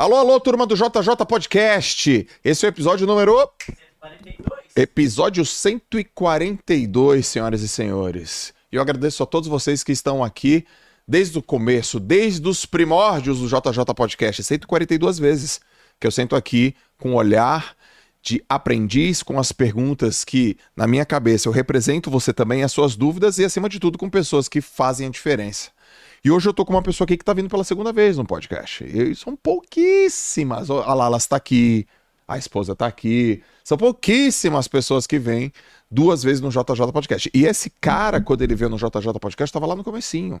Alô, alô, turma do JJ Podcast. Esse é o episódio número. 42. Episódio 142, senhoras e senhores. E eu agradeço a todos vocês que estão aqui desde o começo, desde os primórdios do JJ Podcast. 142 vezes que eu sento aqui com o olhar de aprendiz, com as perguntas que, na minha cabeça, eu represento você também, as suas dúvidas e, acima de tudo, com pessoas que fazem a diferença. E hoje eu tô com uma pessoa aqui que tá vindo pela segunda vez no podcast. E são pouquíssimas. A Lala está aqui, a esposa tá aqui. São pouquíssimas pessoas que vêm duas vezes no JJ Podcast. E esse cara, quando ele veio no JJ Podcast, tava lá no comecinho.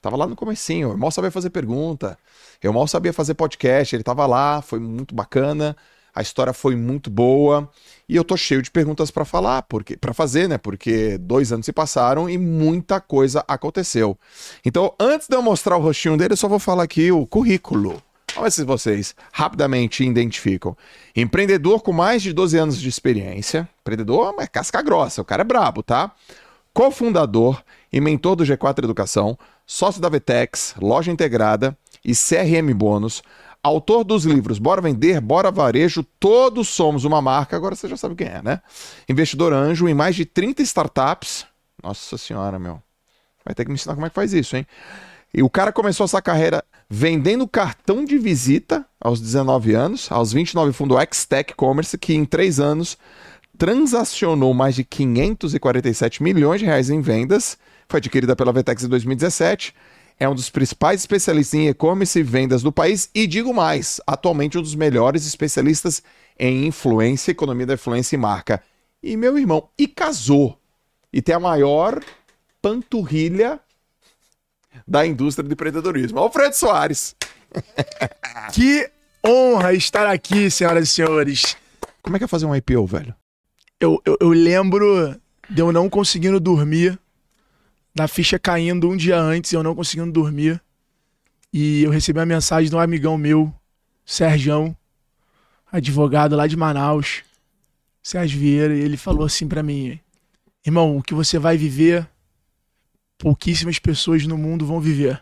Tava lá no comecinho. Eu mal sabia fazer pergunta. Eu mal sabia fazer podcast. Ele tava lá, foi muito bacana. A história foi muito boa e eu tô cheio de perguntas para falar, porque para fazer, né? Porque dois anos se passaram e muita coisa aconteceu. Então, antes de eu mostrar o rostinho dele, eu só vou falar aqui o currículo. Vamos ver se vocês rapidamente identificam. Empreendedor com mais de 12 anos de experiência. Empreendedor é casca grossa, o cara é brabo, tá? Cofundador e mentor do G4 Educação, sócio da Vetex, loja integrada e CRM Bônus autor dos livros Bora Vender, Bora Varejo, Todos Somos uma Marca, agora você já sabe quem é, né? Investidor anjo em mais de 30 startups. Nossa senhora, meu. Vai ter que me ensinar como é que faz isso, hein? E o cara começou essa carreira vendendo cartão de visita aos 19 anos, aos 29 fundou X-Tech Commerce, que em três anos transacionou mais de 547 milhões de reais em vendas, foi adquirida pela Vetex em 2017 é um dos principais especialistas em e-commerce e vendas do país e digo mais, atualmente um dos melhores especialistas em influência, economia da influência e marca. E meu irmão, e casou. E tem a maior panturrilha da indústria de empreendedorismo. Alfredo Soares. que honra estar aqui, senhoras e senhores. Como é que é fazer um IPO, velho? Eu, eu, eu lembro de eu não conseguindo dormir da ficha caindo um dia antes, eu não conseguindo dormir. E eu recebi uma mensagem de um amigão meu, Serjão, advogado lá de Manaus, Sérgio Vieira, e ele falou assim para mim: Irmão, o que você vai viver, pouquíssimas pessoas no mundo vão viver.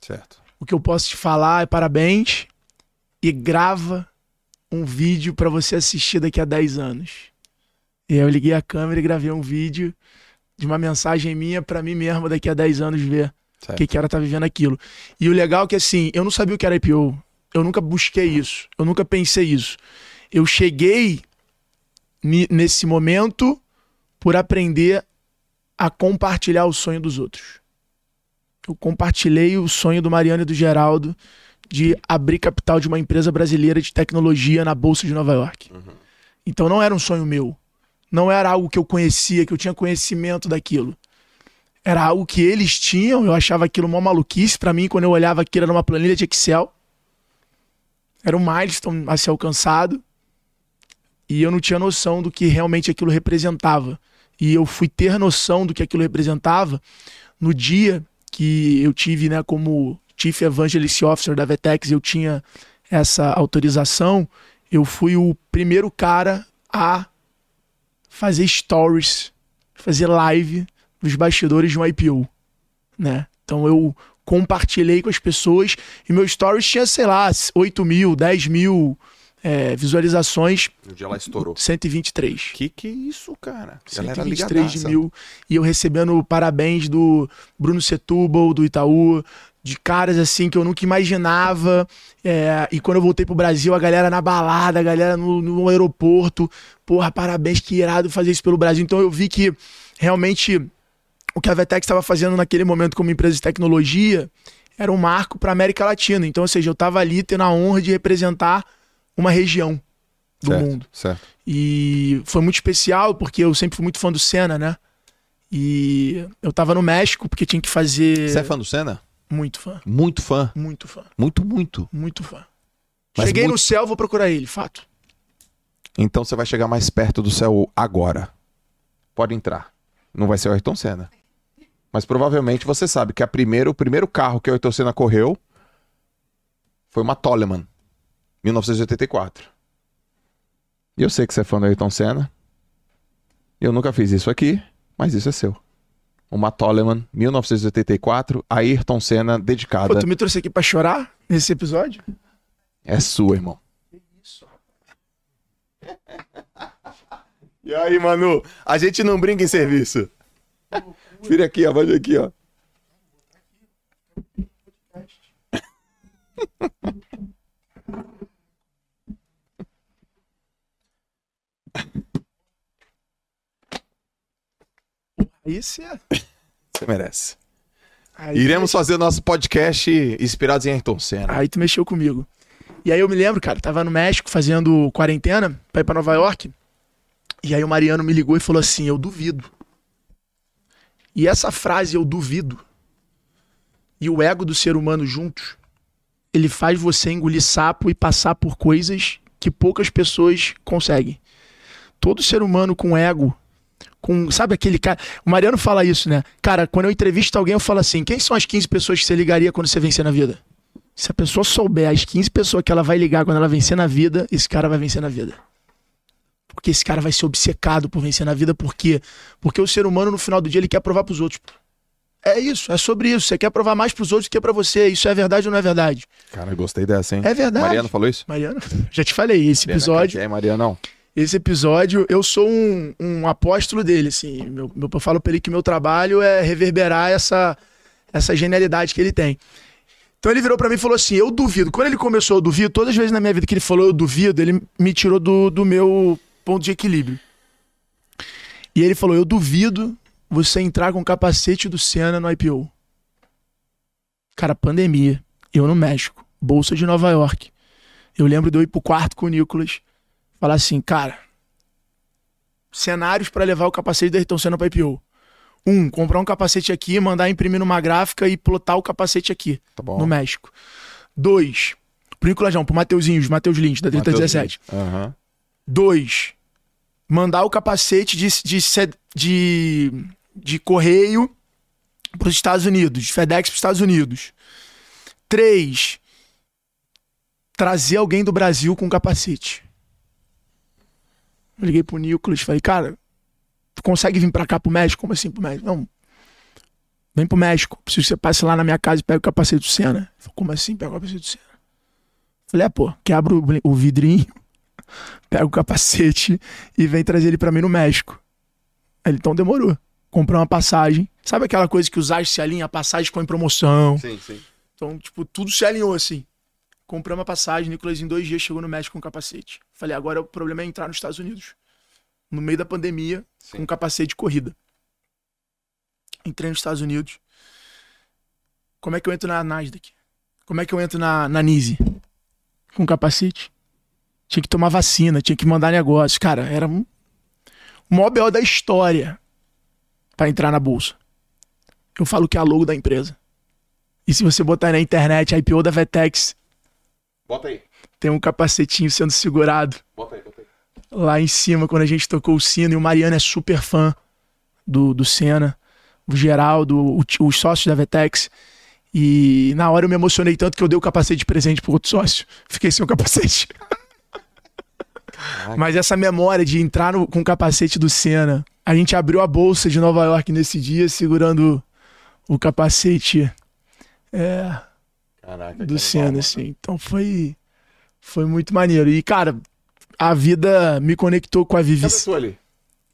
Certo. O que eu posso te falar é parabéns e grava um vídeo para você assistir daqui a 10 anos. E aí eu liguei a câmera e gravei um vídeo de uma mensagem minha para mim mesmo daqui a 10 anos ver o que, que era estar tá vivendo aquilo. E o legal é que assim, eu não sabia o que era IPO. Eu nunca busquei isso. Eu nunca pensei isso. Eu cheguei nesse momento por aprender a compartilhar o sonho dos outros. Eu compartilhei o sonho do Mariano e do Geraldo de abrir capital de uma empresa brasileira de tecnologia na Bolsa de Nova York. Uhum. Então não era um sonho meu. Não era algo que eu conhecia, que eu tinha conhecimento daquilo. Era algo que eles tinham, eu achava aquilo uma maluquice. Para mim, quando eu olhava aquilo, era uma planilha de Excel. Era um milestone a ser alcançado. E eu não tinha noção do que realmente aquilo representava. E eu fui ter noção do que aquilo representava no dia que eu tive, né, como Chief Evangelist Officer da Vetex, eu tinha essa autorização. Eu fui o primeiro cara a fazer stories, fazer live dos bastidores de um IPO, né? Então eu compartilhei com as pessoas e meu stories tinha, sei lá, 8 mil, 10 mil é, visualizações. O dia lá estourou. 123. Que que é isso, cara? 123 mil. E eu recebendo parabéns do Bruno Setúbal, do Itaú, de caras assim que eu nunca imaginava. É, e quando eu voltei pro Brasil, a galera na balada, a galera no, no aeroporto. Porra, parabéns, que irado fazer isso pelo Brasil. Então eu vi que realmente o que a Vetex estava fazendo naquele momento como empresa de tecnologia era um marco para América Latina. Então, ou seja, eu estava ali tendo a honra de representar uma região do certo, mundo. Certo. E foi muito especial porque eu sempre fui muito fã do Senna, né? E eu tava no México porque tinha que fazer. Você é fã do Senna? Muito fã. Muito fã. Muito fã. Muito, muito. Muito fã. Mas Cheguei muito- no céu, vou procurar ele, fato. Então você vai chegar mais perto do céu agora. Pode entrar. Não vai ser o Ayrton Senna. Mas provavelmente você sabe que a primeiro, o primeiro carro que o Ayrton Senna correu foi uma Toleman, 1984. E eu sei que você é fã do Ayrton Senna. Eu nunca fiz isso aqui, mas isso é seu. Uma Toleman, 1984, Ayrton Senna, dedicada. Pô, tu me trouxe aqui pra chorar nesse episódio? É sua, irmão. E aí, Manu? A gente não brinca em serviço. Vira aqui, ó. Vai aqui, ó. Aí você. é- Você merece. Aí Iremos fazer o nosso podcast inspirados em Ayrton Senna. Aí tu mexeu comigo. E aí eu me lembro, cara, tava no México fazendo quarentena pra ir pra Nova York. E aí o Mariano me ligou e falou assim: Eu duvido. E essa frase, eu duvido, e o ego do ser humano juntos, ele faz você engolir sapo e passar por coisas que poucas pessoas conseguem. Todo ser humano com ego, com. Sabe aquele cara. O Mariano fala isso, né? Cara, quando eu entrevisto alguém, eu falo assim: quem são as 15 pessoas que você ligaria quando você vencer na vida? Se a pessoa souber as 15 pessoas que ela vai ligar quando ela vencer na vida, esse cara vai vencer na vida. Porque esse cara vai ser obcecado por vencer na vida, por quê? Porque o ser humano, no final do dia, ele quer provar pros outros. É isso, é sobre isso. Você quer provar mais pros outros do que pra você. Isso é verdade ou não é verdade? Cara, gostei dessa, hein? É verdade. Mariano falou isso? Mariano, já te falei, esse episódio, É, Mariano, esse episódio, eu sou um, um apóstolo dele, assim. Meu, meu, eu falo pra ele que meu trabalho é reverberar essa, essa genialidade que ele tem. Então ele virou pra mim e falou assim: Eu duvido. Quando ele começou, eu duvido, todas as vezes na minha vida que ele falou eu duvido, ele me tirou do, do meu ponto de equilíbrio. E ele falou: Eu duvido você entrar com o capacete do Senna no IPO. Cara, pandemia. Eu no México. Bolsa de Nova York. Eu lembro de eu ir pro quarto com o Nicolas. Falar assim, cara. Cenários pra levar o capacete da Ayrton Senna pra IPO. Um, comprar um capacete aqui, mandar imprimir numa gráfica e plotar o capacete aqui, Tá no México. Dois, pro Nicolas não, pro Mateuzinho, Mateus Lins, da 3017. Aham. Dois, mandar o capacete de, de, de, de correio para os Estados Unidos, de FedEx para os Estados Unidos. Três, trazer alguém do Brasil com capacete. Eu liguei pro Nicolas e falei, cara, tu consegue vir pra cá pro México? Como assim pro México? Não. Vem pro México. Preciso que você passe lá na minha casa e pegue o capacete do Senna. Falou, Como assim pega o capacete do Senna? Falei, é, pô, quebra o, vidrinho, pega o capacete e vem trazer ele pra mim no México. Aí ele, então demorou. Comprei uma passagem. Sabe aquela coisa que os astros se alinham? A passagem ficou em promoção. Sim, sim. Então, tipo, tudo se alinhou assim. Comprei uma passagem, Nicolas em dois dias chegou no México com capacete. Falei, agora o problema é entrar nos Estados Unidos. No meio da pandemia, Sim. com capacete de corrida. Entrei nos Estados Unidos. Como é que eu entro na Nasdaq? Como é que eu entro na, na Nise? Com capacete. Tinha que tomar vacina, tinha que mandar negócio. Cara, era um, o maior BO da história pra entrar na bolsa. Eu falo que é a logo da empresa. E se você botar na internet a IPO da Vetex, Bota aí. tem um capacetinho sendo segurado Bota aí, bota aí. lá em cima quando a gente tocou o sino. E o Mariano é super fã do, do Senna, o Geraldo, o, os sócios da Vetex. E na hora eu me emocionei tanto que eu dei o capacete de presente pro outro sócio. Fiquei sem o capacete. Mas essa memória de entrar no- com o capacete do Senna. A gente abriu a bolsa de Nova York nesse dia, segurando o capacete é, Caraca. do Senna, assim. Então foi, foi muito maneiro. E, cara, a vida me conectou com a Vivi. Ali?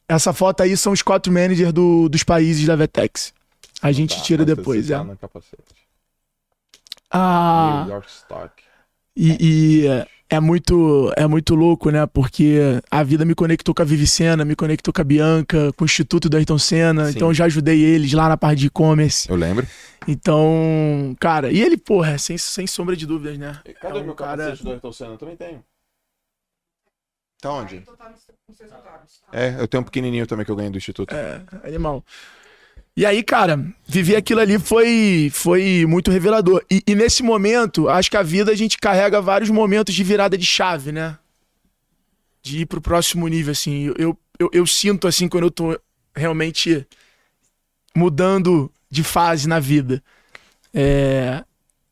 Essa foto aí são os quatro managers do- dos países da Vetex. A gente Tá, tira depois, é. Ah, New York Stock. e, e é- muito é muito louco, né? Porque a vida me conectou com a Vivi Senna, me conectou com a Bianca, com o Instituto do Ayrton Senna. Sim. Então eu já ajudei eles lá na parte de e-commerce. Eu lembro. Então, cara, e ele, porra, sem, sem sombra de dúvidas, né? Cadê É o um meu cara- capacete do Ayrton Senna? Eu também tenho. Tá onde? É, eu tenho um pequenininho também que eu ganhei do Instituto. É, animal. E aí, cara, viver aquilo ali foi, foi muito revelador. E, e nesse momento, acho que a vida a gente carrega vários momentos de virada de chave, né? De ir pro próximo nível, assim. Eu, eu, eu sinto, assim, quando eu tô realmente mudando de fase na vida. É,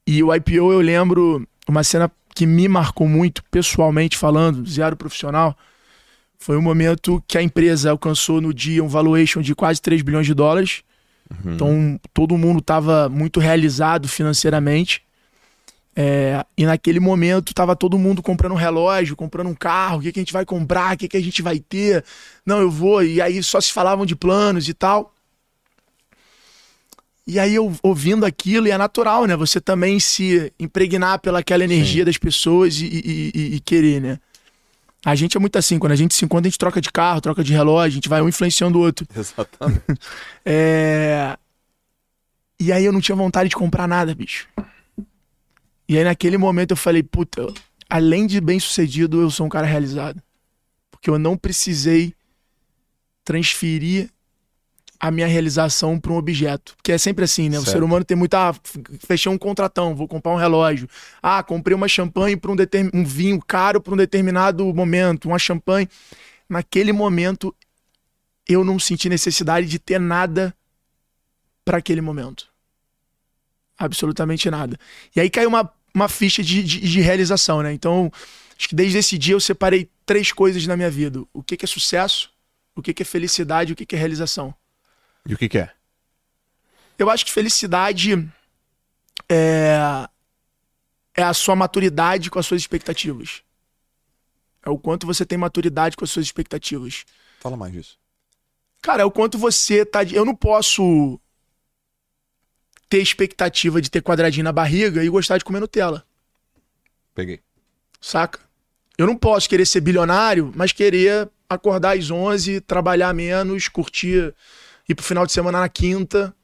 e o IPO, eu lembro uma cena que me marcou muito, pessoalmente falando, zero profissional. Foi um momento que a empresa alcançou no dia um valuation de quase 3 bilhões de dólares. Então todo mundo estava muito realizado financeiramente. É, e naquele momento tava todo mundo comprando um relógio, comprando um carro, o que, que a gente vai comprar, o que, que a gente vai ter. Não, eu vou. E aí só se falavam de planos e tal. E aí eu ouvindo aquilo, e é natural, né? Você também se impregnar pelaquela energia Sim. das pessoas e, e, e, e, querer, né? A gente é muito assim, quando a gente se encontra, a gente troca de carro, troca de relógio, a gente vai um influenciando o outro. Exatamente. é... E aí eu não tinha vontade de comprar nada, bicho. E aí naquele momento eu falei, puta, além de bem sucedido, eu sou um cara realizado. Porque eu não precisei transferir a minha realização para um objeto. Porque é sempre assim, né? Certo. O ser humano tem muita. Ah, fechei um contratão, vou comprar um relógio. Ah, comprei uma champanhe para um, determin... um vinho caro para um determinado momento, uma champanhe. Naquele momento, eu não senti necessidade de ter nada para aquele momento. Absolutamente nada. E aí caiu uma, uma ficha de, de, de, realização, né? Então, acho que desde esse dia eu separei três coisas na minha vida: o que, que é sucesso, o que, que é felicidade e o que, que é realização. E o que, que é? Eu acho que felicidade é, é a sua maturidade com as suas expectativas. É o quanto você tem maturidade com as suas expectativas. Fala mais disso. Cara, é o quanto você tá. Eu não posso ter expectativa de ter quadradinho na barriga e gostar de comer Nutella. Peguei. Saca? Eu não posso querer ser bilionário, mas querer acordar às 11, trabalhar menos, curtir ir pro final de semana na quinta.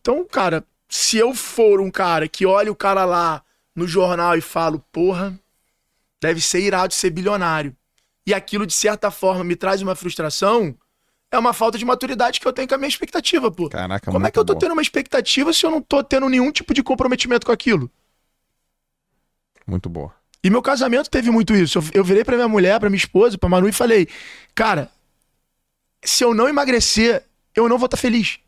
Então, cara, se eu for um cara que olha o cara lá no jornal e falo, porra, deve ser irado ser bilionário. E aquilo, de certa forma, me traz uma frustração, é uma falta de maturidade que eu tenho com a minha expectativa, pô. Caraca, Como é que eu tô bom. tendo uma expectativa se eu não tô tendo nenhum tipo de comprometimento com aquilo? Muito boa. E meu casamento teve muito isso. Eu, eu virei pra minha mulher, pra minha esposa, pra Manu e falei: Cara, se eu não emagrecer, eu não vou estar tá feliz.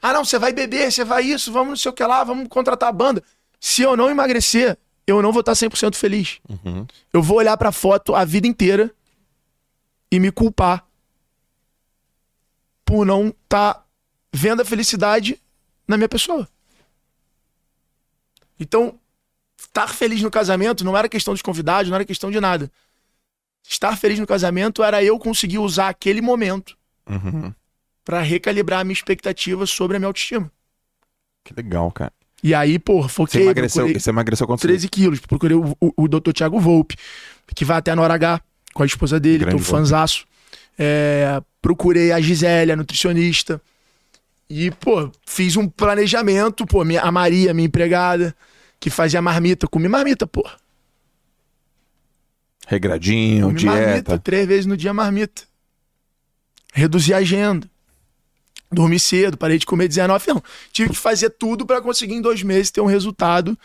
Ah, não, você vai beber, você vai isso, vamos não sei o que lá, vamos contratar a banda. Se eu não emagrecer, eu não vou estar tá 100% feliz. Uhum. Eu vou olhar pra foto a vida inteira e me culpar por não estar tá vendo a felicidade na minha pessoa. Então, estar feliz no casamento não era questão dos convidados, não era questão de nada. Estar feliz no casamento era eu conseguir usar aquele momento uhum. para recalibrar a minha expectativa sobre a minha autoestima. Que legal, cara. E aí, pô, foquei. Você emagreceu, você emagreceu quanto? 13 quilos. Procurei o, o, o Dr. Thiago Volpe, que vai até a Nora H com a esposa dele, Grande tô fanzaço. É, procurei a Gisele, a nutricionista. E, pô, fiz um planejamento, pô, minha, a Maria, minha empregada, que fazia marmita, comi marmita, pô. Regradinho, Come dieta. Marmita, três vezes no dia marmita. Reduzi a agenda. Dormi cedo, parei de comer 19. Não, tive que fazer tudo para conseguir em dois meses ter um resultado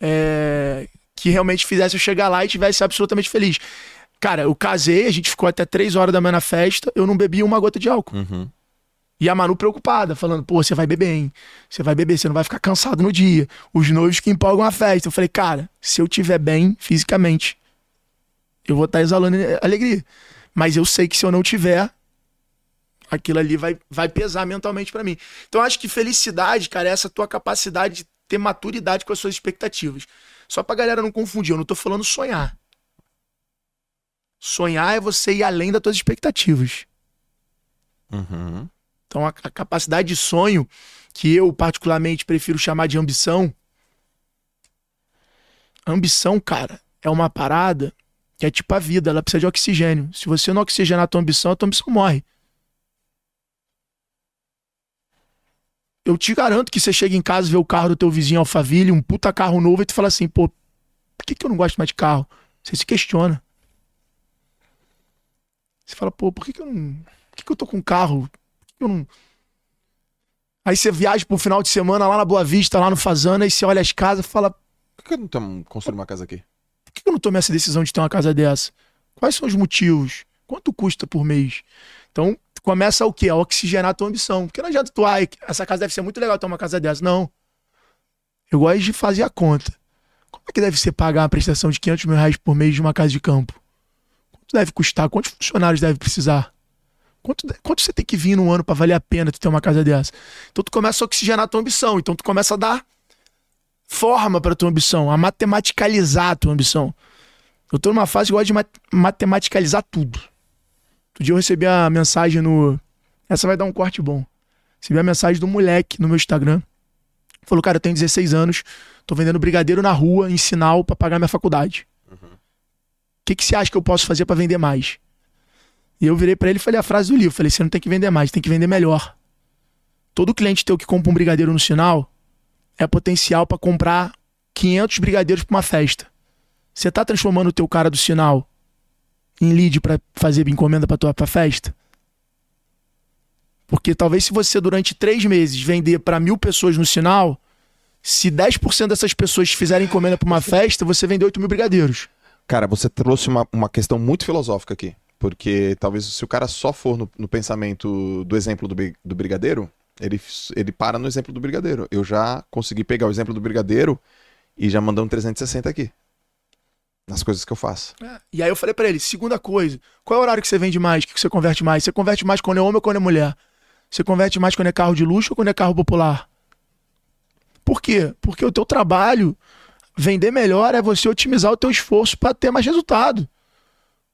é, que realmente fizesse eu chegar lá e tivesse absolutamente feliz. Cara, eu casei, a gente ficou até três horas da manhã na festa, eu não bebi uma gota de álcool. Uhum. E a Manu preocupada, falando, pô, você vai beber, hein? Você vai beber, você não vai ficar cansado no dia. Os noivos que empolgam a festa. Eu falei, cara, se eu tiver bem fisicamente, eu vou estar exalando alegria. Mas eu sei que se eu não tiver, aquilo ali vai, vai pesar mentalmente para mim. Então acho que felicidade, cara, é essa tua capacidade de ter maturidade com as suas expectativas. Só pra galera não confundir, eu não tô falando sonhar. Sonhar é você ir além das tuas expectativas. Uhum. Então a, a capacidade de sonho, que eu particularmente prefiro chamar de ambição, ambição, cara, é uma parada que é tipo a vida, ela precisa de oxigênio. Se você não oxigenar a tua ambição, a tua ambição morre. Eu te garanto que você chega em casa, vê o carro do teu vizinho Alphaville, um puta carro novo, e tu fala assim, pô, por que, que eu não gosto mais de carro? Você se questiona. Você fala, pô, por que, que eu não. Por que, que eu tô com carro? Por que, eu não. Aí você viaja pro final de semana lá na Boa Vista, lá no Fazana, e você olha as casas e fala. Por que eu não tô construindo uma casa aqui? Por que eu não tomei essa decisão de ter uma casa dessa? Quais são os motivos? Quanto custa por mês? Então, começa o quê? A oxigenar a tua ambição. Porque não adianta tu, ah, essa casa deve ser muito legal ter uma casa dessa. Não. Eu gosto de fazer a conta. Como é que deve ser pagar uma prestação de 500 mil reais por mês de uma casa de campo? Quanto deve custar? Quantos funcionários deve precisar? Quanto, quanto você tem que vir no ano para valer a pena tu ter uma casa dessa? Então tu começa a oxigenar a tua ambição. Então tu começa a dar forma para tua ambição, a matematicalizar a tua ambição. Eu tô numa fase que eu gosto de mat matematicalizar tudo. Outro dia eu recebi a mensagem no. Essa vai dar um corte bom. Recebi a mensagem do moleque no meu Instagram. Falou, cara, eu tenho 16 anos, tô vendendo brigadeiro na rua, em sinal, pra pagar minha faculdade. O uhum. que, que você acha que eu posso fazer para vender mais? E eu virei para ele e falei a frase do livro. Falei, você não tem que vender mais, tem que vender melhor. Todo cliente teu que compra um brigadeiro no sinal é potencial para comprar 500 brigadeiros para uma festa. Você tá transformando o teu cara do sinal em lead para fazer encomenda para tua pra festa? Porque talvez se você durante três meses vender para mil pessoas no sinal, se 10% dessas pessoas fizerem encomenda para uma festa, você vende 8 mil brigadeiros. Cara, você trouxe uma, uma questão muito filosófica aqui. Porque talvez se o cara só for no, no pensamento do exemplo do, do brigadeiro, ele, ele para no exemplo do brigadeiro. Eu já consegui pegar o exemplo do brigadeiro e já mandar um 360 aqui. Nas coisas que eu faço. É. E aí eu falei para ele, segunda coisa, qual é o horário que você vende mais? que você converte mais? Você converte mais quando é homem ou quando é mulher? Você converte mais quando é carro de luxo ou quando é carro popular? Por quê? Porque o teu trabalho, vender melhor é você otimizar o teu esforço para ter mais resultado.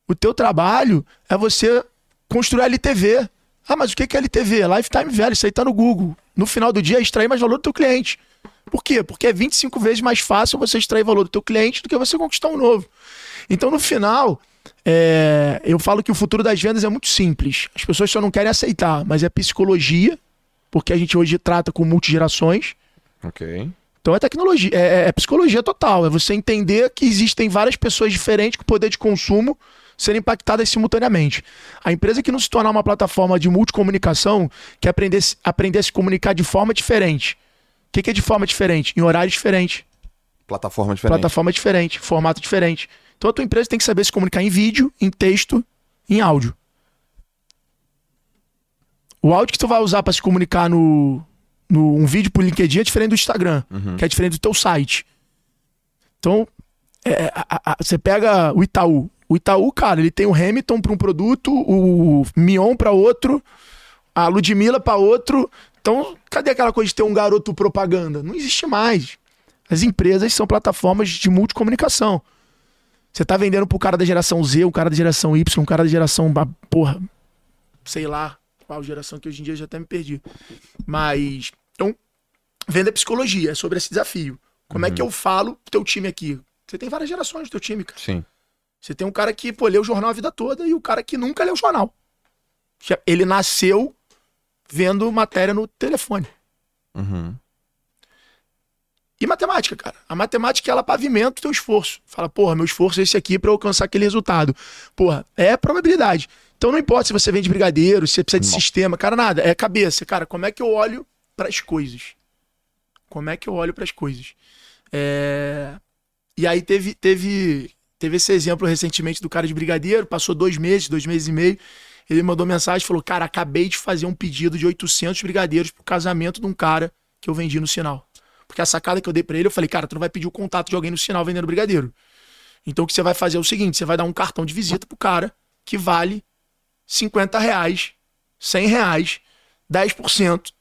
O teu trabalho é você construir a LTV. Ah, mas o que é LTV? Lifetime Value, isso aí tá no Google. No final do dia, é extrair mais valor do teu cliente. Por quê? Porque é 25 vezes mais fácil você extrair valor do teu cliente do que você conquistar um novo. Então, no final, é... eu falo que o futuro das vendas é muito simples. As pessoas só não querem aceitar, mas é psicologia, porque a gente hoje trata com multigerações. Ok. Então é tecnologia, é, é, é psicologia total. É você entender que existem várias pessoas diferentes com poder de consumo serem impactadas simultaneamente. A empresa que não se tornar uma plataforma de multicomunicação, que aprender, aprender a se comunicar de forma diferente. O que, que é de forma diferente? Em horário diferente. Plataforma diferente. Plataforma diferente, formato diferente. Então a tua empresa tem que saber se comunicar em vídeo, em texto, em áudio. O áudio que tu vai usar para se comunicar no, no um vídeo por LinkedIn é diferente do Instagram, uhum. que é diferente do teu site. Então, é, a, a, você pega o Itaú. O Itaú, cara, ele tem o Hamilton para um produto, o Mion para outro, a Ludmilla para outro. Então, cadê aquela coisa de ter um garoto propaganda? Não existe mais. As empresas são plataformas de multicomunicação. Você tá vendendo pro cara da geração Z, um cara da geração Y, um cara da geração. Porra, sei lá qual geração que hoje em dia já até me perdi. Mas. Então, venda psicologia, é sobre esse desafio. Como uhum. é que uhum. eu falo pro teu time aqui? Você tem várias gerações do teu time, cara. Sim. Você tem um cara que, pô, leu o jornal a vida toda e o cara que nunca leu o jornal. Ele nasceu vendo matéria no telefone. Uhum. E matemática, cara. A matemática, ela pavimenta o teu esforço. Fala, porra, meu esforço é esse aqui para alcançar aquele resultado. Porra, é probabilidade. Então não importa se você vende brigadeiro, se você precisa de sistema, cara, nada. É cabeça. Cara, como é que eu olho para as coisas? Como é que eu olho para as coisas? É... E aí teve, teve Teve esse exemplo recentemente do cara de brigadeiro, passou dois meses, dois meses e meio. Ele mandou mensagem falou: Cara, acabei de fazer um pedido de 800 brigadeiros pro casamento de um cara que eu vendi no sinal. Porque a sacada que eu dei pra ele, eu falei: Cara, tu não vai pedir o contato de alguém no sinal vendendo brigadeiro. Então o que você vai fazer é o seguinte: você vai dar um cartão de visita pro cara que vale 50 reais, 100 reais, 10%,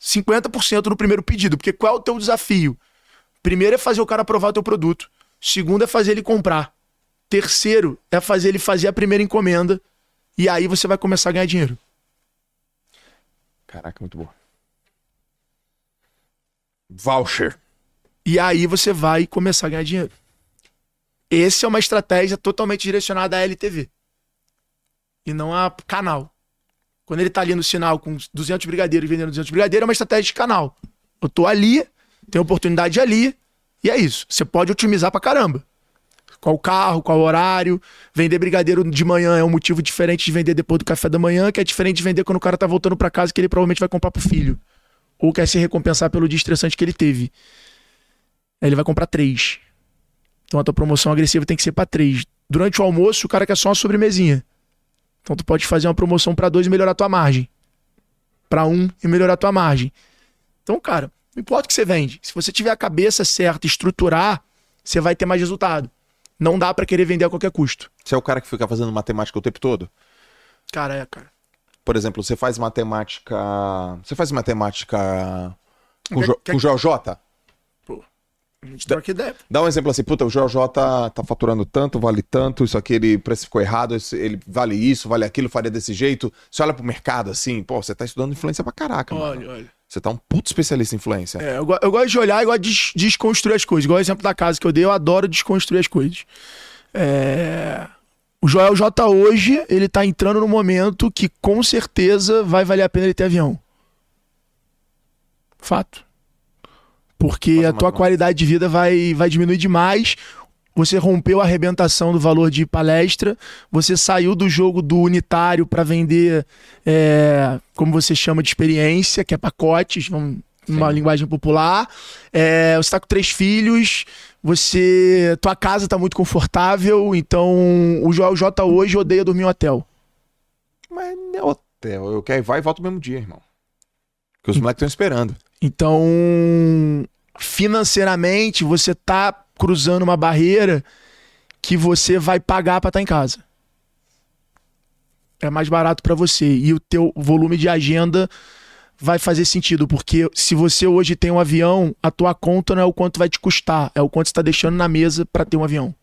50% no primeiro pedido. Porque qual é o teu desafio? Primeiro é fazer o cara aprovar o teu produto. Segundo é fazer ele comprar. Terceiro é fazer ele fazer a primeira encomenda. E aí você vai começar a ganhar dinheiro. Caraca, muito bom. Voucher. E aí você vai começar a ganhar dinheiro. Essa é uma estratégia totalmente direcionada à LTV. E não a canal. Quando ele tá ali no sinal com 200 brigadeiros vendendo 200 brigadeiros, é uma estratégia de canal. Eu tô ali, tenho oportunidade ali, e é isso. Você pode otimizar pra caramba. Qual carro, qual horário. Vender brigadeiro de manhã é um motivo diferente de vender depois do café da manhã, que é diferente de vender quando o cara tá voltando para casa que ele provavelmente vai comprar pro filho. Ou quer se recompensar pelo dia estressante que ele teve. Aí ele vai comprar três. Então a tua promoção agressiva tem que ser para três. Durante o almoço, o cara quer só uma sobremesinha. Então tu pode fazer uma promoção para dois e melhorar a tua margem. Para um e melhorar a tua margem. Então, cara, não importa o que você vende. Se você tiver a cabeça certa, estruturar, você vai ter mais resultado. Não dá para querer vender a qualquer custo. Você é o cara que fica fazendo matemática o tempo todo? Cara, é, cara. por exemplo, você faz matemática. Você faz matemática com, Quer- jo, quer- com Joel J? A gente troca ideia. Dá um exemplo assim, puta, o Joel J tá faturando tanto, vale tanto, isso aqui ele precificou errado, ele vale isso, vale aquilo, faria desse jeito. Você olha pro mercado assim, pô, você tá estudando influência pra caraca, mano. Olha, olha. Você tá um puto especialista em influência. É, eu, eu gosto de olhar e gosto de des- desconstruir as coisas. Igual o exemplo da casa que eu dei, eu adoro desconstruir as coisas. É, O Joel J hoje, ele tá entrando no momento que com certeza vai valer a pena ele ter avião. Fato. Porque Faça a tua qualidade de vida vai, vai diminuir demais. Você rompeu a arrebentação do valor de palestra, você saiu do jogo do unitário para vender, é, como você chama de experiência, que é pacotes, vamos, uma linguagem popular. É, você tá com três filhos, você. Tua casa tá muito confortável, então o Joel J hoje odeia dormir em hotel. Mas não é hotel, eu quero ir vai e volta no mesmo dia, irmão. Porque os moleques estão esperando. Então, financeiramente, você tá cruzando uma barreira que você vai pagar pra estar em casa. É mais barato pra você e o teu volume de agenda vai fazer sentido, porque se você hoje tem um avião, a tua conta não é o quanto vai te custar, é o quanto você tá deixando na mesa pra ter um avião.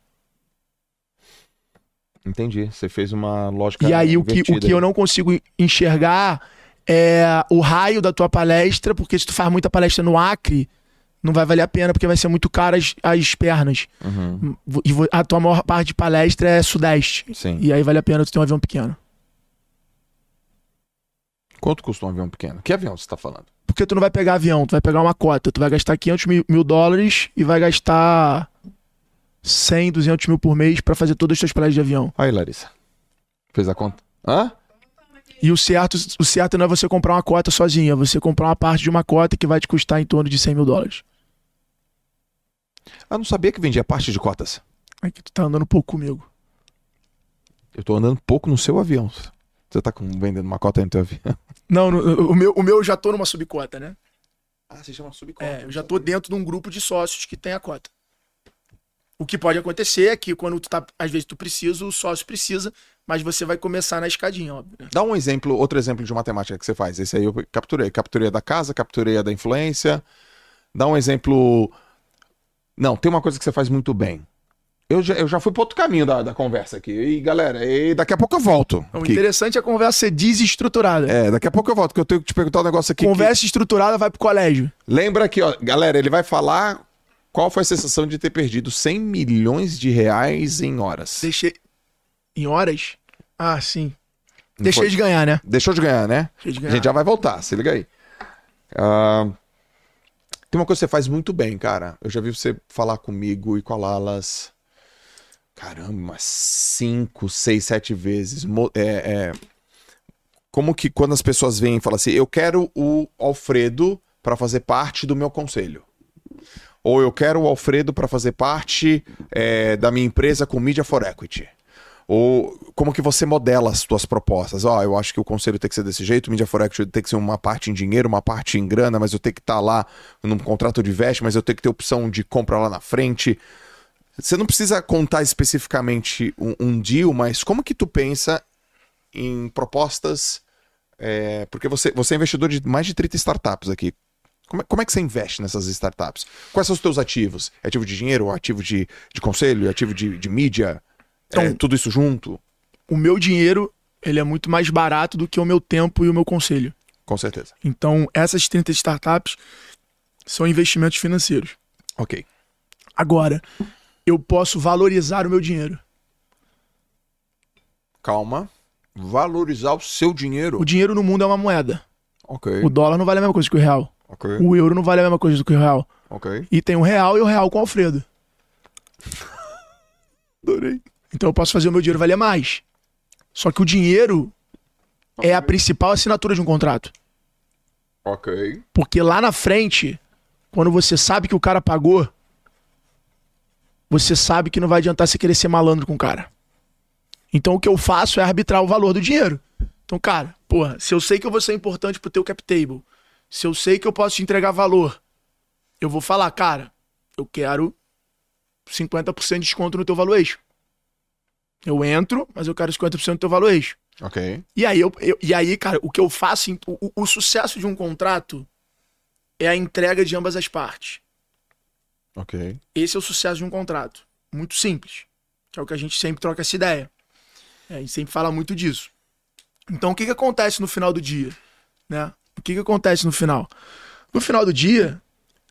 Entendi. Você fez uma lógica. E aí o que, o que eu não consigo enxergar é o raio da tua palestra, porque se tu faz muita palestra no Acre, não vai valer a pena, porque vai ser muito caro as, as pernas. Uhum, E vo- a tua maior parte de palestra é sudeste. Sim. E aí vale a pena tu ter um avião pequeno. Quanto custa um avião pequeno? Que avião você tá falando? Porque tu não vai pegar avião, tu vai pegar uma cota. Tu vai gastar 500 mil, mil dólares e vai gastar 100, 200 mil por mês pra fazer todas as tuas palestras de avião. Aí, Larissa. Fez a conta? Hã? E o certo, o certo não é você comprar uma cota sozinha, é você comprar uma parte de uma cota que vai te custar em torno de 100 mil dólares. Eu não sabia que vendia parte de cotas. É que tu tá andando pouco comigo. Eu tô andando pouco no seu avião. Você tá com- vendendo uma cota no teu avião. Não, no- o, meu, o meu eu já tô numa subcota, né? Ah, você chama subcota. É, eu já tô dentro de um grupo de sócios que tem a cota. O que pode acontecer é que quando tu tá, às vezes tu precisa, o sócio precisa, mas você vai começar na escadinha, óbvio. né? Dá um exemplo, outro exemplo de matemática que você faz. Esse aí eu capturei. Capturei a da casa, capturei a da influência. Dá um exemplo. Não, tem uma coisa que você faz muito bem. Eu já, eu já fui pro outro caminho da, da conversa aqui. E galera, e daqui a pouco eu volto. O Que- interessante é a conversa ser desestruturada. É, daqui a pouco eu volto, que eu tenho que te perguntar um negócio aqui. que- conversa estruturada vai pro colégio. Lembra que, ó, galera, ele vai falar qual foi a sensação de ter perdido 100 milhões de reais em horas. Deixei. Em horas? Ah, sim. Não Deixei foi? de ganhar, né? Deixou de ganhar, né? Deixei de A ganhar. gente já vai voltar, se liga aí. Ah, tem uma coisa que você faz muito bem, cara. Eu já vi você falar comigo e com a Lalas. Caramba, umas 5, 6, 7 vezes. É, é, Como que quando as pessoas vêm e falam assim, eu quero o Alfredo para fazer parte do meu conselho. Ou eu quero o Alfredo para fazer parte é, da minha empresa com Media for Equity. Ou como que você modela as suas propostas? Ó, eu acho que o conselho tem que ser desse jeito, o Media for Equity tem que ser uma parte em dinheiro, uma parte em grana, mas eu tenho que estar lá num contrato de veste, mas eu tenho que ter opção de compra lá na frente. Você não precisa contar especificamente um, um deal, mas como que tu pensa em propostas? é, porque você, você é investidor de mais de 30 startups aqui. Como é, como é que você investe nessas startups? Quais são os teus ativos? É ativo de dinheiro, ativo de, de conselho, ativo de, de mídia? É, Então- tudo isso junto? O meu dinheiro, ele é muito mais barato do que o meu tempo e o meu conselho. Com certeza. Então, essas 30 startups são investimentos financeiros. Ok. Agora, eu posso valorizar o meu dinheiro. Calma. Valorizar o seu dinheiro. O dinheiro no mundo é uma moeda. Ok. O dólar não vale a mesma coisa que o real. Ok. O euro não vale a mesma coisa do que o real. Ok. E tem o real e o real com o Alfredo. Adorei. Então eu posso fazer o meu dinheiro valer mais. Só que o dinheiro é a principal assinatura de um contrato. Ok. Porque lá na frente, quando você sabe que o cara pagou, você sabe que não vai adiantar você querer ser malandro com o cara. Então o que eu faço é arbitrar o valor do dinheiro. Então, cara, porra, se eu sei que eu vou ser importante pro teu cap table, se eu sei que eu posso te entregar valor, eu vou falar, cara, eu quero 50% de desconto no teu valuation. Eu entro, mas eu quero 50% do teu valuation. Ok. E aí, eu, eu- e aí cara, o que eu faço, o- o sucesso de um contrato é a entrega de ambas as partes. Ok. Esse é o sucesso de um contrato. Muito simples. Que é o que a gente sempre troca essa ideia. É, a gente sempre fala muito disso. Então, o que, que acontece no final do dia? Né? O que, que acontece no final? No final do dia,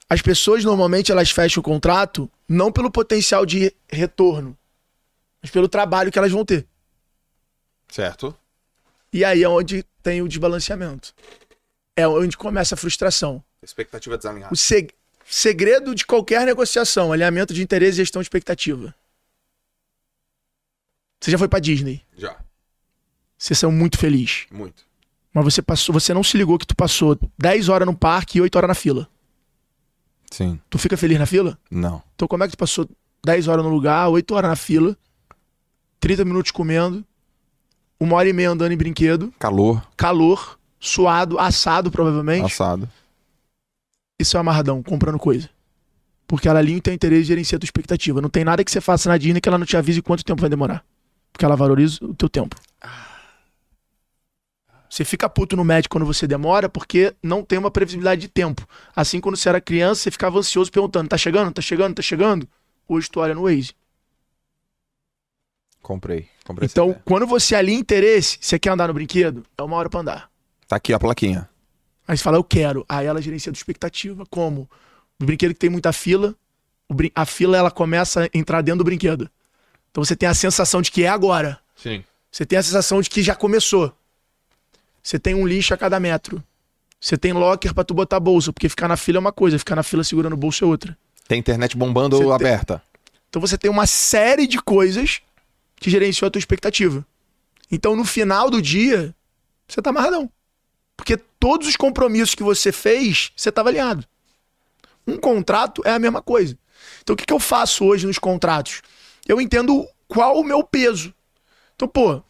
as pessoas normalmente elas fecham o contrato não pelo potencial de retorno, mas pelo trabalho que elas vão ter. Certo. E aí é onde tem o desbalanceamento. É onde começa a frustração. Expectativa desalinhada. O seg- segredo de qualquer negociação, alinhamento de interesse e gestão de expectativa. Você já foi pra Disney. Já. Você saiu muito feliz. Muito. Mas você passou, você não se ligou que tu passou 10 horas no parque e 8 horas na fila. Sim. Tu fica feliz na fila? Não. Então como é que tu passou 10 horas no lugar, 8 horas na fila, 30 minutos comendo, uma hora e meia andando em brinquedo, Calor. calor, suado, assado provavelmente, Assado. isso é amarradão, comprando coisa. Porque ela alinha o teu interesse e gerencia a tua expectativa. Não tem nada que você faça na Disney que ela não te avise quanto tempo vai demorar. Porque ela valoriza o teu tempo. Você fica puto no médico quando você demora porque não tem uma previsibilidade de tempo. Assim, quando você era criança, você ficava ansioso perguntando: tá chegando? Tá chegando? Tá chegando? Hoje tu olha no Waze. Comprei. Comprei Então, quando você alinha interesse, você quer andar no brinquedo? É uma hora pra andar. Tá aqui a plaquinha. Aí você fala, eu quero. Aí ela gerencia a expectativa. Como? O brinquedo que tem muita fila, a fila ela começa a entrar dentro do brinquedo. Então você tem a sensação de que é agora. Sim. Você tem a sensação de que já começou. Você tem um lixo a cada metro. Você tem locker pra tu botar a bolsa, porque ficar na fila é uma coisa, ficar na fila segurando o bolso é outra. Tem internet bombando Você tem- aberta. Então você tem uma série de coisas que gerenciam a tua expectativa. Então no final do dia, você tá amarradão. Porque todos os compromissos que você fez, você estava alinhado. Um contrato é a mesma coisa. Então o que, que eu faço hoje nos contratos? Eu entendo qual o meu peso. Então, pô,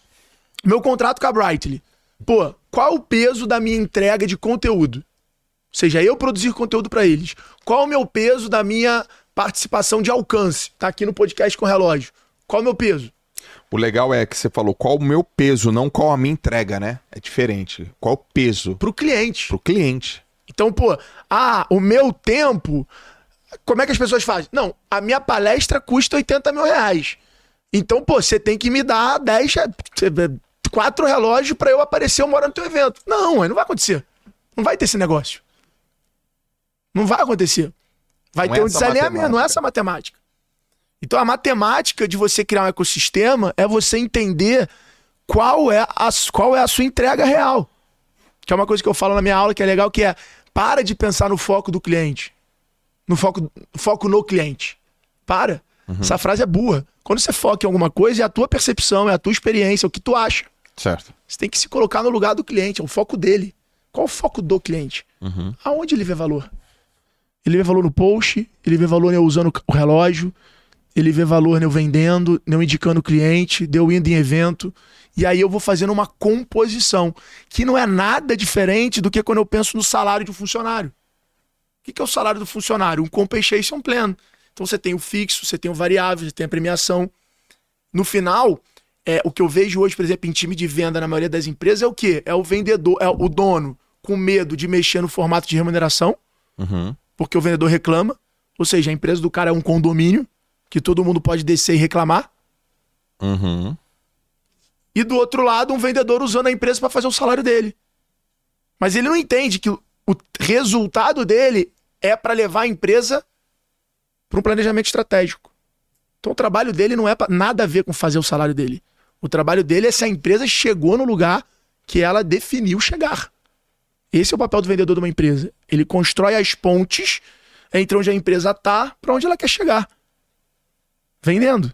meu contrato com a Brightly. Pô, qual o peso da minha entrega de conteúdo? Ou seja, eu produzir conteúdo para eles. Qual o meu peso da minha participação de alcance? Tá aqui no podcast com relógio. Qual o meu peso? O legal é que você falou qual o meu peso, não qual a minha entrega, né? É diferente. Qual o peso Pro cliente. pro cliente. Então, pô, ah, o meu tempo. Como é que as pessoas fazem? Não, a minha palestra custa 80 mil reais. Então, pô, você tem que me dar 10, eh, quatro relógios pra eu aparecer uma hora no teu evento. Não, não vai acontecer. Não vai ter esse negócio. Não vai acontecer. Vai Não ter é um desalinhamento, não é matemática. essa matemática. Então a matemática de você criar um ecossistema é você entender qual é a, qual é a sua entrega real. Que é uma coisa que eu falo na minha aula que é legal, que é para de pensar no foco do cliente. No foco, foco no cliente. Para. Essa frase é burra. Quando você foca em alguma coisa, é a tua percepção, é a tua experiência, é o que tu acha. Certo. Você tem que se colocar no lugar do cliente, é o foco dele. Qual o foco do cliente? Aonde ele vê valor? Ele vê valor no post, ele vê valor usando o relógio, ele vê valor eu vendendo, eu indicando o cliente, eu indo em evento. E aí eu vou fazendo uma composição, que não é nada diferente do que quando eu penso no salário de um funcionário. O que que é o salário do funcionário? Um compensation plan. Então você tem o fixo, você tem o variável, você tem a premiação. No final, é, o que eu vejo hoje, por exemplo, em time de venda na maioria das empresas é o quê? É o vendedor, é o dono com medo de mexer no formato de remuneração, Uhum. porque o vendedor reclama. Ou seja, a empresa do cara é um condomínio que todo mundo pode descer e reclamar. Uhum. E do outro lado, um vendedor usando a empresa para fazer o salário dele. Mas ele não entende que o resultado dele é para levar a empresa para um planejamento estratégico. Então o trabalho dele não é nada a ver com fazer o salário dele. O trabalho dele é se a empresa chegou no lugar que ela definiu chegar. Esse é o papel do vendedor de uma empresa. Ele constrói as pontes entre onde a empresa tá para onde ela quer chegar. Vendendo.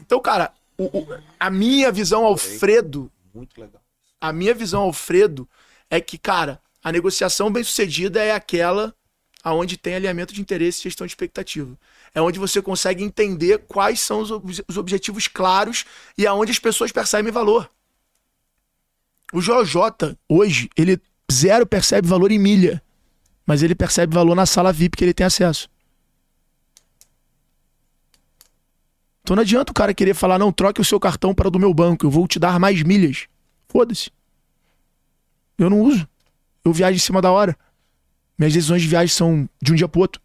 Então, cara, o- o- a minha visão Alfredo, Muito legal. a minha visão Alfredo é que, cara, a negociação bem sucedida é aquela aonde tem alinhamento de interesse e gestão de expectativa. É onde você consegue entender quais são os, ob- os objetivos claros e aonde as pessoas percebem valor. O JJ, hoje, ele zero percebe valor em milha, mas ele percebe valor na sala VIP que ele tem acesso. Então não adianta o cara querer falar, não, troque o seu cartão para o do meu banco, eu vou te dar mais milhas. Foda-se. Eu não uso. Eu viajo em cima da hora. Minhas decisões de viagem são de um dia pro outro.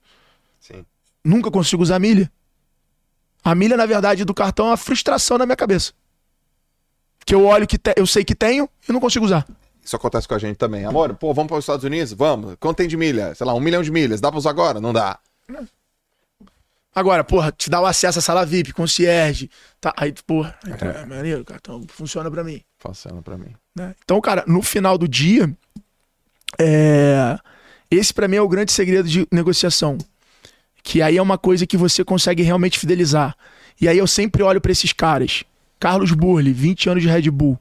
Sim. Nunca consigo usar milha. A milha, na verdade, do cartão é uma frustração na minha cabeça. Que eu olho que te- eu sei que tenho e não consigo usar. Isso acontece com a gente também. Amor, pô, vamos para os Estados Unidos? Vamos. Quanto tem de milha? Sei lá, um milhão de milhas. Dá pra usar agora? Não dá. Agora, porra, te dá o acesso à sala VIP, concierge. Tá, aí, porra, aí, tu- é maneiro, o cartão funciona pra mim. Funciona pra mim. né? Então, cara, no final do dia, é, esse pra mim é o grande segredo de negociação. Que aí é uma coisa que você consegue realmente fidelizar. E aí eu sempre olho pra esses caras. Carlos Burli, 20 anos de Red Bull.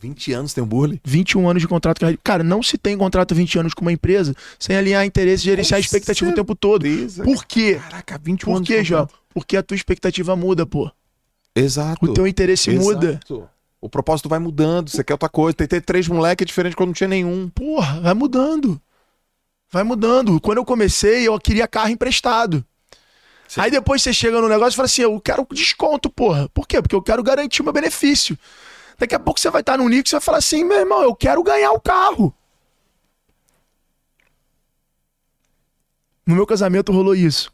20 anos tem um burle? 21 anos de contrato com a Red Cara, não se tem contrato 20 anos com uma empresa sem alinhar interesse e gerenciar a expectativa o tempo todo. Por quê? Caraca, 21 Por anos. quê, de João? Porque a tua expectativa muda, pô. Exato. O teu interesse muda. Exato. O propósito vai mudando. Você quer outra coisa. Tem que ter três moleques é diferente quando não tinha nenhum. Porra, vai mudando. Vai mudando. Quando eu comecei, eu queria carro emprestado. Sim. Aí depois você chega no negócio e fala assim: eu quero desconto, porra. Por quê? Porque eu quero garantir meu benefício. Daqui a pouco você vai estar no Nico e você vai falar assim: meu irmão, eu quero ganhar o carro. No meu casamento rolou isso.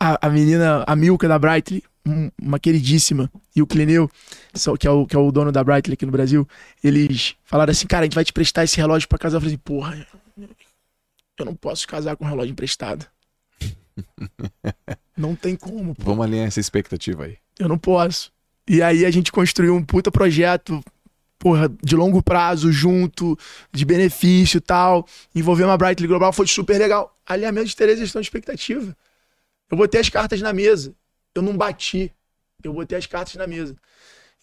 A, a menina, a Milka da Brightly, um- uma queridíssima, e o Clineu, que é o, que é o dono da Brightly aqui no Brasil, eles falaram assim: cara, a gente vai te prestar esse relógio pra casar. Eu falei assim: porra, eu não posso casar com um relógio emprestado. não tem como, pô. Vamos alinhar essa expectativa aí. Eu não posso. E aí a gente construiu um puta projeto, porra, de longo prazo, junto, de benefício e tal. Envolveu uma Brightly Global, foi super legal. Alinhamento de interesse e gestão de expectativa. Eu botei as cartas na mesa. Eu não bati. Eu botei as cartas na mesa.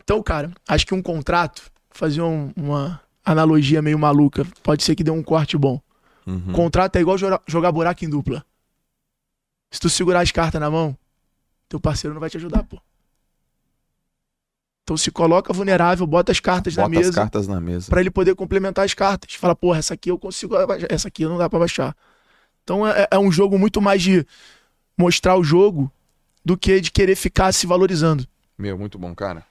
Então, cara, acho que um contrato, fazer um- uma analogia meio maluca, pode ser que dê um corte bom. Uhum. Contrato é igual jogar, jogar buraco em dupla. Se tu segurar as cartas na mão, teu parceiro não vai te ajudar, pô. Então se coloca vulnerável, bota as cartas na Bota as mesa cartas na mesa. pra ele poder complementar as cartas. Fala, porra, essa aqui eu consigo, abaixar, essa aqui não dá pra baixar. Então é, é um jogo muito mais de mostrar o jogo do que de querer ficar se valorizando. Meu, muito bom, cara.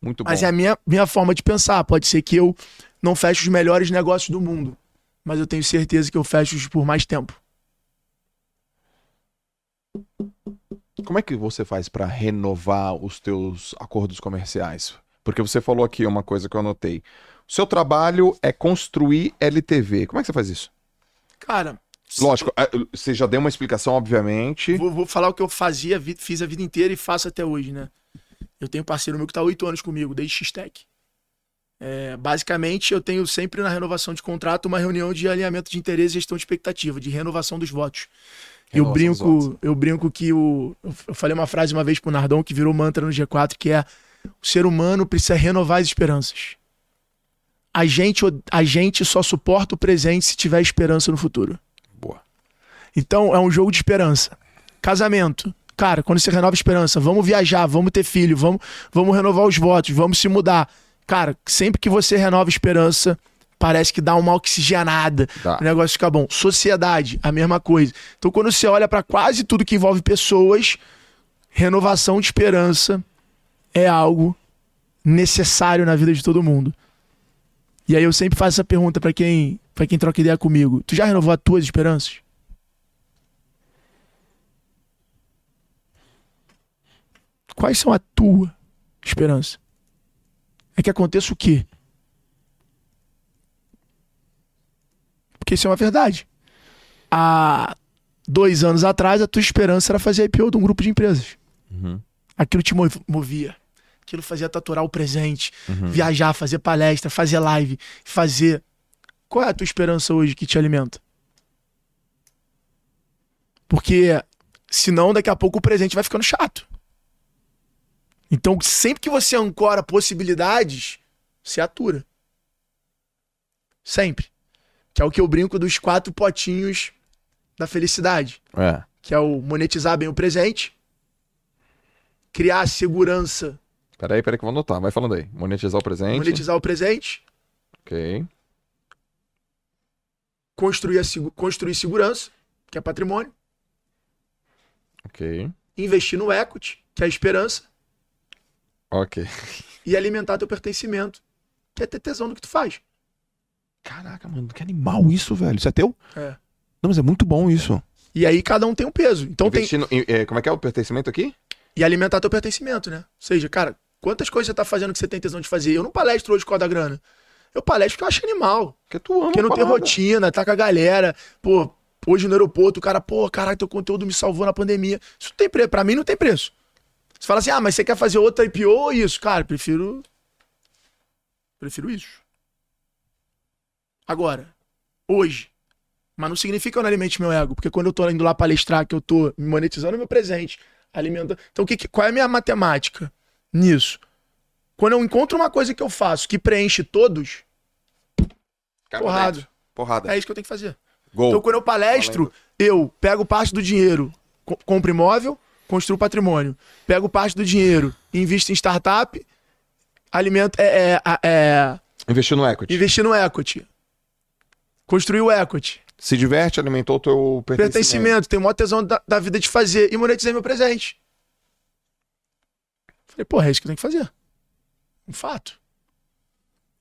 Muito bom. Mas é a minha, minha forma de pensar. Pode ser que eu não feche os melhores negócios do mundo, mas eu tenho certeza que eu fecho os por mais tempo. Como é que você faz pra renovar os teus acordos comerciais? Porque você falou aqui uma coisa que eu anotei. O seu trabalho é construir LTV. Como é que você faz isso? Cara, Lógico, é, você já deu uma explicação, obviamente. Vou, vou falar o que eu fazia, fiz a vida inteira e faço até hoje, né? Eu tenho um parceiro meu que tá há oito anos comigo, desde X-Tech. É, basicamente, eu tenho sempre na renovação de contrato uma reunião de alinhamento de interesse e gestão de expectativa, de renovação dos votos. Eu brinco, eu brinco que o. Eu eu falei uma frase uma vez pro Nardon que virou mantra no G4, que é o ser humano precisa renovar as esperanças. A gente, a gente só suporta o presente se tiver esperança no futuro. Boa. Então é um jogo de esperança. Casamento. Cara, quando você renova a esperança, vamos viajar, vamos ter filho, vamos, vamos renovar os votos, vamos se mudar. Cara, sempre que você renova a esperança, parece que dá uma oxigenada. Dá. O negócio fica bom. Sociedade, a mesma coisa. Então, quando você olha pra quase tudo que envolve pessoas, renovação de esperança é algo necessário na vida de todo mundo. E aí eu sempre faço essa pergunta pra quem, para quem troca ideia comigo. Tu já renovou as tuas esperanças? Quais são a tua esperança? É que aconteça o quê? Porque isso é uma verdade. Há dois anos atrás, a tua esperança era fazer IPO de um grupo de empresas. Uhum. Aquilo te mov- movia. Aquilo fazia tatuar o presente, Uhum. viajar, fazer palestra, fazer live, fazer. Qual é a tua esperança hoje que te alimenta? Porque senão daqui a pouco o presente vai ficando chato. Então, sempre que você ancora possibilidades, você atura. Sempre. Que é o que eu brinco dos quatro potinhos da felicidade É. que é o monetizar bem o presente, criar segurança, Peraí, peraí que eu vou anotar. Vai falando aí. Monetizar o presente. monetizar o presente, Ok. construir, a construir segurança, que é patrimônio, Ok. Investir no equity, que é a esperança, Ok. e alimentar teu pertencimento, que é ter tesão no que tu faz. Caraca, mano, que animal isso, velho. Isso é teu? É. Não, mas é muito bom isso. E aí cada um tem um peso. Então tem. Investir no- em- é, como é que é o pertencimento aqui? E alimentar teu pertencimento, né? Ou seja, cara, quantas coisas você tá fazendo que você tem tesão de fazer? Eu não palestro hoje com a da grana. Eu palestro porque eu acho animal. Porque tu ama Porque não tem parada. rotina, tá com a galera. Pô, hoje no aeroporto, o cara, pô, caralho, teu conteúdo me salvou na pandemia. Isso não tem preço. Pra mim não tem preço. Você fala assim, ah, mas você quer fazer outra IPO ou isso? Cara, prefiro. Prefiro isso. Agora, hoje. Mas não significa que eu não alimente meu ego. Porque quando eu tô indo lá palestrar, que eu tô me monetizando meu presente, alimentando. Então, o que, qual é a minha matemática nisso? Quando eu encontro uma coisa que eu faço que preenche todos, porrada. dentro. Porrada. é isso que eu tenho que fazer. Gol. Então, quando eu palestro, eu pego parte do dinheiro, co- compro imóvel, construo patrimônio. Pego parte do dinheiro, invisto em startup, alimento, é, é, é, é, Investir no equity. investir no equity. Construir o equity. Se diverte, alimentou o teu pertencimento. Pertencimento, tenho maior tesão da, da vida de fazer. E monetizei meu presente. Falei, porra, é isso que eu tenho que fazer. Um fato.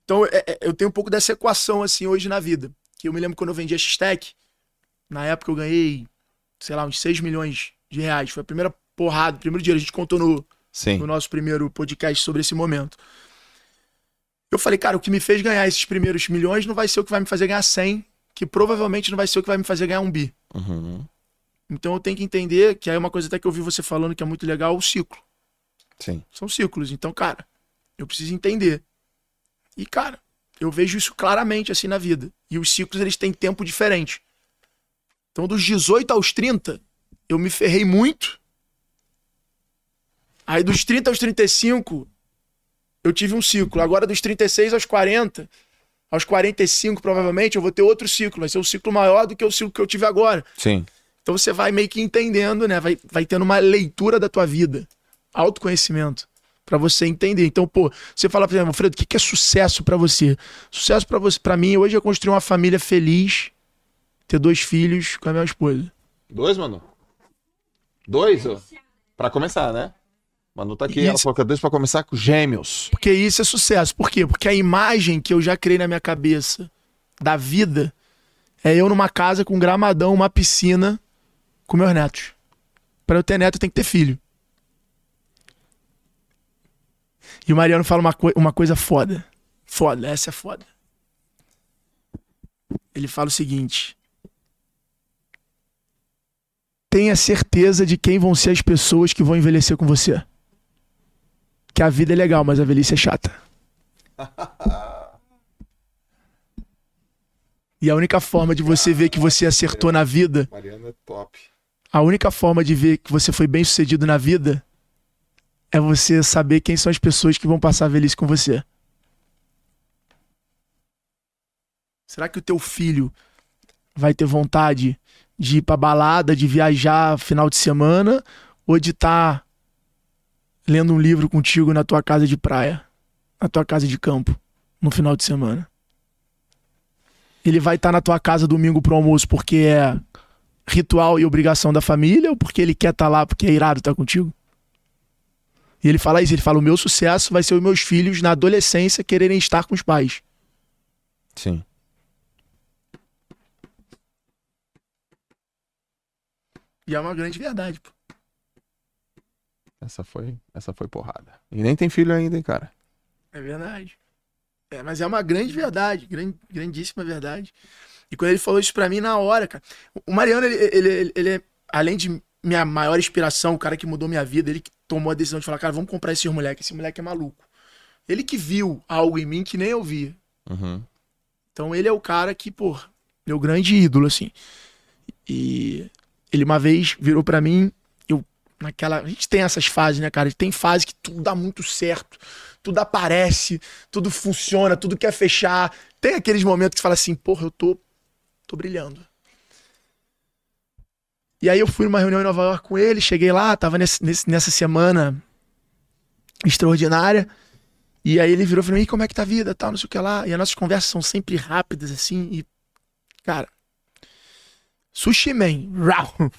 Então, é- é- eu tenho um pouco dessa equação, assim, hoje na vida. Que eu me lembro quando eu vendi a X-Tech, na época eu ganhei, sei lá, uns 6 milhões de reais. Foi a primeira porrada, o primeiro dinheiro. A gente contou no, Sim. no nosso primeiro podcast sobre esse momento. Eu falei, cara, o que me fez ganhar esses primeiros milhões não vai ser o que vai me fazer ganhar 100, que provavelmente não vai ser o que vai me fazer ganhar um bi. Uhum. Então eu tenho que entender, que aí é uma coisa até que eu vi você falando que é muito legal, o ciclo. Sim. São ciclos. Então, cara, eu preciso entender. E, cara, eu vejo isso claramente assim na vida. E os ciclos, eles têm tempo diferente. Então, dos 18 aos 30, eu me ferrei muito. Aí, dos 30 aos 35, eu tive um ciclo. Agora, dos 36 aos 40, aos 45, provavelmente, eu vou ter outro ciclo. Vai ser um ciclo maior do que o ciclo que eu tive agora. Sim. Então você vai meio que entendendo, né? Vai, vai tendo uma leitura da tua vida, autoconhecimento, Pra você entender. Então, pô, você fala, por exemplo, Fredo, o que que é sucesso pra você? Sucesso pra você, para mim, hoje é construir uma família feliz, ter dois filhos com a minha esposa. Dois, mano? Dois? ó? Pra começar, né? Manu tá aqui, Isso. ela falou que é dois pra começar com gêmeos. Porque isso é sucesso. Por quê? Porque a imagem que eu já criei na minha cabeça da vida é eu numa casa com um gramadão, uma piscina com meus netos. Pra eu ter neto, eu tenho que ter filho. E o Mariano fala uma, coi- uma coisa foda. Foda, essa é foda. Ele fala o seguinte: Tenha certeza de quem vão ser as pessoas que vão envelhecer com você que a vida é legal, mas a velhice é chata. E a única forma de você ver que você acertou na vida, Mariana é top. a única forma de ver que você foi bem sucedido na vida é você saber quem são as pessoas que vão passar a velhice com você. Será que o teu filho vai ter vontade de ir pra balada, de viajar final de semana ou de estar lendo um livro contigo na tua casa de praia, na tua casa de campo, no final de semana? Ele vai estar na tua casa domingo pro almoço porque é ritual e obrigação da família ou porque ele quer estar lá porque é irado estar contigo? E ele fala isso, ele fala: o meu sucesso vai ser os meus filhos na adolescência quererem estar com os pais. Sim. E é uma grande verdade, pô. Essa foi, essa foi porrada. E nem tem filho ainda, hein, cara. É verdade. É, mas é uma grande verdade, gran- grandíssima verdade. E quando ele falou isso pra mim na hora, cara. O Mariano, ele, ele, ele, ele é, além de minha maior inspiração, o cara que mudou minha vida, ele que tomou a decisão de falar, cara, vamos comprar esse moleque, esse moleque é maluco. Ele que viu algo em mim que nem eu via. Uhum. Então ele é o cara que, pô, meu grande ídolo, assim. E ele uma vez virou pra mim, naquela. A gente tem essas fases, né, cara? Tem fase que tudo dá muito certo, tudo aparece, tudo funciona, tudo quer fechar. Tem aqueles momentos que você fala assim, porra, eu tô, tô brilhando. E aí eu fui numa reunião em Nova York com ele, cheguei lá, tava nesse, nesse- nessa semana extraordinária. E aí ele virou e falou: e como é que tá a vida, tal, não sei o que lá. E as nossas conversas são sempre rápidas, assim, e. Cara. Sushi Man. Rau.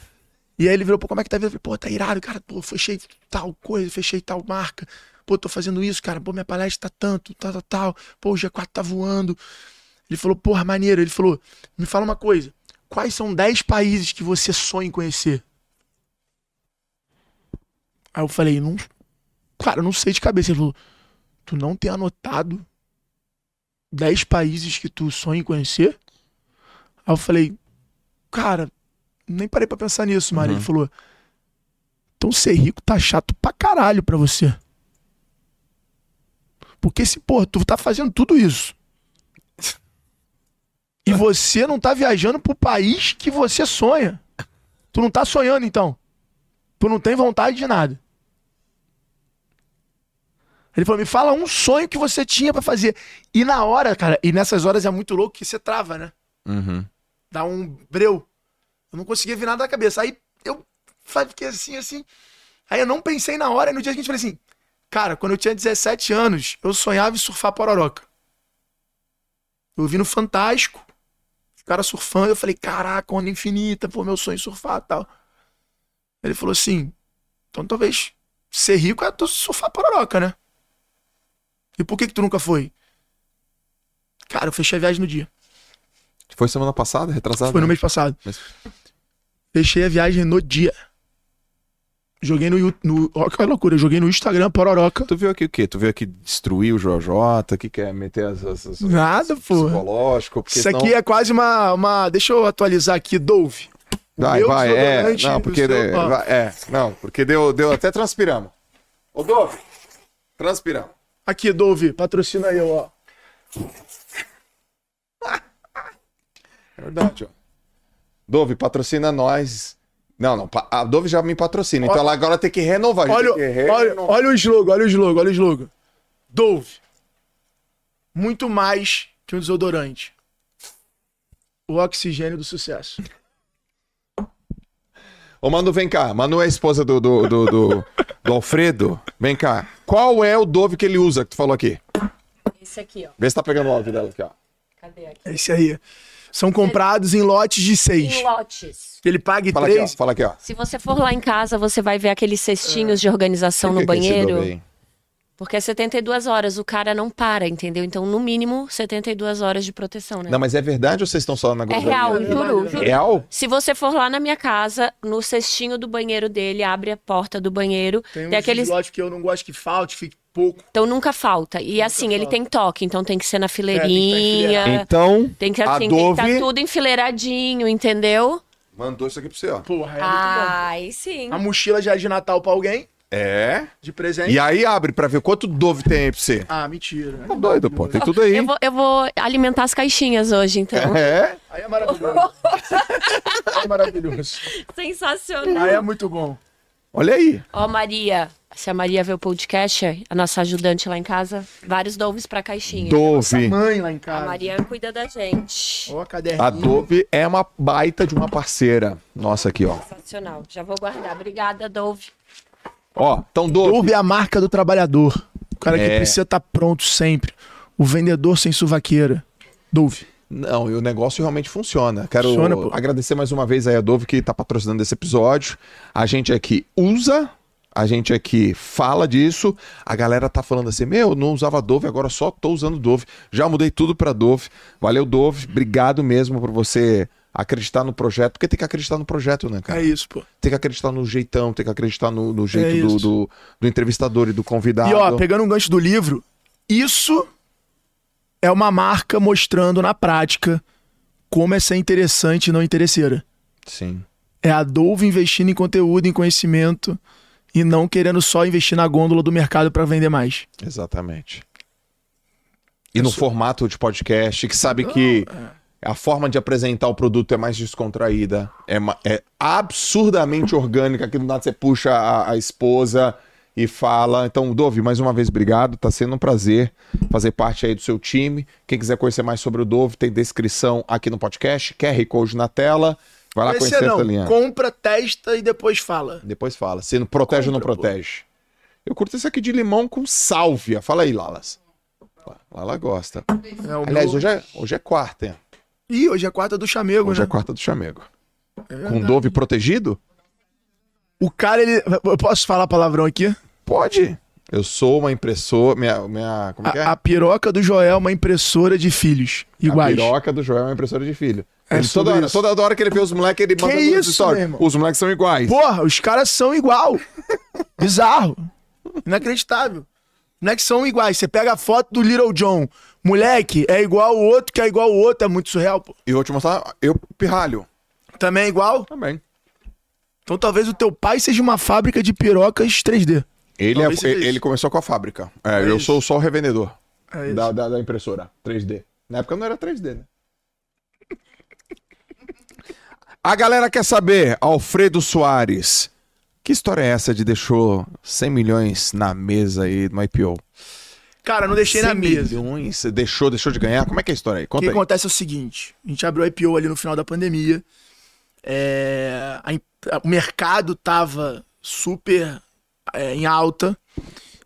E aí ele virou, pô, como é que tá vendo? Eu falei, pô, tá irado, cara, pô, fechei tal coisa, fechei tal marca. Pô, tô fazendo isso, cara, pô, minha palestra tá tanto, tal, tal, tal. Pô, o G4 tá voando. Ele falou, porra, maneiro. Ele falou, me fala uma coisa. Quais são 10 países que você sonha em conhecer? Aí eu falei, não. Cara, eu não sei de cabeça. Ele falou, tu não tem anotado 10 países que tu sonha em conhecer? Aí eu falei, cara, nem parei pra pensar nisso, Mari. Uhum. Ele falou, então ser rico tá chato pra caralho pra você. Porque se, pô, tu tá fazendo tudo isso. E você não tá viajando pro país que você sonha. Tu não tá sonhando, então. Tu não tem vontade de nada. Ele falou: me fala um sonho que você tinha pra fazer. E na hora, cara, e nessas horas é muito louco que você trava, né? Uhum. Dá um breu. Eu não conseguia vir nada da cabeça. Aí eu fiquei assim, assim. Aí eu não pensei na hora. E no dia seguinte eu falei assim: cara, quando eu tinha 17 anos, eu sonhava em surfar pororoca. Eu vi no Fantástico, os caras surfando. Eu falei: caraca, onda infinita, pô, meu sonho é surfar e tal. Ele falou assim: então talvez ser rico é tu surfar pororoca, né? E por que que tu nunca foi? Cara, eu fechei a viagem no dia. Foi semana passada, retrasada? Foi no mês passado. Mas- Fechei a viagem no dia. Joguei no, no. Olha que loucura, joguei no Instagram Pororoca. Tu viu aqui o quê? Tu viu aqui destruir o JJ, que quer meter as, as, as Nada, pô. psicológico, porque Isso aqui senão- é quase uma, uma. Deixa eu atualizar aqui, Dove. O Vai, vai, é. Não, o porque. seu- é, vai- é, não, porque deu, deu até transpiramos. Ô, Dove, transpiramos. Aqui, Dove, patrocina eu, ó. É verdade, ó. Dove, patrocina nós. Não, não, a Dove já me patrocina, então Olha- ela agora tem que renovar. Olha, tem que olha, renovar. olha o slogan, olha o slogan, olha o slogan. Dove. Muito mais que um desodorante. O oxigênio do sucesso. Ô, Manu, vem cá. Manu é a esposa do, do, do, do- do Alfredo. Vem cá. Qual é o Dove que ele usa que tu falou aqui? Esse aqui, ó. Vê se tá pegando o áudio dela aqui, ó. Cadê aqui? Esse aí. São comprados em lotes de seis. Em lotes. Ele paga Fala aqui, ó. três. Fala aqui, ó. Se você for lá em casa, você vai ver aqueles cestinhos de organização no é banheiro. Porque é 72 horas, o cara não para, entendeu? Então, no mínimo, 72 horas de proteção, né? Não, mas é verdade ou vocês estão só na É gritaria? real, juro, juro. Real? Se você for lá na minha casa, no cestinho do banheiro dele, abre a porta do banheiro, Tem tem, aqueles. lotes que eu não gosto que falte, fique pouco. Então nunca falta. E assim, ele falta. tem toque, então tem que ser na É, tem fileirinha. Então, tem que assim, tem que Dove estar tudo enfileiradinho, entendeu? mandou isso aqui pra você, ó. Porra, é Ai, sim. A mochila já é de Natal pra alguém, É. de presente. E aí abre pra ver quanto Dove tem aí pra você. Ah, mentira. Tá doido, pô. Tem tudo aí. Eu vou, eu vou alimentar as caixinhas hoje, então. É. Aí é maravilhoso. Aí é maravilhoso. Sensacional. Aí é muito bom. Olha aí. Ó, Maria, se a Maria vê o podcast, a nossa ajudante lá em casa, vários doves pra caixinha. Dove. Mãe lá em A casa. Maria cuida da gente. Ó, caderninho. A Dove é uma baita de uma parceira. Nossa, aqui, ó. Sensacional. Já vou guardar. Obrigada, Dove. Ó, então Dove. Dove é a marca do trabalhador. O cara que É. precisa estar pronto sempre. O vendedor sem suvaqueira. Dove. Não, e o negócio realmente funciona. Quero Funciona, agradecer mais uma vez aí a Dove que tá patrocinando esse episódio. A gente aqui usa, a gente aqui fala disso. A galera tá falando assim: meu, não usava Dove, agora só tô usando Dove. Já mudei tudo pra Dove. Valeu, Dove. Obrigado mesmo por você acreditar no projeto, porque tem que acreditar no projeto, né, cara? É isso, pô. Tem que acreditar no jeitão, tem que acreditar no, no jeito É do, do, do entrevistador e do convidado. E ó, pegando um gancho do livro, isso é uma marca mostrando na prática como é ser interessante e não interesseira. Sim. É a Dove investindo em conteúdo, em conhecimento e não querendo só investir na gôndola do mercado para vender mais. Exatamente. E no formato de podcast, que sabe que a forma de apresentar o produto é mais descontraída, é, é absurdamente orgânica, que do nada você puxa a, a esposa e fala. Então, Dove, mais uma vez, obrigado. Tá sendo um prazer fazer parte aí do seu time. Quem quiser conhecer mais sobre o Dove, tem descrição aqui no podcast, QR Code na tela. Vai lá Conhecer conhecer não, essa linha. compra, testa e depois fala. Depois fala. Se não protege ou não Compra, pô. protege. Eu curto esse aqui de limão com sálvia. Fala aí, Lalas. Lala gosta. É, Aliás, meu- hoje é, hoje é quarta, hein? Ih, hoje é quarta do chamego, Hoje né? é quarta do chamego. É Com. Dove protegido? O cara, ele. Eu posso falar palavrão aqui? Pode. Eu sou uma impressora. Minha, minha, como que é? A, a piroca do Joel é uma impressora de filhos iguais. A piroca do Joel é uma impressora de filho. É Ele toda, hora, isso. toda hora que ele vê os moleques, ele manda isso, stories. meu irmão? Os moleques são iguais. Porra, os caras são igual. Bizarro. Inacreditável. Não é que são iguais. Você pega a foto do Little John. Moleque, é igual o outro, que é igual o outro. É muito surreal, pô. E eu vou te mostrar, eu pirralho. Também é igual? Também. Então talvez o teu pai seja uma fábrica de pirocas 3D. Ele, é- ele, ele começou com a fábrica. É, É eu isso. sou só o revendedor É da, da, da impressora 3D. Na época não era 3D, né? A galera quer saber, Alfredo Soares, que história é essa de deixou 100 milhões na mesa aí no IPO? Cara, não deixei na 100 mesa. milhões? Você deixou, deixou de ganhar? Como é que é a história aí? O que aí. acontece é o seguinte: a gente abriu o IPO ali no final da pandemia. é, a im- o mercado tava super em alta.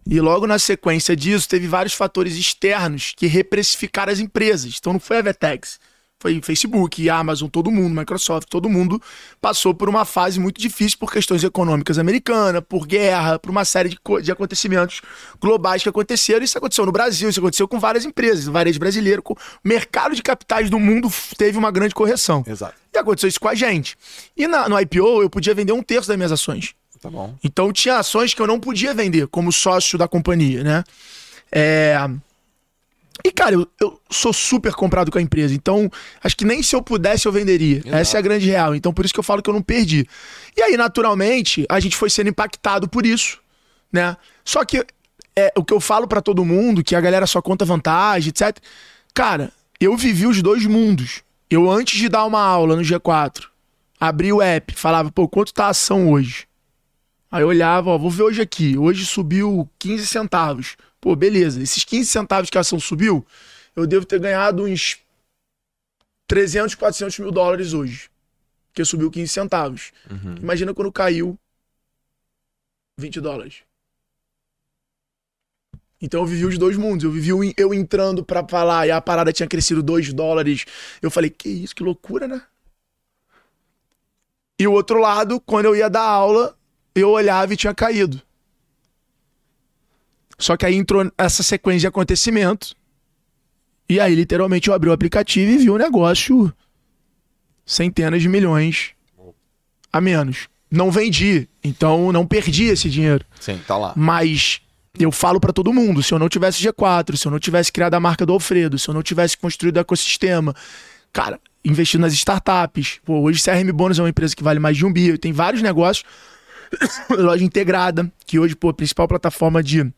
E logo na sequência disso, teve vários fatores externos que reprecificaram as empresas. Então não foi a Vetex. Foi Facebook, Amazon, todo mundo, Microsoft, todo mundo passou por uma fase muito difícil por questões econômicas americanas, por guerra, por uma série de, de acontecimentos globais que aconteceram. Isso aconteceu no Brasil, isso aconteceu com várias empresas, o varejo brasileiro, com o mercado de capitais do mundo teve uma grande correção. Exato. E aconteceu isso com a gente. E na- no IPO eu podia vender um terço das minhas ações. Tá bom. Então tinha ações que eu não podia vender como sócio da companhia, né? É... E, cara, eu, eu sou super comprado com a empresa. Então, acho que nem se eu pudesse eu venderia. Exato. Essa é a grande real. Então, por isso que eu falo que eu não perdi. E aí, naturalmente, a gente foi sendo impactado por isso, né? Só que é, o que eu falo pra todo mundo, que a galera só conta vantagem, etc. Cara, eu vivi os dois mundos. Eu, antes de dar uma aula no G4, abri o app, falava, pô, quanto tá a ação hoje? Aí eu olhava, ó, vou ver hoje aqui. Hoje subiu 15 centavos. Pô, beleza. Esses 15 centavos que a ação subiu, eu devo ter ganhado uns 300, 400 mil dólares hoje. Porque subiu 15 centavos. Imagina quando caiu 20 dólares. Então eu vivi os dois mundos. Eu vivi eu entrando pra falar e a parada tinha crescido 2 dólares. Eu falei, que isso, que loucura, né? E o outro lado, quando eu ia dar aula, eu olhava e tinha caído. Só que aí entrou essa sequência de acontecimento. E aí, literalmente, eu abri o aplicativo e vi o negócio centenas de milhões a menos. Não vendi, então não perdi esse dinheiro. Sim, tá lá. Mas eu falo pra todo mundo, se eu não tivesse G4, se eu não tivesse criado a marca do Alfredo, se eu não tivesse construído o ecossistema, cara, investido nas startups. Pô, hoje CRM Bônus é uma empresa que vale mais de um bi, tem vários negócios. Loja integrada, que hoje, pô, a principal plataforma de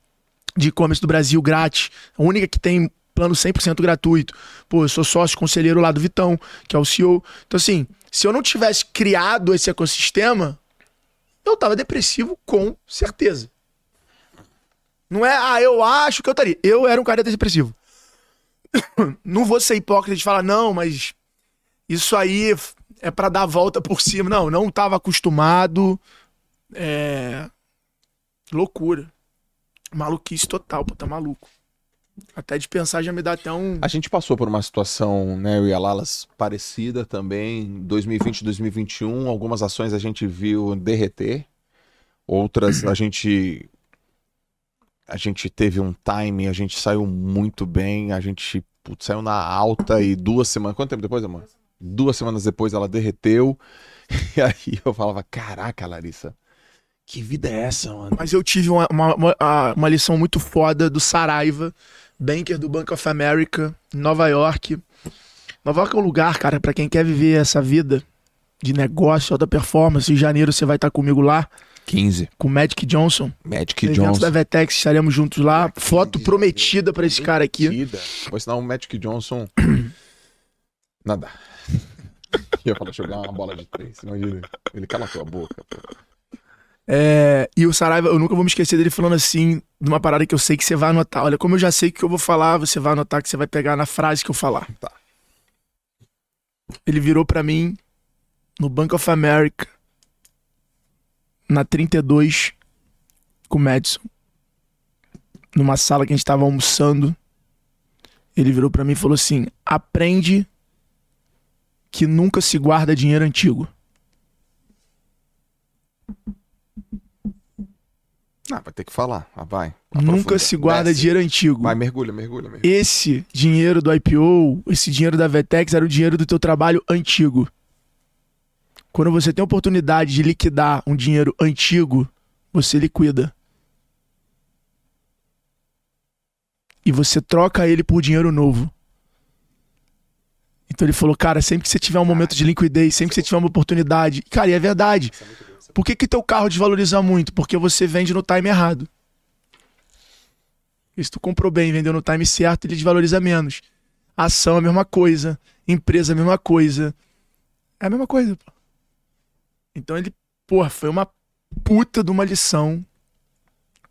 de e-commerce do Brasil grátis, a única que tem plano 100% gratuito. Pô, eu sou sócio conselheiro lá do Vitão, que é o CEO. Então assim, se eu não tivesse criado esse ecossistema, eu tava depressivo com certeza. Não é, ah, eu acho que eu estaria. Eu era um cara depressivo. Não vou ser hipócrita de falar, não, mas isso aí é pra dar a volta por cima. Não, não tava acostumado. É. Loucura. Maluquice total, pô, tá maluco. Até de pensar já me dá até um. A gente passou por uma situação, né, eu e a Lalas, parecida também, 2020, 2021, algumas ações a gente viu derreter, outras a gente a gente teve um timing, a gente saiu muito bem, a gente putz, saiu na alta e duas semanas, quanto tempo depois, amor? Duas semanas depois ela derreteu, e aí eu falava, caraca, Larissa, que vida é essa, mano? Mas eu tive uma, uma, uma, uma lição muito foda do Saraiva, banker do Bank of America, em Nova York. Nova York é um lugar, cara, pra quem quer viver essa vida de negócio, alta performance. Em janeiro você vai estar comigo lá, 15. com o Magic Johnson. Magic Evento Johnson. da Vetex, estaremos juntos lá. Foto prometida pra esse cara aqui. Pois senão o Magic Johnson. Nada. ia falar jogar uma bola de três. Imagina. Ele cala a tua boca. pô. É, e o Saraiva, eu nunca vou me esquecer dele falando assim, de uma parada que eu sei que você vai anotar. Olha, como eu já sei o que eu vou falar, você vai anotar que você vai pegar na frase que eu falar. Tá. Ele virou pra mim no Bank of America, na 32, com o Madison, numa sala que a gente tava almoçando. Ele virou pra mim e falou assim: aprende que nunca se guarda dinheiro antigo. Ah, vai ter que falar. Ah, vai. Nunca Aprofunda. se guarda Desce. dinheiro antigo. Vai, mergulha, mergulha, mergulha. Esse dinheiro do IPO, esse dinheiro da Vetex era o dinheiro do teu trabalho antigo. Quando você tem a oportunidade de liquidar um dinheiro antigo, você liquida. E você troca ele por dinheiro novo. Então ele falou, cara, sempre que você tiver um momento de liquidez, sempre que você tiver uma oportunidade. Cara, e é verdade. Por que, que teu carro desvaloriza muito? Porque você vende no time errado. E se tu comprou bem, vendeu no time certo, ele desvaloriza menos. Ação é a mesma coisa. Empresa é a mesma coisa. É a mesma coisa, pô. Então ele, porra, foi uma puta de uma lição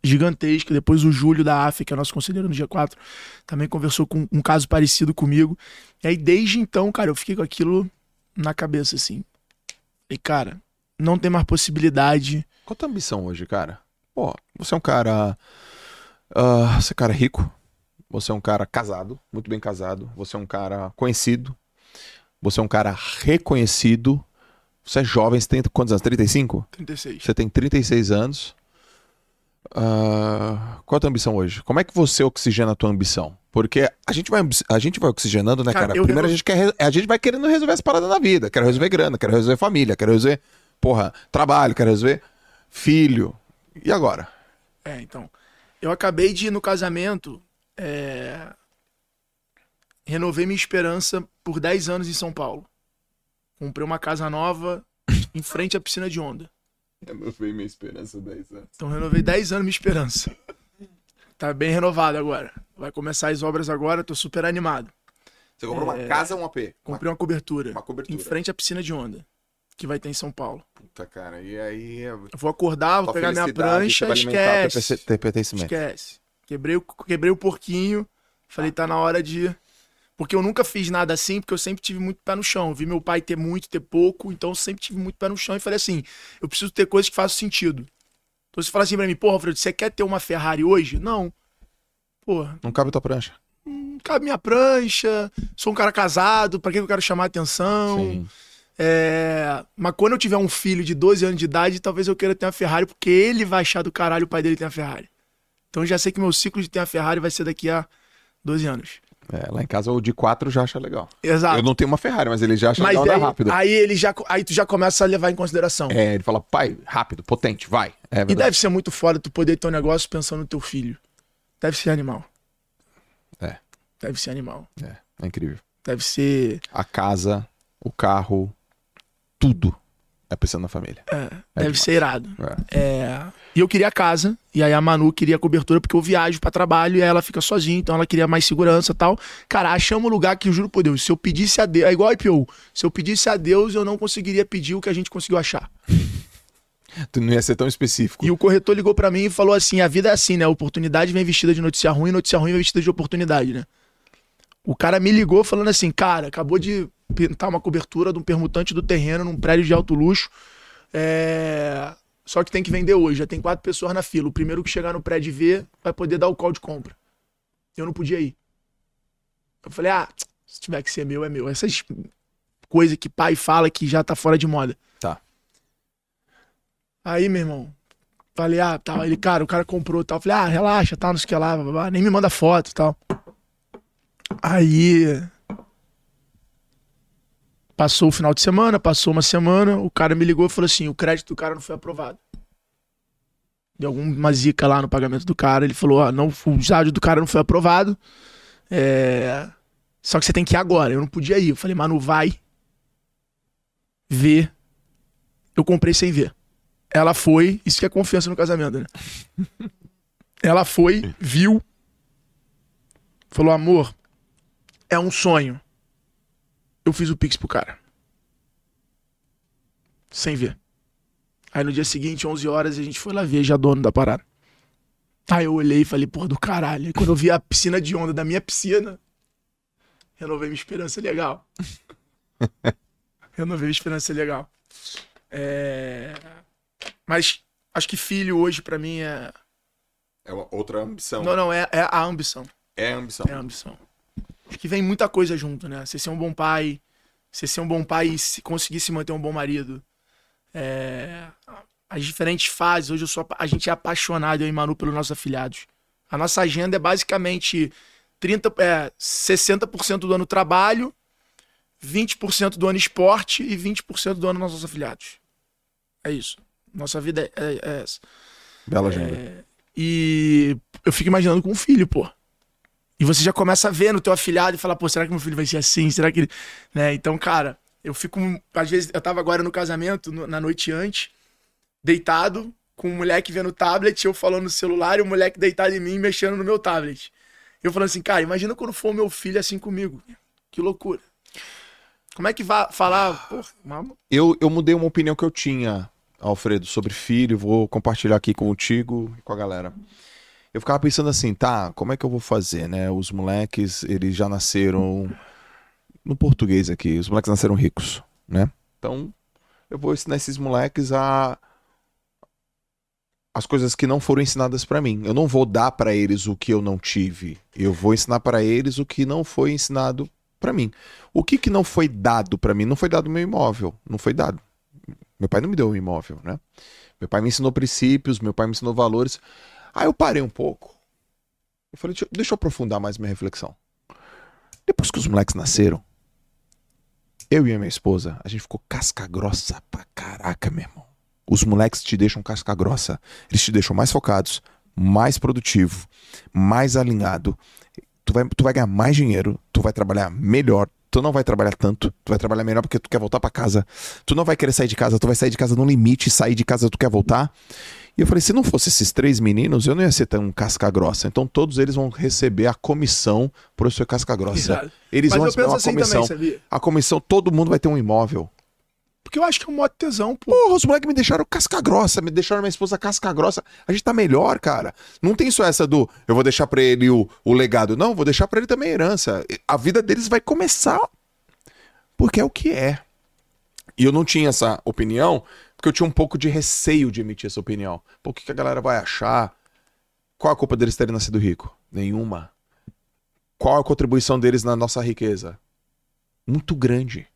gigantesca. Depois o Júlio da AF, que é nosso conselheiro no G4, também conversou com um caso parecido comigo. E aí, desde então, cara, eu fiquei com aquilo na cabeça, assim. E, cara, não tem mais possibilidade. Qual a tua ambição hoje, cara? Pô, você é um cara. ah, você é um cara rico. Você é um cara casado, muito bem casado. Você é um cara conhecido. Você é um cara reconhecido. Você é jovem, você tem quantos anos? 35? 36. Você tem 36 anos. Ah, qual a tua ambição hoje? Como é que você oxigena a tua ambição? Porque a gente vai, a gente vai oxigenando, né, Cara, cara? Primeiro a reno- gente, quer, a gente vai querendo resolver as paradas na vida. Quero resolver grana, quero resolver família, quero resolver, porra, trabalho, quero resolver filho. E agora? É, então. Eu acabei de ir no casamento. é, Renovei minha esperança por 10 anos em São Paulo. Comprei uma casa nova em frente à piscina de onda. Vi minha esperança 10 anos. Então renovei 10 anos minha esperança. Tá bem renovado agora. Vai começar as obras agora, tô super animado. Você comprou uma É. casa ou um AP? Uma Comprei uma cobertura, uma cobertura. em frente à piscina de onda, que vai ter em São Paulo. Puta, cara, e aí... Eu vou acordar, vou pegar minha prancha, esquece. Esquece. Quebrei o, quebrei o porquinho. Falei, tá na hora de. Porque eu nunca fiz nada assim, porque eu sempre tive muito pé no chão. Vi meu pai ter muito, ter pouco, então eu sempre tive muito pé no chão e falei assim: eu preciso ter coisas que façam sentido. Então você fala assim pra mim, porra, Alfredo, você quer ter uma Ferrari hoje? Não. Porra, Não cabe tua prancha. não cabe minha prancha, sou um cara casado, pra que eu quero chamar atenção? Sim. É, Mas quando eu tiver um filho de 12 anos de idade, talvez eu queira ter uma Ferrari, porque ele vai achar do caralho o pai dele ter uma Ferrari. Então eu já sei que meu ciclo de ter uma Ferrari vai ser daqui a 12 anos. É, lá em casa o de 4 já acha legal. Exato. Eu não tenho uma Ferrari, mas ele já acha Mas legal rápido. aí ele já aí tu já começa a levar em consideração. É, ele fala, pai, rápido, potente, vai. É e deve ser muito foda tu poder ter um negócio pensando no teu filho. Deve ser animal. É. Deve ser animal. É, é incrível. Deve ser. A casa, o carro, tudo é pensando na família. é, deve demais. ser irado. É. É, E eu queria a casa, e aí a Manu queria a cobertura porque eu viajo pra trabalho e aí ela fica sozinha, então ela queria mais segurança e tal. Cara, achamos um lugar que eu juro por Deus, se eu pedisse a Deus, é igual a IPO, se eu pedisse a Deus, eu não conseguiria pedir o que a gente conseguiu achar. Tu não ia ser tão específico. E o corretor ligou pra mim e falou assim: a vida é assim, né? Oportunidade vem vestida de notícia ruim, notícia ruim vem vestida de oportunidade, né? O cara me ligou falando assim: cara, acabou de pintar uma cobertura de um permutante do terreno num prédio de alto luxo. É... Só que tem que vender hoje. Já tem quatro pessoas na fila. O primeiro que chegar no prédio e ver vai poder dar o call de compra. Eu não podia ir. Eu falei: ah, se tiver que ser meu, é meu. Essas coisas que pai fala que já tá fora de moda. Tá. Aí, meu irmão, falei, ah, tal. Ele, cara, o cara comprou tal. Falei, ah, relaxa, tal, não sei o que lá, blá, blá, nem me manda foto e tal. Aí. Passou o final de semana, passou uma semana, o cara me ligou e falou assim: o crédito do cara não foi aprovado. Deu alguma zica lá no pagamento do cara. Ele falou: ó, não, o estádio do cara não foi aprovado. É... Só que você tem que ir agora. Eu não podia ir. Eu falei, mano, vai ver. Eu comprei sem ver. Ela foi, isso que é confiança no casamento, né? Ela foi, viu, falou: amor, é um sonho. Eu fiz o Pix pro cara. Sem ver. Aí no dia seguinte, 11 horas, a gente foi lá ver já dono da parada. Aí eu olhei e falei, porra do caralho. Quando eu vi a piscina de onda da minha piscina, renovei minha esperança legal. renovei minha esperança legal. É... Mas acho que filho hoje pra mim é. É uma outra ambição. Não, não, é, é a ambição. É ambição. É a ambição. Que vem muita coisa junto, né? Você ser um bom pai, você ser um bom pai e se- conseguir se manter um bom marido. É... as diferentes fases. Hoje eu sou, a gente é apaixonado, eu e Manu, pelos nossos afiliados. A nossa agenda é basicamente 30, é, 60% do ano trabalho, 20% do ano esporte e 20% do ano nossos afiliados. É isso. Nossa vida é, é, é essa. Bela agenda. É, e eu fico imaginando com um filho, pô. E você já começa a ver no teu afilhado e falar, pô, será que meu filho vai ser assim? Será que. Né? Então, cara, eu fico. Às vezes, eu tava agora no casamento, no, na noite antes, deitado, com um moleque vendo tablet, eu falando no celular e o moleque deitado em mim, mexendo no meu tablet. Eu falando assim, cara, imagina quando for meu filho assim comigo. Que loucura. Como é que vai falar? Pô, eu, eu mudei uma opinião que eu tinha, Alfredo, sobre filho. Vou compartilhar aqui contigo e com a galera. Eu ficava pensando assim, tá, como é que eu vou fazer, né? Os moleques, eles já nasceram no português aqui, os moleques nasceram ricos, né? Então, eu vou ensinar esses moleques a as coisas que não foram ensinadas para mim. Eu não vou dar para eles o que eu não tive. Eu vou ensinar para eles o que não foi ensinado para mim. O que que não foi dado para mim? Não foi dado meu imóvel, não foi dado. Meu pai não me deu um imóvel, né? Meu pai me ensinou princípios, meu pai me ensinou valores. Aí eu parei um pouco. Eu falei, deixa, deixa eu aprofundar mais minha reflexão. Depois que os moleques nasceram, eu e a minha esposa, a gente ficou casca grossa pra caraca, meu irmão. Os moleques te deixam casca grossa. Eles te deixam mais focados, mais produtivo, mais alinhado. Tu vai, tu vai ganhar mais dinheiro, tu vai trabalhar melhor, tu não vai trabalhar tanto, tu vai trabalhar melhor porque tu quer voltar para casa. Tu não vai querer sair de casa, tu vai sair de casa no limite, sair de casa tu quer voltar. E eu falei, se não fosse esses três meninos, eu não ia ser tão casca grossa. Então todos eles vão receber a comissão por ser casca grossa. Eles Mas vão receber uma assim comissão. Também, a comissão, todo mundo vai ter um imóvel. Porque eu acho que é um modo tesão, pô. Porra, os moleques me deixaram casca grossa, me deixaram minha esposa casca grossa. A gente tá melhor, cara. Não tem só essa do eu vou deixar pra ele o, o legado. Não, vou deixar pra ele também a herança. A vida deles vai começar porque é o que é. E eu não tinha essa opinião porque eu tinha um pouco de receio de emitir essa opinião. Pô, o que a galera vai achar? Qual a culpa deles terem nascido rico? Nenhuma. Qual a contribuição deles na nossa riqueza? Muito grande.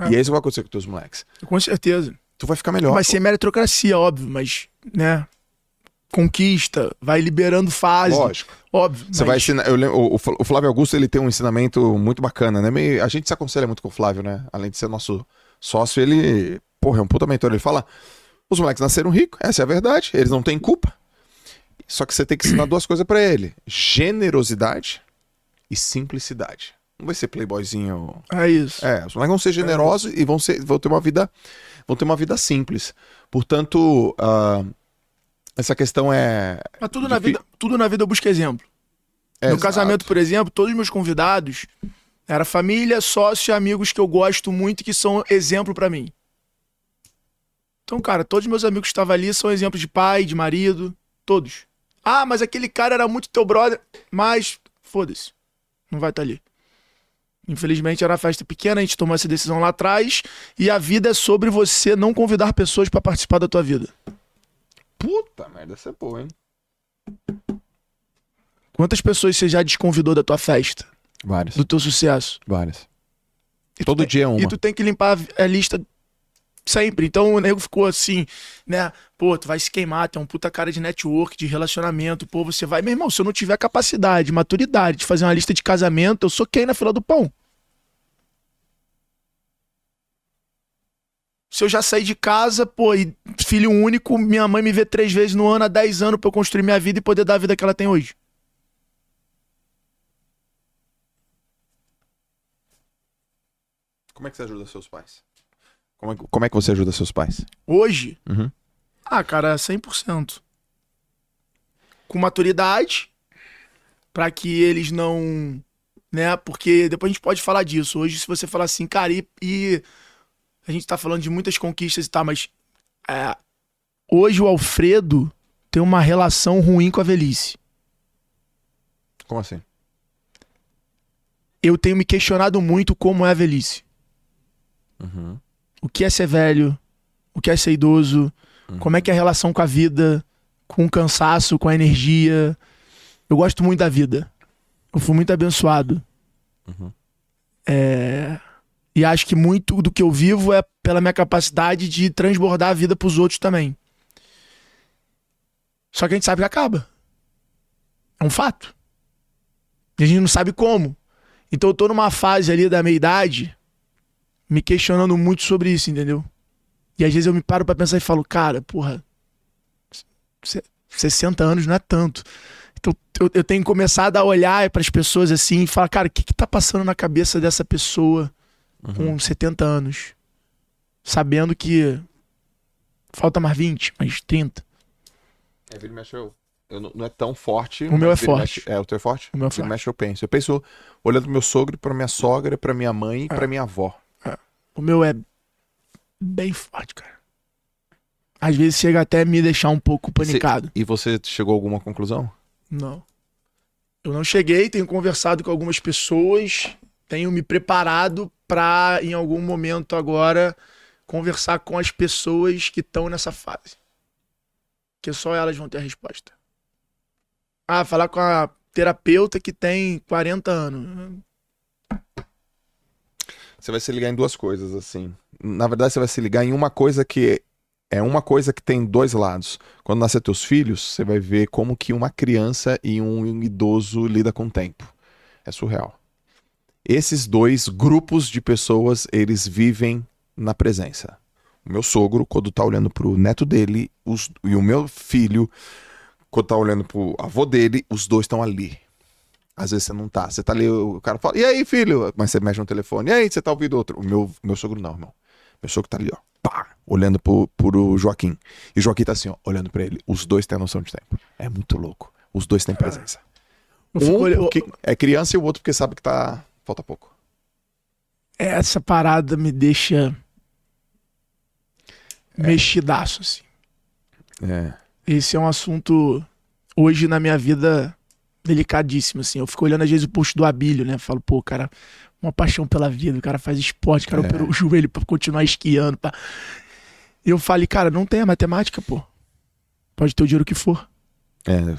É. E é isso que vai acontecer com teus moleques. Com certeza. Tu vai ficar melhor. Vai ser meritocracia, óbvio, mas, né? Conquista, vai liberando fase. Lógico. Óbvio. Você mas... vai ensinar. Eu lembro, o Flávio Augusto ele tem um ensinamento muito bacana, né? A gente se aconselha muito com o Flávio, né? Além de ser nosso sócio, ele porra, é um puta mentor. Ele fala: os moleques nasceram ricos, essa é a verdade, eles não têm culpa. Só que você tem que ensinar duas coisas para ele: generosidade e simplicidade. Não vai ser playboyzinho. É isso. É, os moleques vão ser generosos é e vão, ser, vão ter uma vida vão ter uma vida simples. Portanto, uh, essa questão é. Mas tudo na, vida, tudo na vida eu busco exemplo. É, no exato. casamento, por exemplo, todos os meus convidados era família, sócio e amigos que eu gosto muito e que são exemplo para mim. Então, cara, todos meus amigos que estavam ali são exemplos de pai, de marido, todos. Ah, mas aquele cara era muito teu brother. Mas, foda-se. Não vai estar tá ali. Infelizmente era uma festa pequena, a gente tomou essa decisão lá atrás. E a vida é sobre você não convidar pessoas para participar da tua vida. Puta merda, essa é boa, hein? Quantas pessoas você já desconvidou da tua festa? Várias. Do teu sucesso? Várias. Todo tem, dia é uma. E tu tem que limpar a lista Sempre. Então o nego ficou assim, né? Pô, tu vai se queimar, tem um puta cara de network, de relacionamento. Pô, você vai. Meu irmão, se eu não tiver capacidade, maturidade de fazer uma lista de casamento, eu sou quem na fila do pão? Se eu já saí de casa, pô, e filho único, minha mãe me vê três vezes no ano há dez anos pra eu construir minha vida e poder dar a vida que ela tem hoje. Como é que você ajuda seus pais? Como é, como é que você ajuda seus pais? Hoje? Uhum. Ah, cara, 100%. Com maturidade, para que eles não. Né? Porque depois a gente pode falar disso. Hoje, se você falar assim, cara, e, e a gente tá falando de muitas conquistas e tal, mas é, hoje o Alfredo tem uma relação ruim com a velhice. Como assim? Eu tenho me questionado muito como é a velhice. Uhum o que é ser velho, o que é ser idoso, uhum. como é que é a relação com a vida, com o cansaço, com a energia. Eu gosto muito da vida. Eu fui muito abençoado. Uhum. É... E acho que muito do que eu vivo é pela minha capacidade de transbordar a vida para os outros também. Só que a gente sabe que acaba. É um fato. E a gente não sabe como. Então eu tô numa fase ali da meia idade me questionando muito sobre isso, entendeu? E às vezes eu me paro pra pensar e falo, cara, porra, 60 anos não é tanto. Então eu, eu tenho começado a olhar para as pessoas assim e falar, cara, o que que tá passando na cabeça dessa pessoa Uhum. com 70 anos? Sabendo que falta mais 20, mais 30. É, vira e mexe, eu, eu não, não é tão forte. O meu é forte. mexe- é, o teu é forte? O meu é Vira forte. mexe, eu penso. Eu penso olhando pro meu sogro, pra minha sogra, pra minha mãe e É. pra minha avó. O meu é bem forte, cara. Às vezes chega até a me deixar um pouco panicado. E você chegou a alguma conclusão? Não. Eu não cheguei, tenho conversado com algumas pessoas, tenho me preparado pra, em algum momento agora, conversar com as pessoas que estão nessa fase. Que só elas vão ter a resposta. Ah, falar com a terapeuta que tem 40 anos. Você vai se ligar em duas coisas, assim. Na verdade, você vai se ligar em uma coisa que é uma coisa que tem dois lados. Quando nascer teus filhos, você vai ver como que uma criança e um idoso lida com o tempo. É surreal. Esses dois grupos de pessoas, eles vivem na presença. O meu sogro, quando tá olhando pro neto dele, os- e o meu filho, quando tá olhando pro avô dele, os dois estão ali. Às vezes você não tá. Você tá ali, o cara fala, e aí, filho? Mas você mexe no telefone, e aí, você tá ouvindo outro? O meu, meu sogro não, irmão. Meu sogro tá ali, ó, pá, olhando pro, pro Joaquim. E o Joaquim tá assim, ó, olhando pra ele. Os dois têm a noção de tempo. É muito louco. Os dois têm presença. Um porque é criança e o outro porque sabe que tá. Falta pouco. Essa parada me deixa mexidaço, assim. É. Esse é um assunto hoje na minha vida delicadíssimo, assim. Eu fico olhando às vezes o post do Abílio, né? Falo, pô, cara, uma paixão pela vida, o cara faz esporte, o cara É. operou o joelho pra continuar esquiando, pá. E eu falei, cara, não tem a matemática, pô. Pode ter o dinheiro que for. É.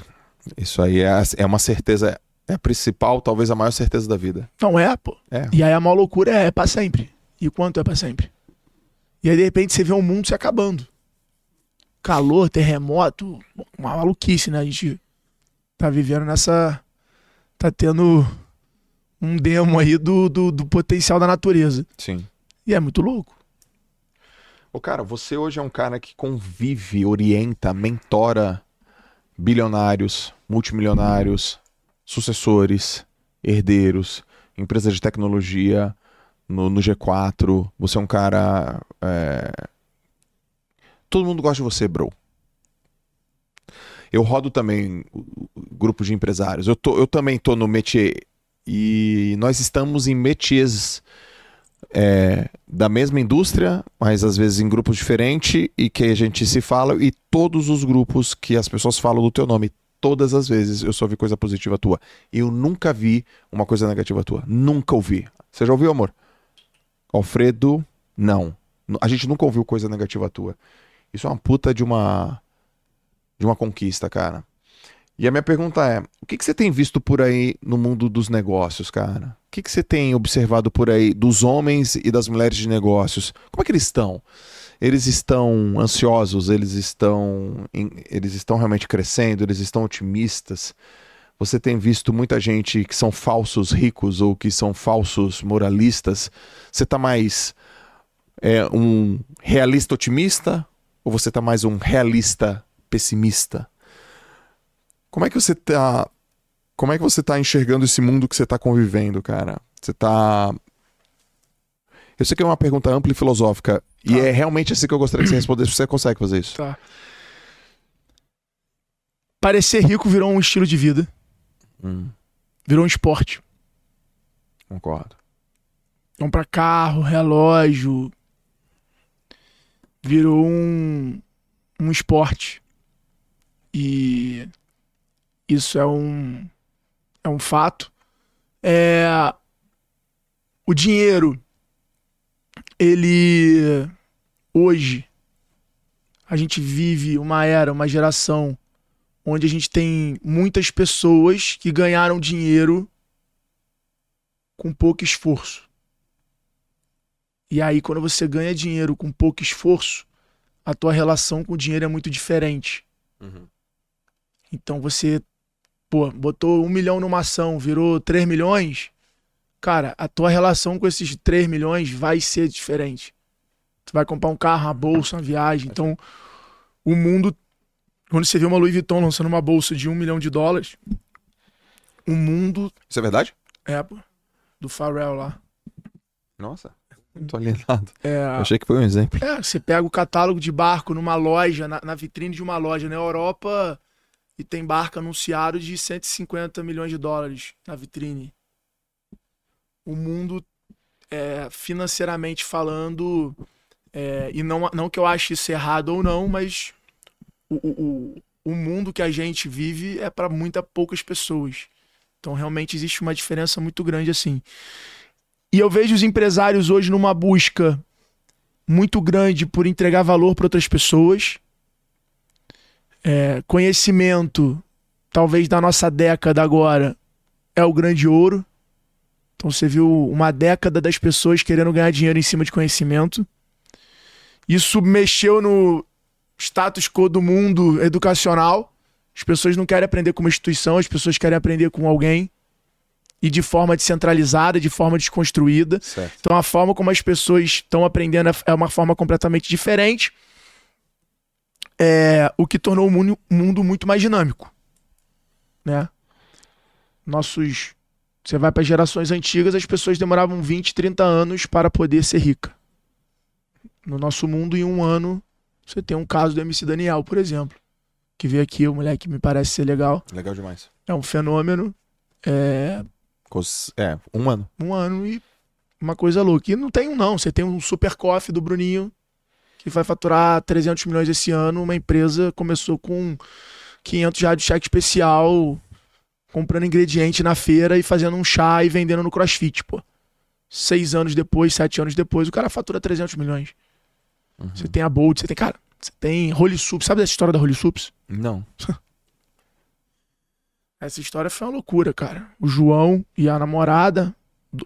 Isso aí é, é uma certeza. É a principal, talvez a maior certeza da vida. Não é, pô. É. E aí a maior loucura é, é pra sempre. E quanto é pra sempre? E aí, de repente, você vê o mundo se acabando. Calor, terremoto, uma maluquice, né? A gente tá vivendo nessa. Tá tendo um demo aí do, do, do potencial da natureza. Sim. E é muito louco. Ô, cara, você hoje é um cara que convive, orienta, mentora bilionários, multimilionários, sucessores, herdeiros, empresas de tecnologia no, no G4. Você é um cara. é, Todo mundo gosta de você, bro. Eu rodo também o- o grupo de empresários. Eu, tô, eu também tô no métier. E nós estamos em métiers é, da mesma indústria, mas às vezes em grupos diferentes e que a gente se fala e todos os grupos que as pessoas falam do teu nome, todas as vezes eu só vi coisa positiva tua. Eu nunca vi uma coisa negativa tua. Nunca ouvi. Você já ouviu, amor? Alfredo, não. A gente nunca ouviu coisa negativa tua. Isso é uma puta de uma de uma conquista, cara. E a minha pergunta é: o que, que você tem visto por aí no mundo dos negócios, cara? O que, que você tem observado por aí dos homens e das mulheres de negócios? Como é que eles estão? Eles estão ansiosos? Eles estão, em- eles estão realmente crescendo? Eles estão otimistas? Você tem visto muita gente que são falsos ricos ou que são falsos moralistas? Você tá mais é, um realista otimista ou você tá mais um realista pessimista? Como é que você tá. Como é que você tá enxergando esse mundo que você tá convivendo, cara? Você tá. Eu sei que é uma pergunta ampla e filosófica. E Tá. é realmente assim que eu gostaria que você respondesse. Você consegue fazer isso? Tá. Parecer rico virou um estilo de vida, Hum, virou um esporte. concordo. Comprar carro, relógio. Virou um, um esporte. E isso é um, é um fato. É, o dinheiro, ele. Hoje, a gente vive uma era, uma geração, onde a gente tem muitas pessoas que ganharam dinheiro com pouco esforço. E aí, quando você ganha dinheiro com pouco esforço, a tua relação com o dinheiro é muito diferente. Uhum. Então você, pô, botou um milhão numa ação, virou 3 milhões, cara, a tua relação com esses 3 milhões vai ser diferente. Tu vai comprar um carro, uma bolsa, uma viagem. Então, o mundo. Quando você vê uma Louis Vuitton lançando uma bolsa de um milhão de dólares, o mundo. Isso é verdade? É, pô. Do Pharrell lá. Nossa, tô alienado. É, Achei que foi um exemplo. é, você pega o catálogo de barco numa loja, na, na vitrine de uma loja na Europa, e tem barco anunciado de 150 milhões de dólares na vitrine. O mundo, é, financeiramente falando, é, e não, não que eu ache isso errado ou não, mas o, o, o- mundo que a gente vive é para muita poucas pessoas. Então realmente existe uma diferença muito grande assim. E eu vejo os empresários hoje numa busca muito grande por entregar valor para outras pessoas. É, conhecimento, talvez da nossa década agora, é o grande ouro. Então você viu uma década das pessoas querendo ganhar dinheiro em cima de conhecimento. Isso mexeu no status quo do mundo educacional. As pessoas não querem aprender com uma instituição, as pessoas querem aprender com alguém. E de forma descentralizada, de forma desconstruída. Certo. Então a forma como as pessoas estão aprendendo é uma forma completamente diferente. É o que tornou o mundo, mundo muito mais dinâmico, né? Nossos você vai para gerações antigas, as pessoas demoravam 20, 30 anos para poder ser rica. No nosso mundo, em um ano, você tem um caso do MC Daniel, por exemplo, que veio aqui, o moleque me parece ser legal. Legal demais. É um fenômeno. É, É, um ano. um ano e uma coisa louca. E não tem um não, você tem um super coffee do Bruninho que vai faturar 300 milhões esse ano, uma empresa começou com 500 reais de cheque especial, comprando ingrediente na feira e fazendo um chá e vendendo no CrossFit, pô. Seis anos depois, sete anos depois, o cara fatura 300 milhões. Você tem a Bolt, você tem, cara, você tem Holy Soups, sabe dessa história da Holy Soups? Não. Essa história foi uma loucura, cara. O João e a namorada,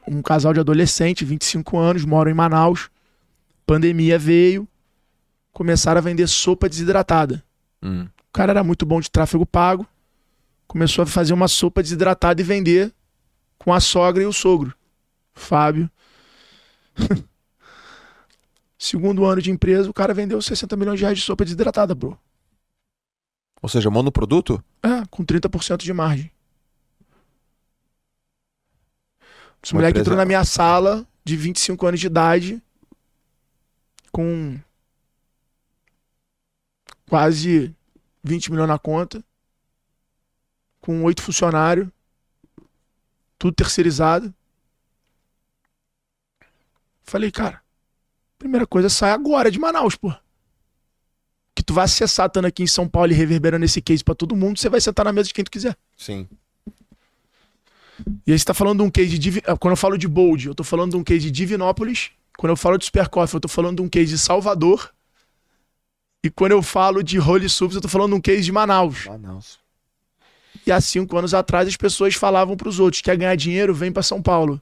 um casal de adolescente, 25 anos, moram em Manaus. Pandemia veio, começaram a vender sopa desidratada. Hum. O cara era muito bom de tráfego pago, começou a fazer uma sopa desidratada e vender com a sogra e o sogro, Fábio. Segundo ano de empresa, o cara vendeu 60 milhões de reais de sopa desidratada, bro. Ou seja, monoproduto? É, com 30% de margem. Esse Uma moleque empresa- entrou na minha sala, de 25 anos de idade, com quase 20 milhões na conta, com oito funcionários, tudo terceirizado. Falei, cara, primeira coisa, sai agora de Manaus, pô que tu vai acessar estando aqui em São Paulo e reverberando esse case pra todo mundo, você vai sentar na mesa de quem tu quiser. Sim. E aí você tá falando de um case de. Quando eu falo de Bold, eu tô falando de um case de Divinópolis. Quando eu falo de Super Coffee, eu tô falando de um case de Salvador. E quando eu falo de Holy Soups, eu tô falando de um case de Manaus. Manaus. E há cinco anos atrás as pessoas falavam pros outros: quer ganhar dinheiro, vem pra São Paulo.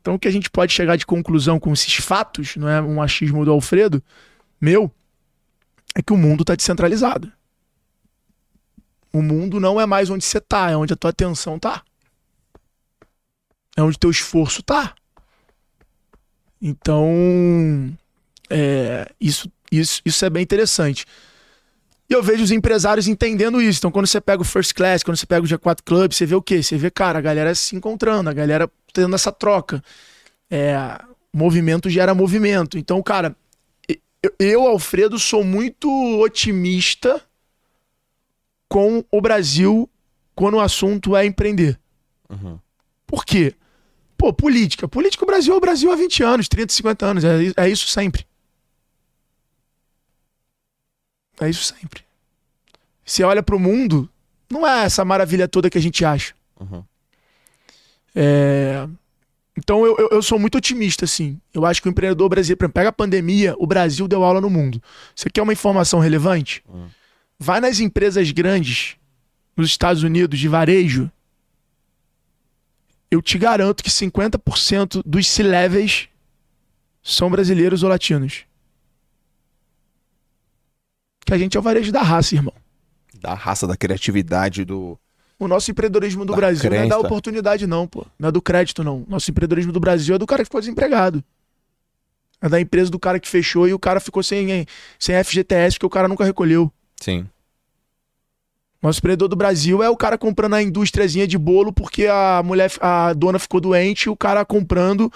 Então o que a gente pode chegar de conclusão com esses fatos, não é um achismo do Alfredo, meu, é que o mundo está descentralizado. O mundo não é mais onde você tá, é onde a tua atenção tá. É onde teu esforço tá. Então, é, isso, isso, isso é bem interessante. E eu vejo os empresários entendendo isso. Então, quando você pega o First Class, quando você pega o G4 Club, você vê o quê? Você vê, cara, a galera se encontrando, a galera tendo essa troca. É, movimento gera movimento. Então, cara, eu, Alfredo, sou muito otimista com o Brasil quando o assunto é empreender. Uhum. Por quê? Pô, política. Política, o Brasil é o Brasil há 20 anos, 30, 50 anos. É, é isso sempre. É isso sempre. Você olha pro mundo, não é essa maravilha toda que a gente acha. Uhum. É... Então eu, eu, eu sou muito otimista, assim. Eu acho que o empreendedor brasileiro, por exemplo, pega a pandemia, o Brasil deu aula no mundo. Você quer uma informação relevante? Uhum. Vai nas empresas grandes, nos Estados Unidos, de varejo. Eu te garanto que 50% dos C-levels são brasileiros ou latinos. Que a gente é o varejo da raça, irmão. Da raça, da criatividade, do. O nosso empreendedorismo do Da Brasil não é da crença. oportunidade, não, pô. Não é do crédito, não. Nosso empreendedorismo do Brasil é do cara que ficou desempregado. É da empresa do cara que fechou e o cara ficou sem, sem FGTS porque o cara nunca recolheu. Sim. Nosso empreendedor do Brasil é o cara comprando a indústriazinha de bolo porque a mulher, a dona ficou doente, e o cara comprando,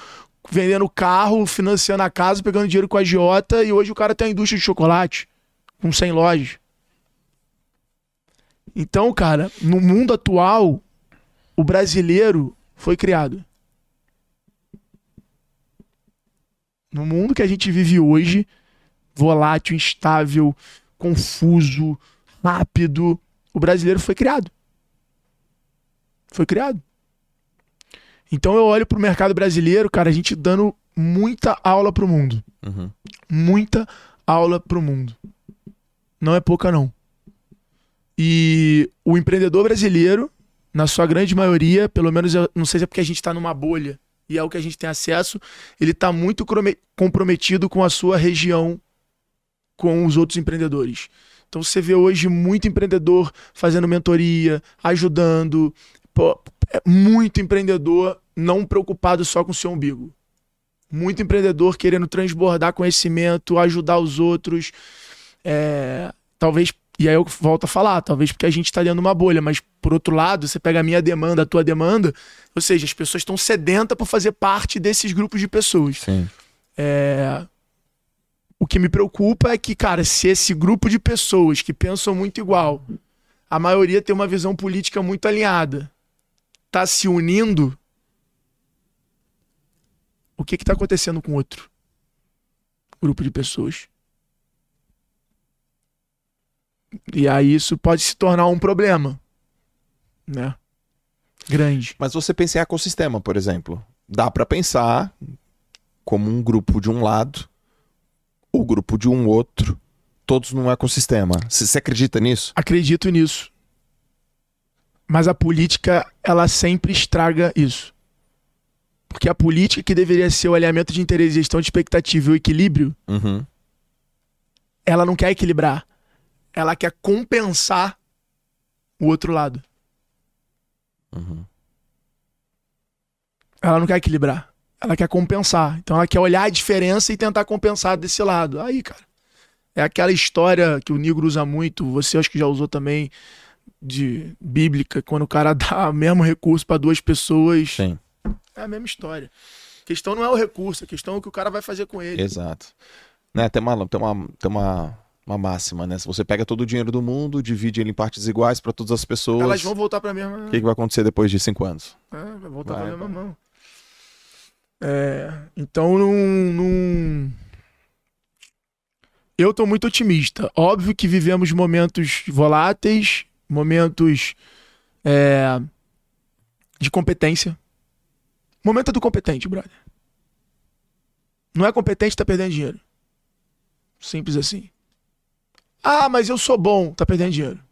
vendendo carro, financiando a casa, pegando dinheiro com a agiota e hoje o cara tem a indústria de chocolate com 100 lojas. Então, cara, no mundo atual, o brasileiro foi criado. No mundo que a gente vive hoje, volátil, instável, confuso, rápido, o brasileiro foi criado. Foi criado. Então eu olho pro mercado brasileiro, cara, a gente dando muita aula pro mundo. Uhum. Muita aula pro mundo. Não é pouca, não. E o empreendedor brasileiro, na sua grande maioria, pelo menos eu não sei se é porque a gente tá numa bolha e é o que a gente tem acesso, ele tá muito comprometido com a sua região, com os outros empreendedores. Então você vê hoje muito empreendedor fazendo mentoria, ajudando, pô, é muito empreendedor não preocupado só com o seu umbigo. Muito empreendedor querendo transbordar conhecimento, ajudar os outros. É, talvez, e aí eu volto a falar, talvez porque a gente está dentro de uma bolha, mas por outro lado, você pega a minha demanda, a tua demanda, ou seja, as pessoas estão sedentas por fazer parte desses grupos de pessoas. Sim. É, O que me preocupa é que, cara, se esse grupo de pessoas que pensam muito igual, a maioria tem uma visão política muito alinhada, tá se unindo, o que que tá acontecendo com outro grupo de pessoas? E aí isso pode se tornar um problema, né? Grande. Mas você pensa em ecossistema, por exemplo. Dá pra pensar como um grupo de um lado, o grupo de um outro, todos num ecossistema. Você acredita nisso? Acredito nisso. Mas a política, ela sempre estraga isso. Porque a política, que deveria ser o alinhamento de interesse, gestão de expectativa e o equilíbrio, Uhum. ela não quer equilibrar. Ela quer compensar o outro lado. Uhum. Ela não quer equilibrar. Ela quer compensar. Então ela quer olhar a diferença e tentar compensar desse lado. Aí, cara. É aquela história que o negro usa muito, você acho que já usou também, de bíblica, quando o cara dá o mesmo recurso para duas pessoas. Sim, É a mesma história. A questão não é o recurso, a questão é o que o cara vai fazer com ele. exato. Né, tem uma, tem uma, tem uma, uma máxima, né? Se você pega todo o dinheiro do mundo, divide ele em partes iguais pra todas as pessoas, Elas vão voltar pra mesma. o que, que vai acontecer depois de cinco anos? É, vai voltar Vai, pra mesma mão. É, então não. Eu tô muito otimista. Óbvio que vivemos momentos voláteis, momentos é, de competência. Momento é do competente, brother. Não é competente, tá perdendo dinheiro. Simples assim. Ah, mas eu sou bom, tá perdendo dinheiro.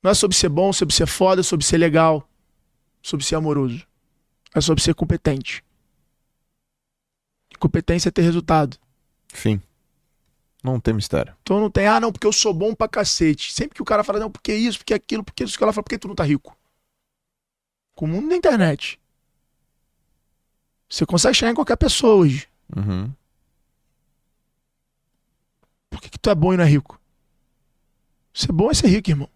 Não é sobre ser bom, sobre ser foda, sobre ser legal, sobre ser amoroso. É sobre ser competente. Competência é ter resultado. Fim. Não tem mistério. Então não tem, ah, não, porque eu sou bom pra cacete. Sempre que o cara fala, não, porque isso, porque aquilo, porque isso, que ela fala, porque tu não tá rico. Com o mundo da internet. Você consegue chegar em qualquer pessoa hoje. Uhum. Por que, que tu é bom e não é rico? Ser bom é ser rico, irmão.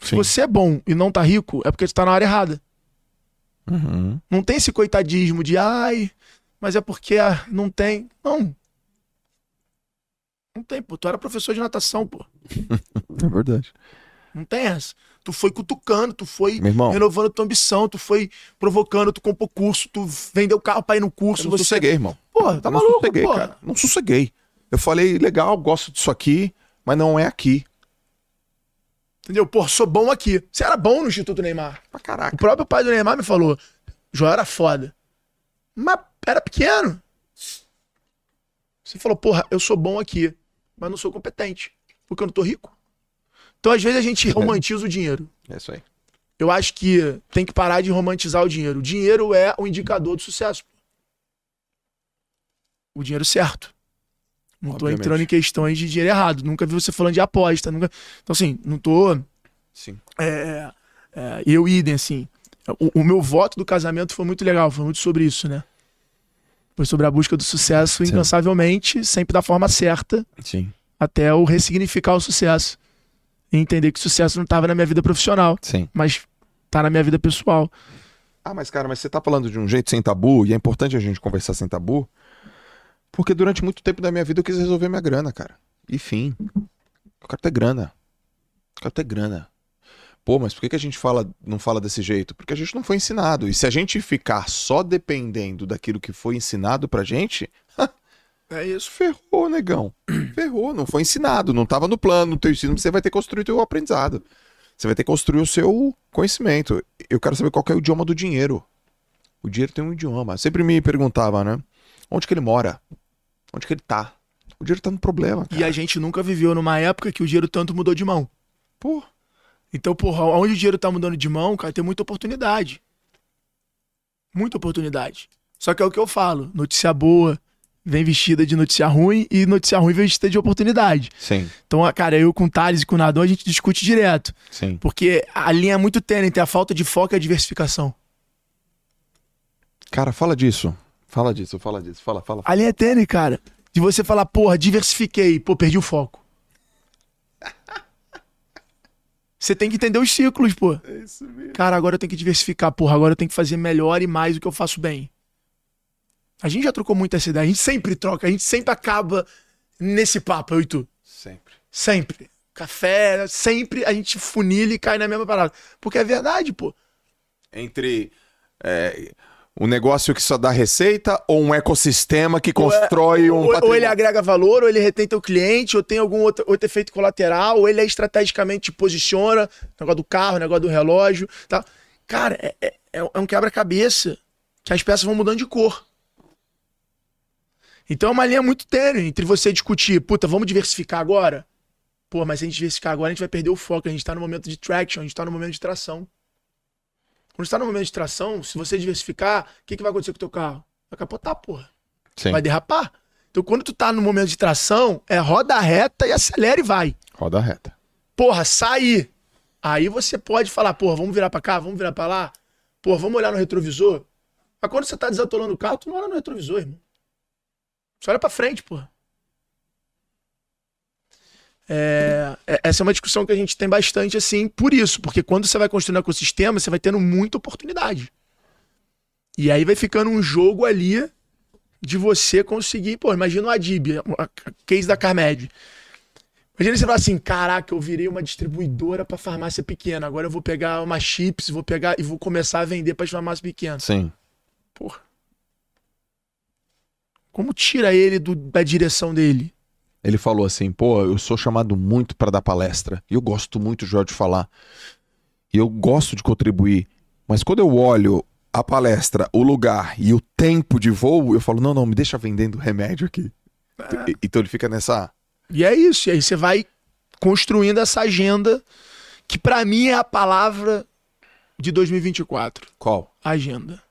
Se Sim. você é bom e não tá rico, é porque tu tá na área errada. Uhum. Não tem esse coitadismo de, ai, mas é porque ah, não tem. Não. Não tem, pô. Tu era professor de natação, pô. É verdade. Não tem essa. Tu foi cutucando, tu foi renovando tua ambição, tu foi provocando, tu comprou curso, tu vendeu carro pra ir no eu curso. não você... sosseguei, irmão. Pô, tá Eu não maluco, sosseguei, pô. cara. Não sosseguei. Eu falei, legal, gosto disso aqui, mas não é aqui. Entendeu? Pô, sou bom aqui. Você era bom no Instituto Neymar. Pra O caraca. próprio pai do Neymar me falou: João era foda. Mas era pequeno. Você falou, porra, eu sou bom aqui, mas não sou competente. Porque eu não tô rico. Então, às vezes, a gente romantiza o dinheiro. É isso aí. Eu acho que tem que parar de romantizar o dinheiro. O dinheiro é o indicador do sucesso. O dinheiro certo. Não tô Obviamente. entrando em questões de dinheiro errado. Nunca vi você falando de aposta. Nunca... Então, assim, não tô. Sim. É, é, eu idem, assim. O, o meu voto do casamento foi muito legal, foi muito sobre isso, né? Foi sobre a busca do sucesso Sim. incansavelmente, sempre da forma certa, Sim. até eu ressignificar o sucesso. E entender que o sucesso não estava na minha vida profissional, Sim. mas tá na minha vida pessoal. Ah, mas cara, mas você tá falando de um jeito sem tabu, e é importante a gente conversar sem tabu, porque durante muito tempo da minha vida eu quis resolver minha grana, cara. E fim. Eu quero ter grana. Eu quero ter grana. Pô, mas por que, que a gente fala, não fala desse jeito? Porque a gente não foi ensinado. E se a gente ficar só dependendo daquilo que foi ensinado pra gente, É isso. ferrou, negão. Ferrou, não foi ensinado, não tava no plano, no teu ensino, você vai ter que construir o teu aprendizado. Você vai ter que construir o seu conhecimento. Eu quero saber qual que é o idioma do dinheiro. O dinheiro tem um idioma. Sempre me perguntava, né? Onde que ele mora? Onde que ele tá? O dinheiro tá no problema, E cara. a gente nunca viveu numa época que o dinheiro tanto mudou de mão. Pô, Então, porra, onde o dinheiro tá mudando de mão, cara, tem muita oportunidade. Muita oportunidade. Só que é o que eu falo: notícia boa vem vestida de notícia ruim e notícia ruim vem vestida de oportunidade. sim, Então, cara, eu com o Thales e com o Nadon, a gente discute direto. sim. Porque a linha é muito tênue entre a falta de foco e a diversificação. Cara, fala disso. Fala disso, fala disso. Fala, fala. A linha é tênue, cara. De você falar, porra, diversifiquei, pô, perdi o foco. Você tem que entender os ciclos, pô. É isso mesmo. Cara, agora eu tenho que diversificar, porra. Agora eu tenho que fazer melhor e mais o que eu faço bem. A gente já trocou muito essa ideia. A gente sempre troca, a gente sempre acaba nesse papo, eu e tu. Sempre. Sempre. Café, sempre a gente funila e cai na mesma parada. Porque é verdade, pô. Entre é, um negócio que só dá receita ou um ecossistema que constrói um Ou, ou patrimônio? ele agrega valor, ou ele retém teu cliente, ou tem algum outro, outro efeito colateral, ou ele é estrategicamente te posiciona, negócio do carro, negócio do relógio, tá? Cara, é, é, é um quebra-cabeça que as peças vão mudando de cor. Então é uma linha muito tênue entre você discutir, puta, vamos diversificar agora? Pô, mas se a gente diversificar agora, a gente vai perder o foco, a gente tá no momento de traction, a gente tá no momento de tração. Quando você tá no momento de tração, se você diversificar, o que, que vai acontecer com o teu carro? Vai capotar, porra Sim. vai derrapar. Então, quando tu tá no momento de tração, é roda reta e acelera e vai. Roda reta. Porra, sai. Aí você pode falar, porra, vamos virar pra cá, vamos virar pra lá. Porra, vamos olhar no retrovisor. Mas quando você tá desatolando o carro, tu não olha no retrovisor, irmão. Você olha pra frente, porra. É, é- essa é uma discussão que a gente tem bastante, assim, por isso. Porque quando você vai construindo um ecossistema, você vai tendo muita oportunidade. E aí vai ficando um jogo ali de você conseguir. Pô, imagina o Adib, a case da Carmed. Imagina você falar assim: caraca, eu virei uma distribuidora pra farmácia pequena. Agora eu vou pegar uma chips, vou pegar e vou começar a vender para farmácias pequenas. Sim. Porra. Como tira ele do- da direção dele? Ele falou assim, pô, eu sou chamado muito para dar palestra. E eu gosto muito, Jorge, de falar. E eu gosto de contribuir. Mas quando eu olho a palestra, o lugar e o tempo de voo, eu falo, não, não, me deixa vendendo remédio aqui. E- Então ele fica nessa... E é isso. E aí você vai construindo essa agenda que pra mim é a palavra de 2024. Qual? Agenda.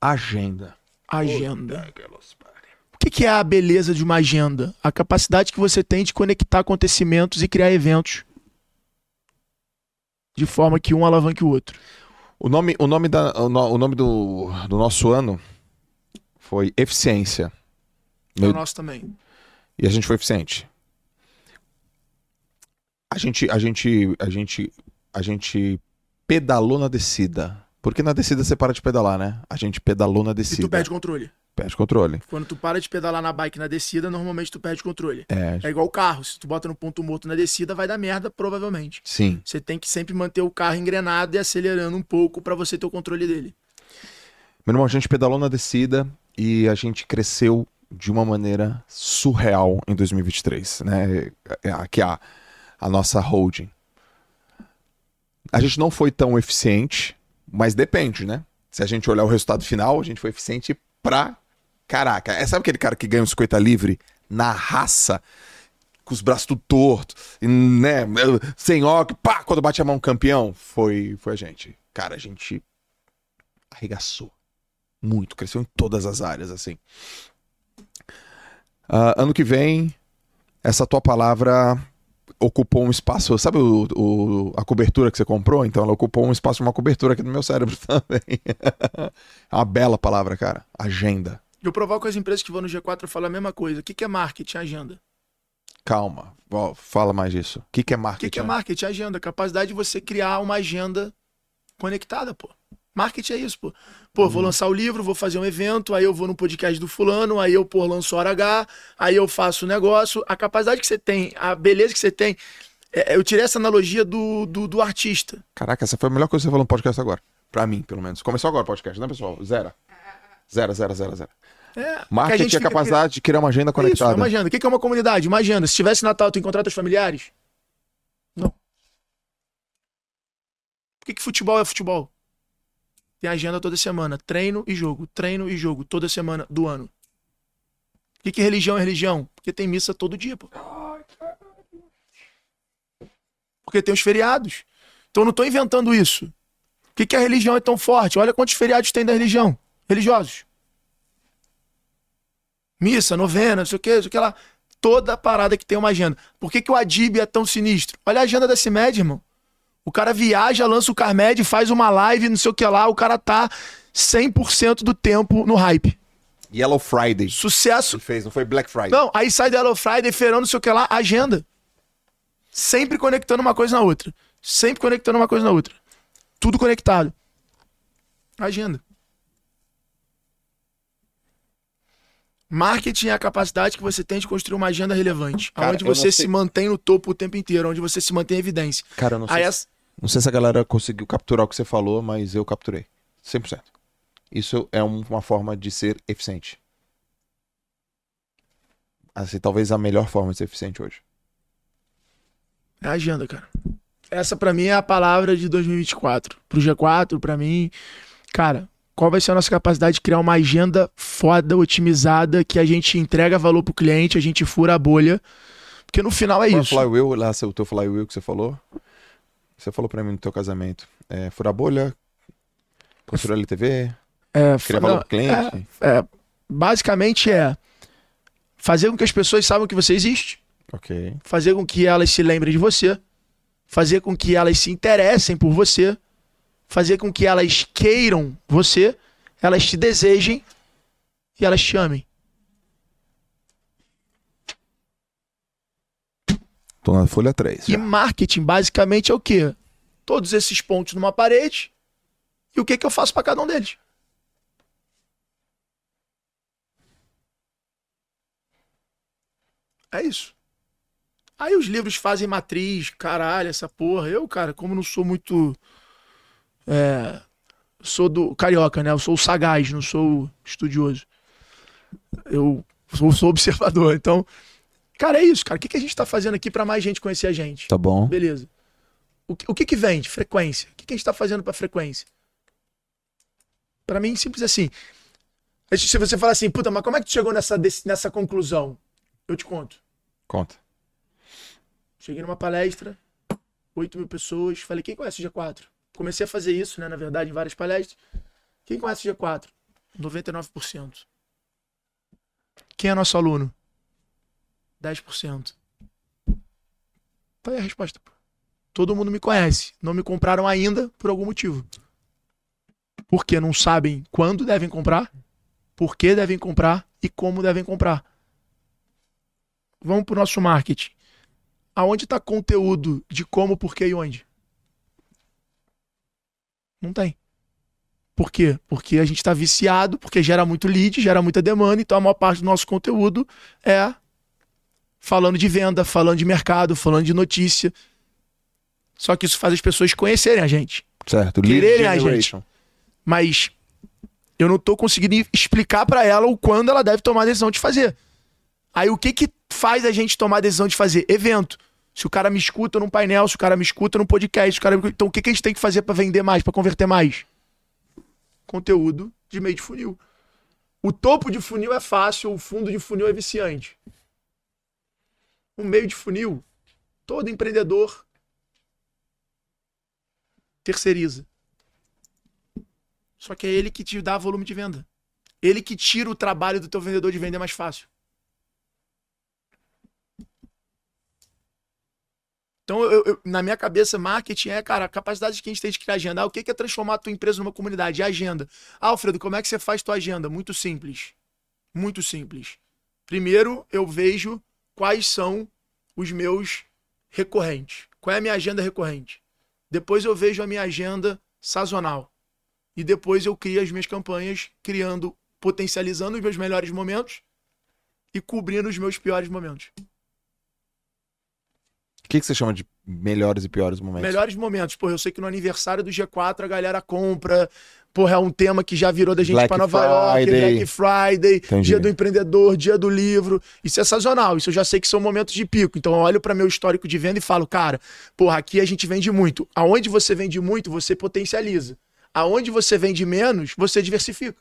Agenda. Agenda. O que, é a beleza de uma agenda? A capacidade que você tem de conectar acontecimentos e criar eventos. De forma que um alavanque o outro. O nome, o nome, da, o no- o nome do, do nosso ano foi eficiência. É o nosso também. E a gente foi eficiente. A gente, a gente, a gente, a gente pedalou na descida. Porque na descida você para de pedalar, né? A gente pedalou na E descida. tu perde controle. Perde controle. Quando tu para de pedalar na bike na descida, normalmente tu perde controle. É, É igual o carro. Se tu bota no ponto morto na descida, vai dar merda, provavelmente. sim. Você tem que sempre manter o carro engrenado e acelerando um pouco pra você ter o controle dele. Meu irmão, a gente pedalou na descida e a gente cresceu de uma maneira surreal em 2023, né? É Aqui a, a nossa holding. A gente não foi tão eficiente, mas depende, né? Se a gente olhar o resultado final, a gente foi eficiente pra caraca. É, sabe aquele cara que ganha um 50 livre na raça, com os braços tudo torto, né? Sem óculos, pá, quando bate a mão campeão? Foi, foi a gente. Cara, a gente arregaçou muito, cresceu em todas as áreas, assim. Ah, ano que vem, Essa tua palavra ocupou um espaço, sabe o, o- a cobertura que você comprou? Então ela ocupou um espaço, uma cobertura aqui no meu cérebro também. é uma bela palavra, cara. Agenda. Eu provoco as empresas que vão no G4 eu falo a mesma coisa. O que, que é marketing? Agenda. Calma. Fala mais disso. O que, que é O marketing? que, que é marketing? Agenda. Capacidade de você criar uma agenda conectada, pô. Marketing é isso, pô. Pô, vou lançar o livro, vou fazer um evento, aí eu vou no podcast do fulano, aí eu, pô, lanço hora H, aí eu faço o negócio. A capacidade que você tem, a beleza que você tem. é, eu tirei essa analogia do, do, do artista. Caraca, essa foi a melhor coisa que você falou no podcast agora. Pra mim, pelo menos. Começou agora o podcast, né, pessoal? Zero. Zero, zero, zero, zero. É, Marketing é capacidade de criar uma agenda Isso, conectada. é uma agenda. O que que é uma comunidade? Uma agenda. Se tivesse Natal, tu encontrar teus familiares? Não. Por que, que futebol é futebol? Tem agenda toda semana. Treino e jogo. Treino e jogo. Toda semana do ano. Por que, que religião é religião? Porque tem missa todo dia, pô. Porque tem os feriados. Então eu não tô inventando isso. Por que, que a religião é tão forte? Olha quantos feriados tem da religião. Religiosos missa, novena, não sei o que, não sei o que lá. Toda parada que tem uma agenda. Por que, que o Adib é tão sinistro? Olha a agenda da CIMED, irmão. O cara viaja, lança o Carmed, faz uma live, não sei o que lá, o cara tá 100% do tempo no hype. Yellow Friday. Sucesso. Ele fez, não foi Black Friday. Não, aí sai da Hello Friday, feirão, não sei o que lá, agenda. Sempre conectando uma coisa na outra. Sempre conectando uma coisa na outra. Tudo conectado. Agenda. Marketing é a capacidade que você tem de construir uma agenda relevante. Cara, onde você se mantém no topo o tempo inteiro, onde você se mantém em evidência. Cara, eu não sei, Aí se- não sei se a galera conseguiu capturar o que você falou, mas eu capturei. 100%. Isso é um- uma forma de ser eficiente. Assim, talvez a melhor forma de ser eficiente hoje. É a agenda, cara. Essa pra mim é a palavra de 2024. Pro G4, pra mim, cara, qual vai ser a nossa capacidade de criar uma agenda foda, otimizada, que a gente entrega valor pro cliente, a gente fura a bolha. Porque no final é Qual é isso. flywheel, lá, o teu flywheel que você falou? Você falou pra mim no teu casamento. É, furar bolha, construir LTV, É, criar não, valor pro cliente. é, basicamente é fazer com que as pessoas saibam que você existe, fazer com que elas se lembrem de você, fazer com que elas se interessem por você, fazer com que elas queiram você, elas te desejem e elas te amem. Tô na folha 3. E marketing basicamente é o quê? Todos esses pontos numa parede e o que, que eu faço para cada um deles. É isso. Aí os livros fazem matriz, caralho, essa porra. Eu, cara, como não sou muito. É, sou do. Carioca, né? Eu sou o sagaz, não sou estudioso. Eu sou, sou observador. Então, cara, é isso, cara. O que, que a gente tá fazendo aqui para mais gente conhecer a gente? Tá bom. Beleza. O que, o que que vende? Frequência. O que, que a gente tá fazendo pra frequência? Pra mim, simples assim. Se você falar assim, puta, mas como é que tu chegou nessa, nessa conclusão? Eu te conto. Conta. Cheguei numa palestra, 8 mil pessoas. Falei, quem conhece o G4? Comecei a fazer isso, né? Na verdade, em várias palestras. Quem conhece o G4? 99%. Quem é nosso aluno? 10%. Tá aí a resposta. Todo mundo me conhece. Não me compraram ainda por algum motivo. Porque não sabem quando devem comprar, por que devem comprar e como devem comprar. Vamos pro nosso marketing. Aonde está conteúdo de como, por que e onde? Não tem. Por quê? Porque a gente está viciado, porque gera muito lead, gera muita demanda, então a maior parte do nosso conteúdo é falando de venda, falando de mercado, falando de notícia. Só que isso faz as pessoas conhecerem a gente. Certo. Quererem a generation. Mas eu não tô conseguindo explicar para ela o quando ela deve tomar a decisão de fazer. Aí o que que faz a gente tomar a decisão de fazer? Evento. Se o cara me escuta num painel, se o cara me escuta num podcast, o cara me... então o que que a gente tem que fazer para vender mais, para converter mais? Conteúdo de meio de funil. O topo de funil é fácil, o fundo de funil é viciante. O meio de funil, todo empreendedor terceiriza. Só que é ele que te dá volume de venda. Ele que tira o trabalho do teu vendedor de vender mais fácil. Então, eu- eu- na minha cabeça, marketing é, cara, a capacidade que a gente tem de criar agenda. Ah, o que que é transformar a tua empresa numa comunidade? É agenda. Ah, Alfredo, como é que você faz tua agenda? Muito simples. Muito simples. Primeiro, eu vejo quais são os meus recorrentes. Qual é a minha agenda recorrente? Depois eu vejo a minha agenda sazonal. E depois eu crio as minhas campanhas, criando, potencializando os meus melhores momentos e cobrindo os meus piores momentos. O que, que você chama de melhores e piores momentos? Melhores momentos. Porra, eu sei que no aniversário do G4 a galera compra. Porra, é um tema que já virou da gente pra Nova York. Black Friday, Entendi. dia do empreendedor, dia do livro. Isso é sazonal, isso eu já sei que são momentos de pico. Então eu olho para meu histórico de venda e falo, cara, porra, aqui a gente vende muito. Aonde você vende muito, você potencializa. Aonde você vende menos, você diversifica.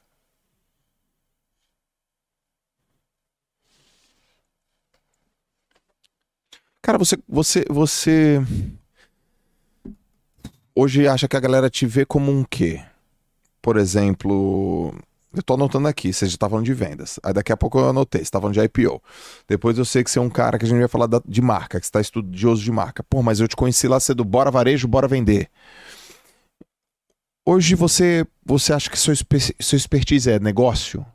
Cara, você, você, você hoje acha que a galera te vê como um quê? Por exemplo, eu tô anotando aqui, você já tá falando de vendas. Aí daqui a pouco eu anotei, você tá falando de IPO. Depois eu sei que você é um cara que a gente vai falar da- de marca, que você tá estudioso de marca. Pô, mas eu te conheci lá cedo, bora varejo, bora vender. Hoje você, você acha que seu, seu expertise é negócio?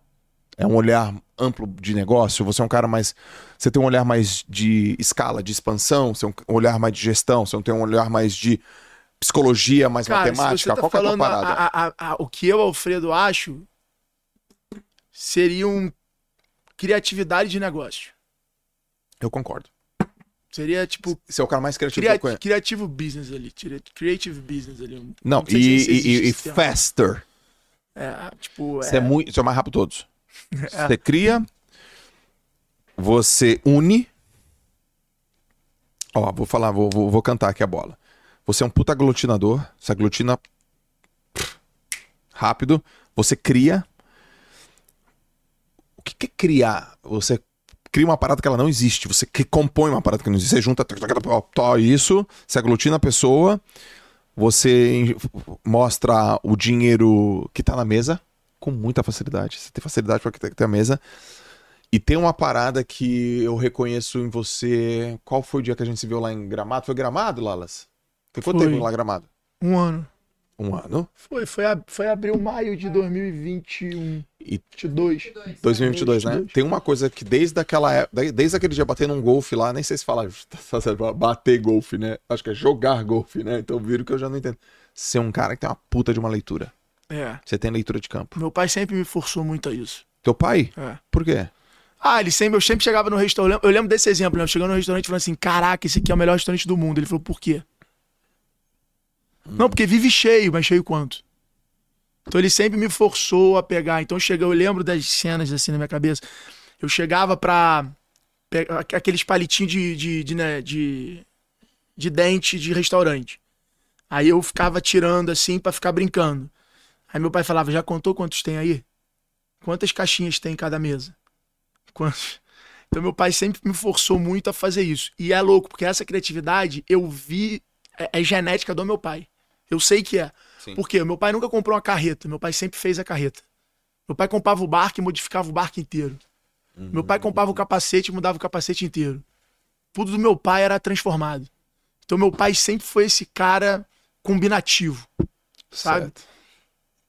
É um olhar amplo de negócio? Você é um cara mais. Você tem um olhar mais de escala, de expansão? Você tem um olhar mais de gestão? Você não tem um olhar mais de psicologia, mais Cara, matemática? tá Qual é a tua falando a- parada? a- a- a- o que eu, Alfredo, acho seria um criatividade de negócio. Eu concordo. Seria tipo Você é o cara mais criativo cria- que eu conheço. criativo business ali, creative business ali. Não, sei e, e- e- faster. É, tipo, Você é, é, muito. Você é mais rápido de todos. Você cria. Você une. Ó, vou falar, vou, vou, vou cantar aqui a bola. Você é um puta aglutinador. Você aglutina rápido. Você cria. O que que é criar? Você cria uma parada que ela não existe. Você compõe uma parada que não existe. Você junta tó, isso, você aglutina a pessoa. Você mostra o dinheiro que tá na mesa com muita facilidade. Você tem facilidade para ter a mesa. E tem uma parada que eu reconheço em você. Qual foi o dia que a gente se viu lá em Gramado? Foi Gramado, Lalas? Tem quanto Foi. tempo lá em Gramado? um ano. Um ano. Foi, foi, a- foi abril, maio de 2021, E 22. 2022, né? 2022. Tem uma coisa que desde aquela época, desde aquele dia batendo um golfe lá, nem sei se fala bater golfe, né? Acho que é jogar golfe, né? Então viram que eu já não entendo. Ser um cara que tem uma puta de uma leitura. É. Você tem leitura de campo. Meu pai sempre me forçou muito a isso. Teu pai? É. Por quê? Ah, ele sempre, eu sempre chegava no restaurante. Eu lembro desse exemplo, né? Eu chegando no restaurante e falando assim: caraca, esse aqui é o melhor restaurante do mundo. Ele falou, por quê? Não, porque vive cheio, mas cheio quanto? Então ele sempre me forçou a pegar. Então chega, eu lembro das cenas assim na minha cabeça. Eu chegava pra aqueles palitinhos de, de, de, né, de, de dente de restaurante. Aí eu ficava tirando assim pra ficar brincando. Aí meu pai falava: já contou quantos tem aí? Quantas caixinhas tem em cada mesa? Quantos? Então meu pai sempre me forçou muito a fazer isso. E é louco, porque essa criatividade eu vi. É, é genética do meu pai. Eu sei que é. Sim. Por quê? Meu pai nunca comprou uma carreta. Meu pai sempre fez a carreta. Meu pai comprava o barco e modificava o barco inteiro. Meu pai comprava o capacete e mudava o capacete inteiro. Tudo do meu pai era transformado. Então meu pai sempre foi esse cara combinativo. Sabe? Certo.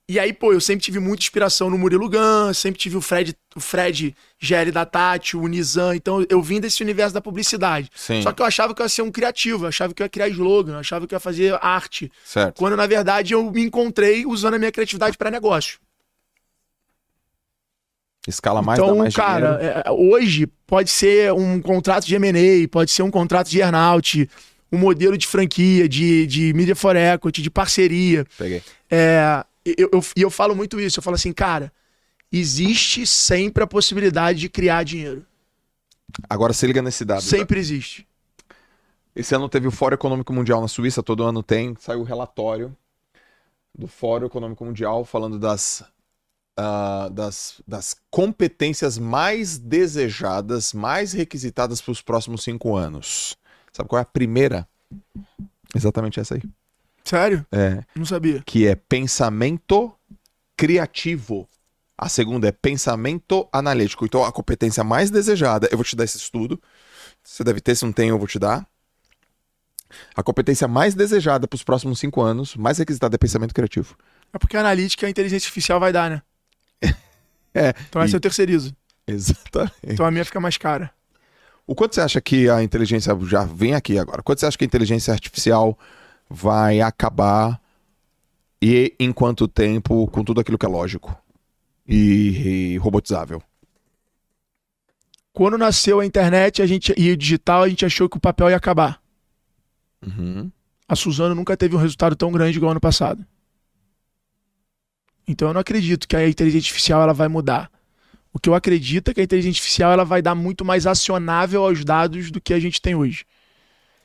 E aí, pô, eu sempre tive muita inspiração no Murilo Gun, sempre tive o Fred, o Fred GL da Tati, o Nizam. Então eu vim desse universo da publicidade. Sim. Só que eu achava que eu ia ser um criativo, achava que eu ia criar slogan, achava que eu ia fazer arte. Certo. Quando na verdade eu me encontrei usando a minha criatividade para negócio. Escala mais, então, mais cara, dinheiro. é, hoje pode ser um contrato de M&A, pode ser um contrato de earnout, um modelo de franquia, de, de media for equity, de parceria. Peguei. É, eu, eu, e eu falo muito isso, eu falo assim, cara, existe sempre a possibilidade de criar dinheiro. Agora se liga nesse dado. Sempre existe. Esse ano teve o Fórum Econômico Mundial na Suíça, todo ano tem. Saiu o relatório do Fórum Econômico Mundial falando das, ah, das, das competências mais desejadas, mais requisitadas para os próximos cinco anos. Sabe qual é a primeira? Exatamente essa aí. Sério? É, Não sabia. que é pensamento criativo. A segunda é pensamento analítico. Então, a competência mais desejada, eu vou te dar esse estudo. Você deve ter, se não tem, eu vou te dar. A competência mais desejada para os próximos cinco anos, mais requisitada é pensamento criativo. É porque a analítica a inteligência artificial vai dar, né? É. Então essa e- eu terceirizo. Exatamente. Então a minha fica mais cara. O quanto você acha que a inteligência já vem aqui agora? Quanto você acha que a inteligência artificial vai acabar e em quanto tempo com tudo aquilo que é lógico e, e robotizável? Quando nasceu a internet a gente, e o digital, a gente achou que o papel ia acabar. Uhum. A Suzano nunca teve um resultado tão grande igual ano passado. Então eu não acredito que a inteligência artificial ela vai mudar. O que eu acredito é que a inteligência artificial ela vai dar muito mais acionável aos dados do que a gente tem hoje.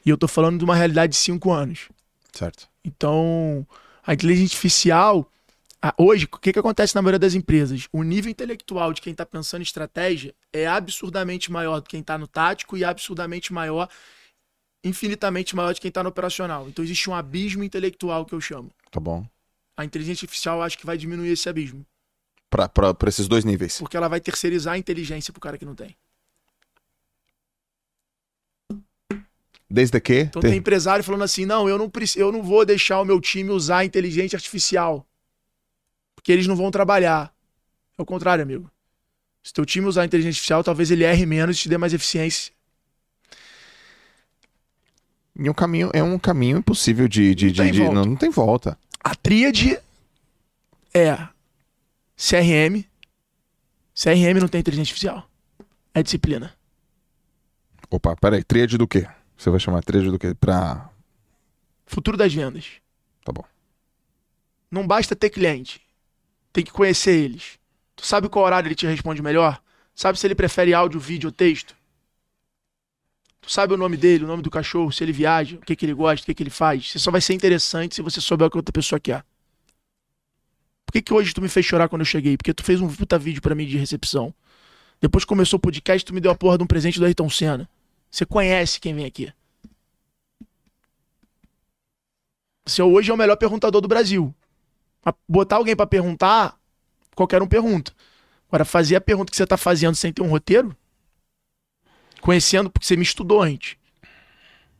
E eu tô falando de uma realidade de cinco anos. Certo. Então, a inteligência artificial, a- hoje, o que, que acontece na maioria das empresas? O nível intelectual de quem está pensando em estratégia é absurdamente maior do que quem está no tático e absurdamente maior, infinitamente maior de quem está no operacional. Então, existe um abismo intelectual que eu chamo. Tá bom. A inteligência artificial eu acho que vai diminuir esse abismo, Para esses dois níveis. porque ela vai terceirizar a inteligência pro cara que não tem. Desde que. Então te- tem empresário falando assim: não, eu não, preci- eu não vou deixar o meu time usar inteligência artificial. Porque eles não vão trabalhar. É o contrário, amigo. Se teu time usar inteligência artificial, talvez ele erre menos e te dê mais eficiência. E um caminho, é um caminho impossível de. de, Não de- tem de- volta. não, não tem volta. A tríade é CRM. CRM não tem inteligência artificial. É disciplina. Opa, peraí. Tríade do quê? Você vai chamar tríade do quê? Pra. Futuro das vendas. Tá bom. Não basta ter cliente. Tem que conhecer eles. Tu sabe qual horário ele te responde melhor? Sabe se ele prefere áudio, vídeo ou texto? Tu sabe o nome dele, o nome do cachorro, se ele viaja, o que, que ele gosta, o que, que ele faz. Você só vai ser interessante se você souber o que outra pessoa quer. Por que, que hoje tu me fez chorar quando eu cheguei? Porque tu fez um puta vídeo pra mim de recepção. Depois que começou o podcast, tu me deu a porra de um presente do Ayrton Senna. Você conhece quem vem aqui. Você hoje é o melhor perguntador do Brasil. Botar alguém pra perguntar, qualquer um pergunta. Agora, fazer a pergunta que você tá fazendo sem ter um roteiro, conhecendo porque você me estudou antes.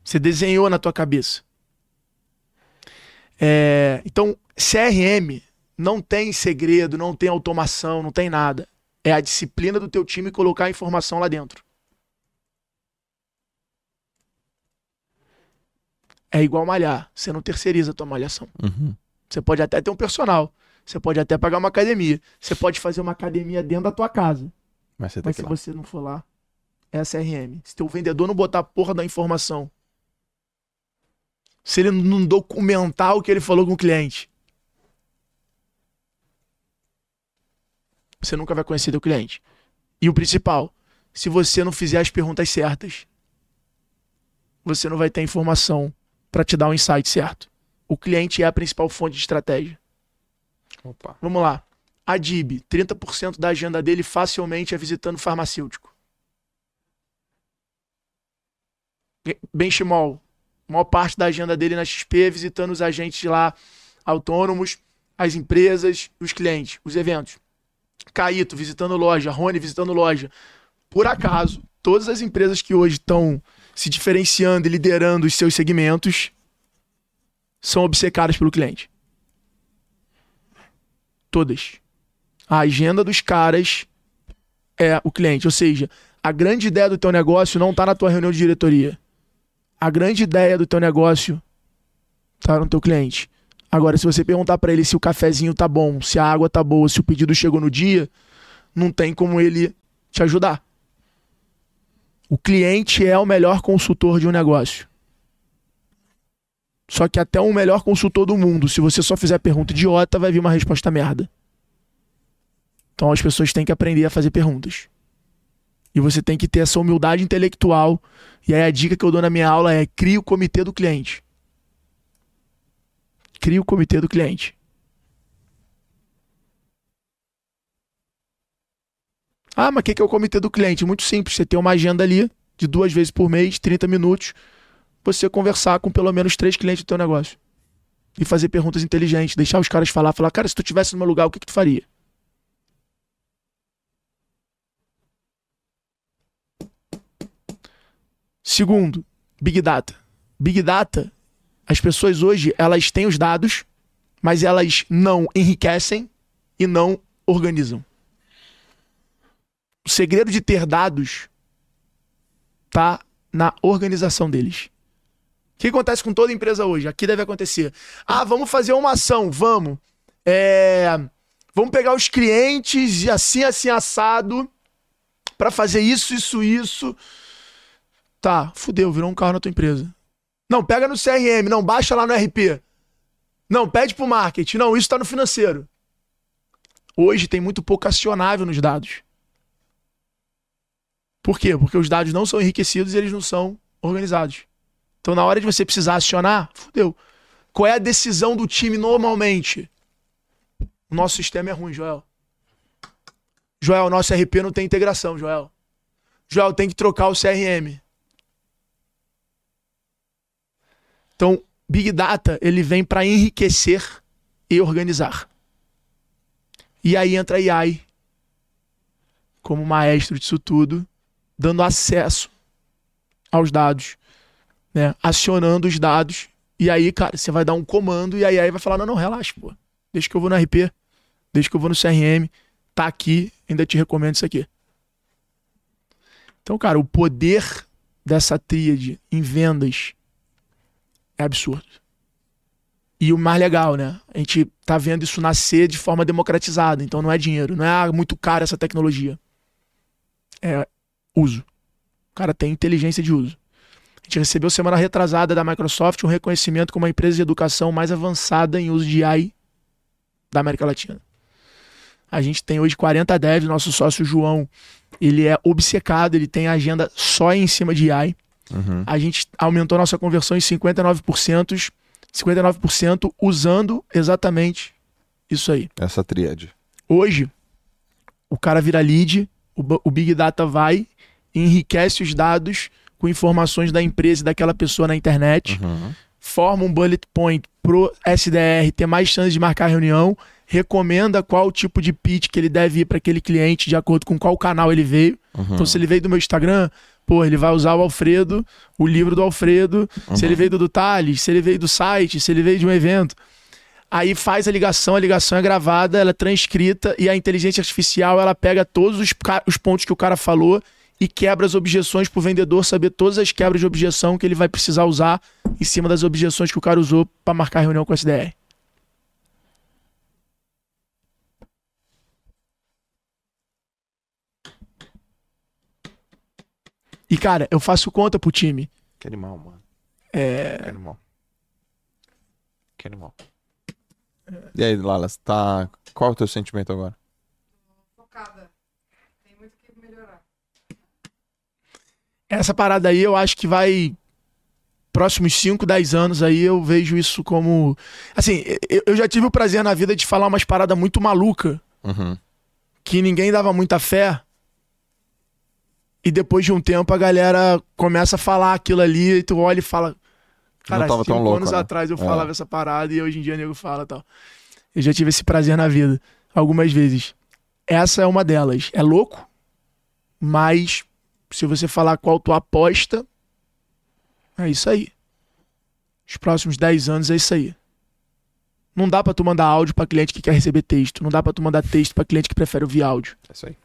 Você desenhou na tua cabeça. É, então, CRM não tem segredo, não tem automação, não tem nada. É a disciplina do teu time colocar a informação lá dentro. É igual malhar. Você não terceiriza a tua malhação. Uhum. Você pode até ter um personal. Você pode até pagar uma academia. Você pode fazer uma academia dentro da tua casa. Mas você tem Mas se lá. você não for lá, é a CRM. Se teu vendedor não botar a porra da informação. Se ele não documentar o que ele falou com o cliente. Você nunca vai conhecer teu cliente. E o principal, se você não fizer as perguntas certas, você não vai ter informação para te dar o insight certo. O cliente é a principal fonte de estratégia. Opa. Vamos lá. A DIB, 30% da agenda dele facilmente é visitando farmacêutico. Benchimol, maior parte da agenda dele na XP é visitando os agentes lá autônomos, as empresas, os clientes, os eventos. Caíto visitando loja, Rony visitando loja. Por acaso, todas as empresas que hoje estão se diferenciando e liderando os seus segmentos são obcecadas pelo cliente. Todas. A agenda dos caras é o cliente. Ou seja, a grande ideia do teu negócio não está na tua reunião de diretoria. A grande ideia do teu negócio tá no teu cliente. Agora, se você perguntar para ele se o cafezinho tá bom, se a água tá boa, se o pedido chegou no dia, não tem como ele te ajudar. O cliente é o melhor consultor de um negócio. Só que até o melhor consultor do mundo, se você só fizer pergunta idiota, vai vir uma resposta merda. Então as pessoas têm que aprender a fazer perguntas. E você tem que ter essa humildade intelectual. E aí a dica que eu dou na minha aula é crie o comitê do cliente. Crie o comitê do cliente. Ah, mas o que, que é o comitê do cliente? Muito simples. Você tem uma agenda ali de duas vezes por mês, 30 minutos, você conversar com pelo menos três clientes do teu negócio. E fazer perguntas inteligentes, deixar os caras falar, falar, cara, se tu tivesse no meu lugar, o que, que tu faria? Segundo, Big Data. Big Data, as pessoas hoje, elas têm os dados, mas elas não enriquecem e não organizam. O segredo de ter dados tá na organização deles. O que acontece com toda empresa hoje? Aqui deve acontecer. Ah, vamos fazer uma ação, vamos. É, vamos pegar os clientes assim, assim, assado para fazer isso, isso, isso. Tá, fudeu, virou um carro na tua empresa. Não, pega no CRM, não, baixa lá no RP. Não, pede pro marketing. Não, isso tá no financeiro. Hoje tem muito pouco acionável nos dados. Por quê? Porque os dados não são enriquecidos e eles não são organizados. Então, na hora de você precisar acionar, fudeu. Qual é a decisão do time normalmente? O nosso sistema é ruim, Joel. Joel, nosso RP não tem integração, Joel. Joel, tem que trocar o CRM. Então, Big Data, ele vem para enriquecer e organizar. E aí entra a AI como maestro disso tudo, dando acesso aos dados, né? Acionando os dados. E aí, cara, você vai dar um comando e aí aí vai falar: "Não, não, relaxa, pô. Deixa que eu vou no RP, deixa que eu vou no CRM, tá aqui, ainda te recomendo isso aqui". Então, cara, o poder dessa tríade em vendas é absurdo. E o mais legal, né? A gente tá vendo isso nascer de forma democratizada. Então não é dinheiro, não é ah, muito caro essa tecnologia. É uso. O cara tem inteligência de uso. A gente recebeu semana retrasada da Microsoft um reconhecimento como a empresa de educação mais avançada em uso de AI da América Latina. A gente tem hoje 40 devs, nosso sócio João, ele é obcecado, ele tem agenda só em cima de AI. Uhum. A gente aumentou nossa conversão em 59%, 59% usando exatamente isso aí. Essa tríade. Hoje, o cara vira lead, o, o Big Data vai enriquece os dados com informações da empresa e daquela pessoa na internet, Uhum. forma um bullet point pro SDR ter mais chance de marcar reunião, recomenda qual tipo de pitch que ele deve ir para aquele cliente de acordo com qual canal ele veio. Uhum. Então, se ele veio do meu Instagram, pô, ele vai usar o Alfredo, o livro do Alfredo. Se ele veio do, Thales, se ele veio do site, se ele veio de um evento. Aí faz a ligação, a ligação é gravada, ela é transcrita e a inteligência artificial ela pega todos os, os pontos que o cara falou e quebra as objeções pro vendedor saber todas as quebras de objeção que ele vai precisar usar em cima das objeções que o cara usou para marcar reunião com o SDR. E cara, eu faço conta pro time. Que animal, mano. É, Que animal. Que animal. E aí, Lalas, tá... qual é o teu sentimento agora? focada. Tem muito que melhorar. Essa parada aí eu acho que vai próximos 5, 10 anos aí eu vejo isso como assim, eu, já tive o prazer na vida de falar umas paradas muito maluca Uhum. que ninguém dava muita fé. E depois de um tempo a galera começa a falar aquilo ali e tu olha e fala Cara, tava cinco tão louco, anos né? atrás eu É. falava essa parada e hoje em dia o nego fala tal. Eu já tive esse prazer na vida algumas vezes. Essa é uma delas. É louco, mas se você falar qual tua aposta, é isso aí. Os próximos 10 anos é isso aí. Não dá pra tu mandar áudio pra cliente que quer receber texto. Não dá pra tu mandar texto pra cliente que prefere ouvir áudio. É isso aí.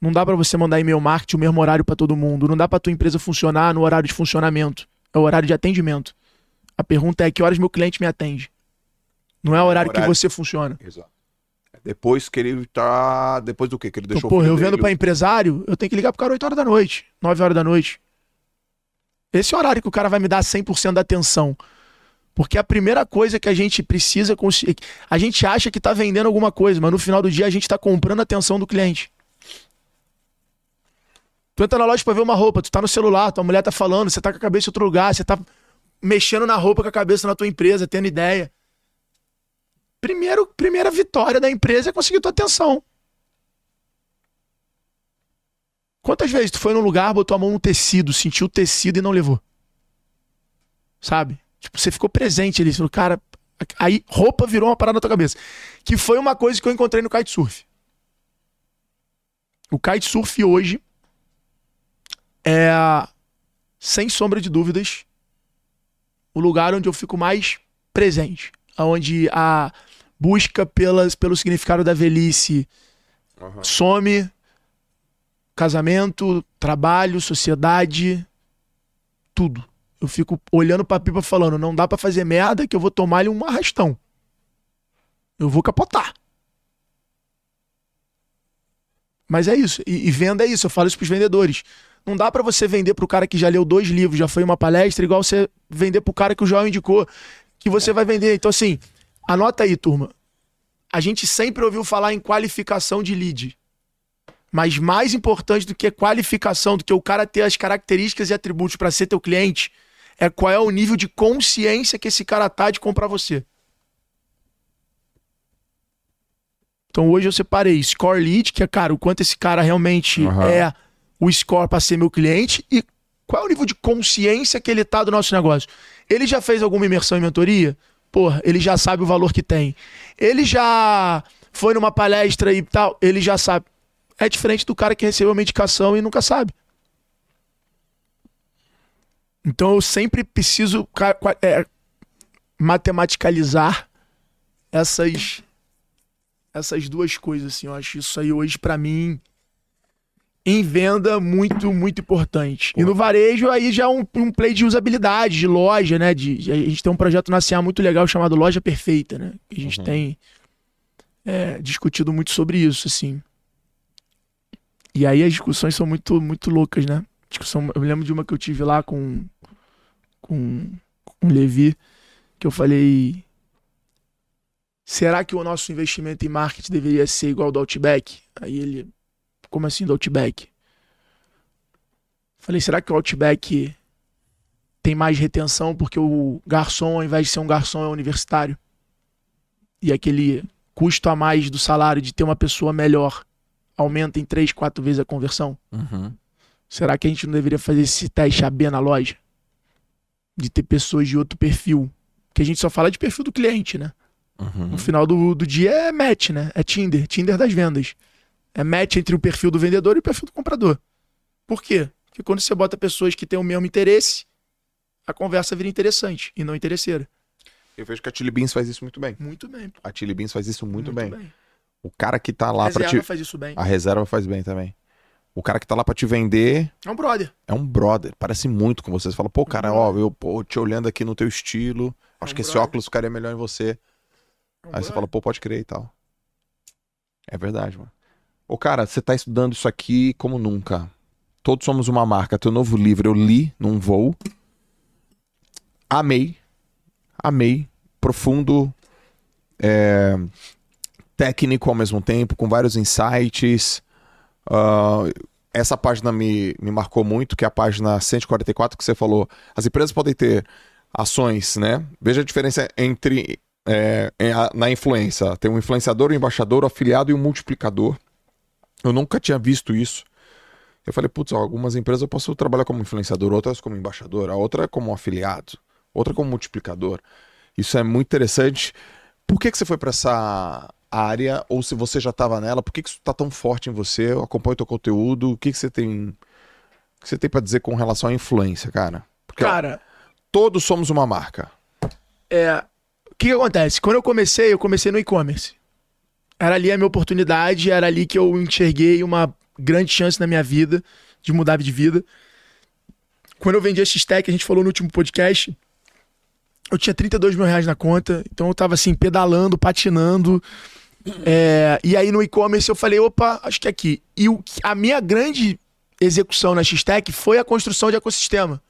Não dá pra você mandar e-mail marketing o mesmo horário pra todo mundo. Não dá pra tua empresa funcionar no horário de funcionamento. É o horário de atendimento. A pergunta é que horas meu cliente me atende. Não é o horário, Horário. que você funciona. Exato. Depois que ele tá... Depois do quê? Que ele deixou filho eu vendo pra empresário, eu tenho que ligar pro cara 8 horas da noite, 9 horas da noite. Esse é o horário que o cara vai me dar 100% da atenção. Porque a primeira coisa que a gente precisa conseguir. A gente acha que tá vendendo alguma coisa, mas no final do dia a gente tá comprando a atenção do cliente. Tu entra na loja pra ver uma roupa, tu tá no celular, tua mulher tá falando, você tá com a cabeça em outro lugar, você tá mexendo na roupa com a cabeça na tua empresa, tendo ideia. Primeiro, primeira vitória da empresa é conseguir tua atenção. Quantas vezes tu foi num lugar, botou a mão no tecido, sentiu o tecido e não levou? Sabe? Tipo, você ficou presente ali. Falou, cara, aí roupa virou uma parada na tua cabeça. Que foi uma coisa que eu encontrei no kitesurf. O kitesurf hoje é, sem sombra de dúvidas, o lugar onde eu fico mais presente, onde a busca pelas, pelo significado da velhice Aham. some, casamento, trabalho, sociedade, tudo. Eu fico olhando pra pipa falando, não dá pra fazer merda que eu vou tomar-lhe um arrastão. Eu vou capotar. Mas é isso. E, e venda é isso. Eu falo isso pros vendedores. Não dá pra você vender pro cara que já leu dois livros, já foi uma palestra, igual você vender pro cara que o João indicou, que você vai vender. Então, assim, anota aí, turma. A gente sempre ouviu falar em qualificação de lead. Mas mais importante do que qualificação, do que o cara ter as características e atributos para ser teu cliente, é qual é o nível de consciência que esse cara tá de comprar você. Então hoje eu separei score lead, que é, cara, o quanto esse cara realmente Aham. é o score para ser meu cliente e qual é o nível de consciência que ele tá do nosso negócio. Ele já fez alguma imersão em mentoria? Porra, ele já sabe o valor que tem. Ele já foi numa palestra e tal, ele já sabe. É diferente do cara que recebeu a medicação e nunca sabe. Então eu sempre preciso é, matematicalizar essas essas duas coisas assim. Eu acho isso aí hoje pra mim em venda muito muito importante. E no varejo aí já é um, um play de usabilidade, de loja, né? De, a gente tem um projeto na CA muito legal chamado Loja Perfeita, né? Que a gente Uhum. tem é, discutido muito sobre isso, assim. E aí as discussões são muito, muito loucas, né? Discussão, eu lembro de uma que eu tive lá com, com, com o Levi, que eu falei. Será que o nosso investimento em marketing deveria ser igual ao do Outback? Aí ele. Como assim do Outback? Falei, será que o Outback tem mais retenção porque o garçom, ao invés de ser um garçom, é um universitário? E aquele custo a mais do salário de ter uma pessoa melhor aumenta em três, quatro vezes a conversão? Uhum. Será que a gente não deveria fazer esse teste AB na loja? De ter pessoas de outro perfil. Porque a gente só fala de perfil do cliente, né? Uhum. No final do, do dia é match, né? É Tinder, Tinder das vendas. É match entre o perfil do vendedor e o perfil do comprador. Por quê? Porque quando você bota pessoas que têm o mesmo interesse, a conversa vira interessante e não interesseira. Eu vejo que a Chili Beans faz isso muito bem. Muito bem. A Chili Beans faz isso muito, bem. O cara que tá lá pra Reserva te. faz isso bem. A reserva faz bem também. O cara que tá lá pra te vender É um brother. é um brother. Parece muito com você. Você fala, pô, cara, ó, eu pô, te olhando aqui no teu estilo. Acho um que esse brother. óculos ficaria melhor em você. É um Aí você brother. fala, pô, pode crer e tal. É verdade, mano. Ô, cara, você tá estudando isso aqui como nunca. Todos somos uma marca. Teu novo livro eu li num voo. Amei. Amei. Profundo. é, técnico ao mesmo tempo, com vários insights. Ah, essa página me, me marcou muito, que é a página 144 que você falou. As empresas podem ter ações, né? Veja a diferença entre é, na influência. Tem um influenciador, um embaixador, um afiliado e um multiplicador. Eu nunca tinha visto isso. Eu falei, putz, ó, algumas empresas eu posso trabalhar como influenciador, outras como embaixador, a outra como afiliado, outra como multiplicador. Isso é muito interessante. Por que, que você foi para essa área? Ou se você já estava nela, por que, que isso está tão forte em você? Eu acompanho teu conteúdo. O que, que você tem. O que você tem para dizer com relação à influência, cara? Porque ó, Cara, todos somos uma marca. é. O que, que acontece? Quando eu comecei, eu comecei no e-commerce. Era ali a minha oportunidade, era ali que eu enxerguei uma grande chance na minha vida de mudar de vida. Quando eu vendi a X-Tech, a gente falou no último podcast, eu tinha 32 mil reais na conta, então eu tava assim, pedalando, patinando. É, e aí no e-commerce eu falei, opa, acho que é aqui. E o, a minha grande execução na X-Tech foi a construção de ecossistema.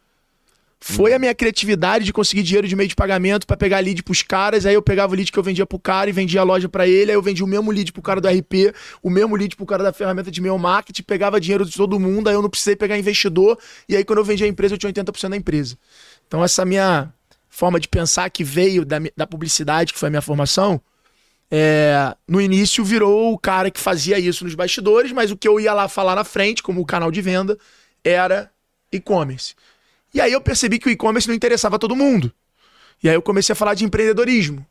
Foi a minha criatividade de conseguir dinheiro de meio de pagamento pra pegar lead pros caras. Aí eu pegava o lead que eu vendia pro cara e vendia a loja pra ele. Aí eu vendia o mesmo lead pro cara do RP, o mesmo lead pro cara da ferramenta de e-mail marketing, pegava dinheiro de todo mundo. Aí eu não precisei pegar investidor. E aí quando eu vendia a empresa, eu tinha 80% da empresa. Então essa minha forma de pensar que veio da, da publicidade, que foi a minha formação, é, no início virou o cara que fazia isso nos bastidores, mas o que eu ia lá falar na frente, como canal de venda, era e-commerce. E aí eu percebi que o e-commerce não interessava a todo mundo. E aí eu comecei a falar de empreendedorismo.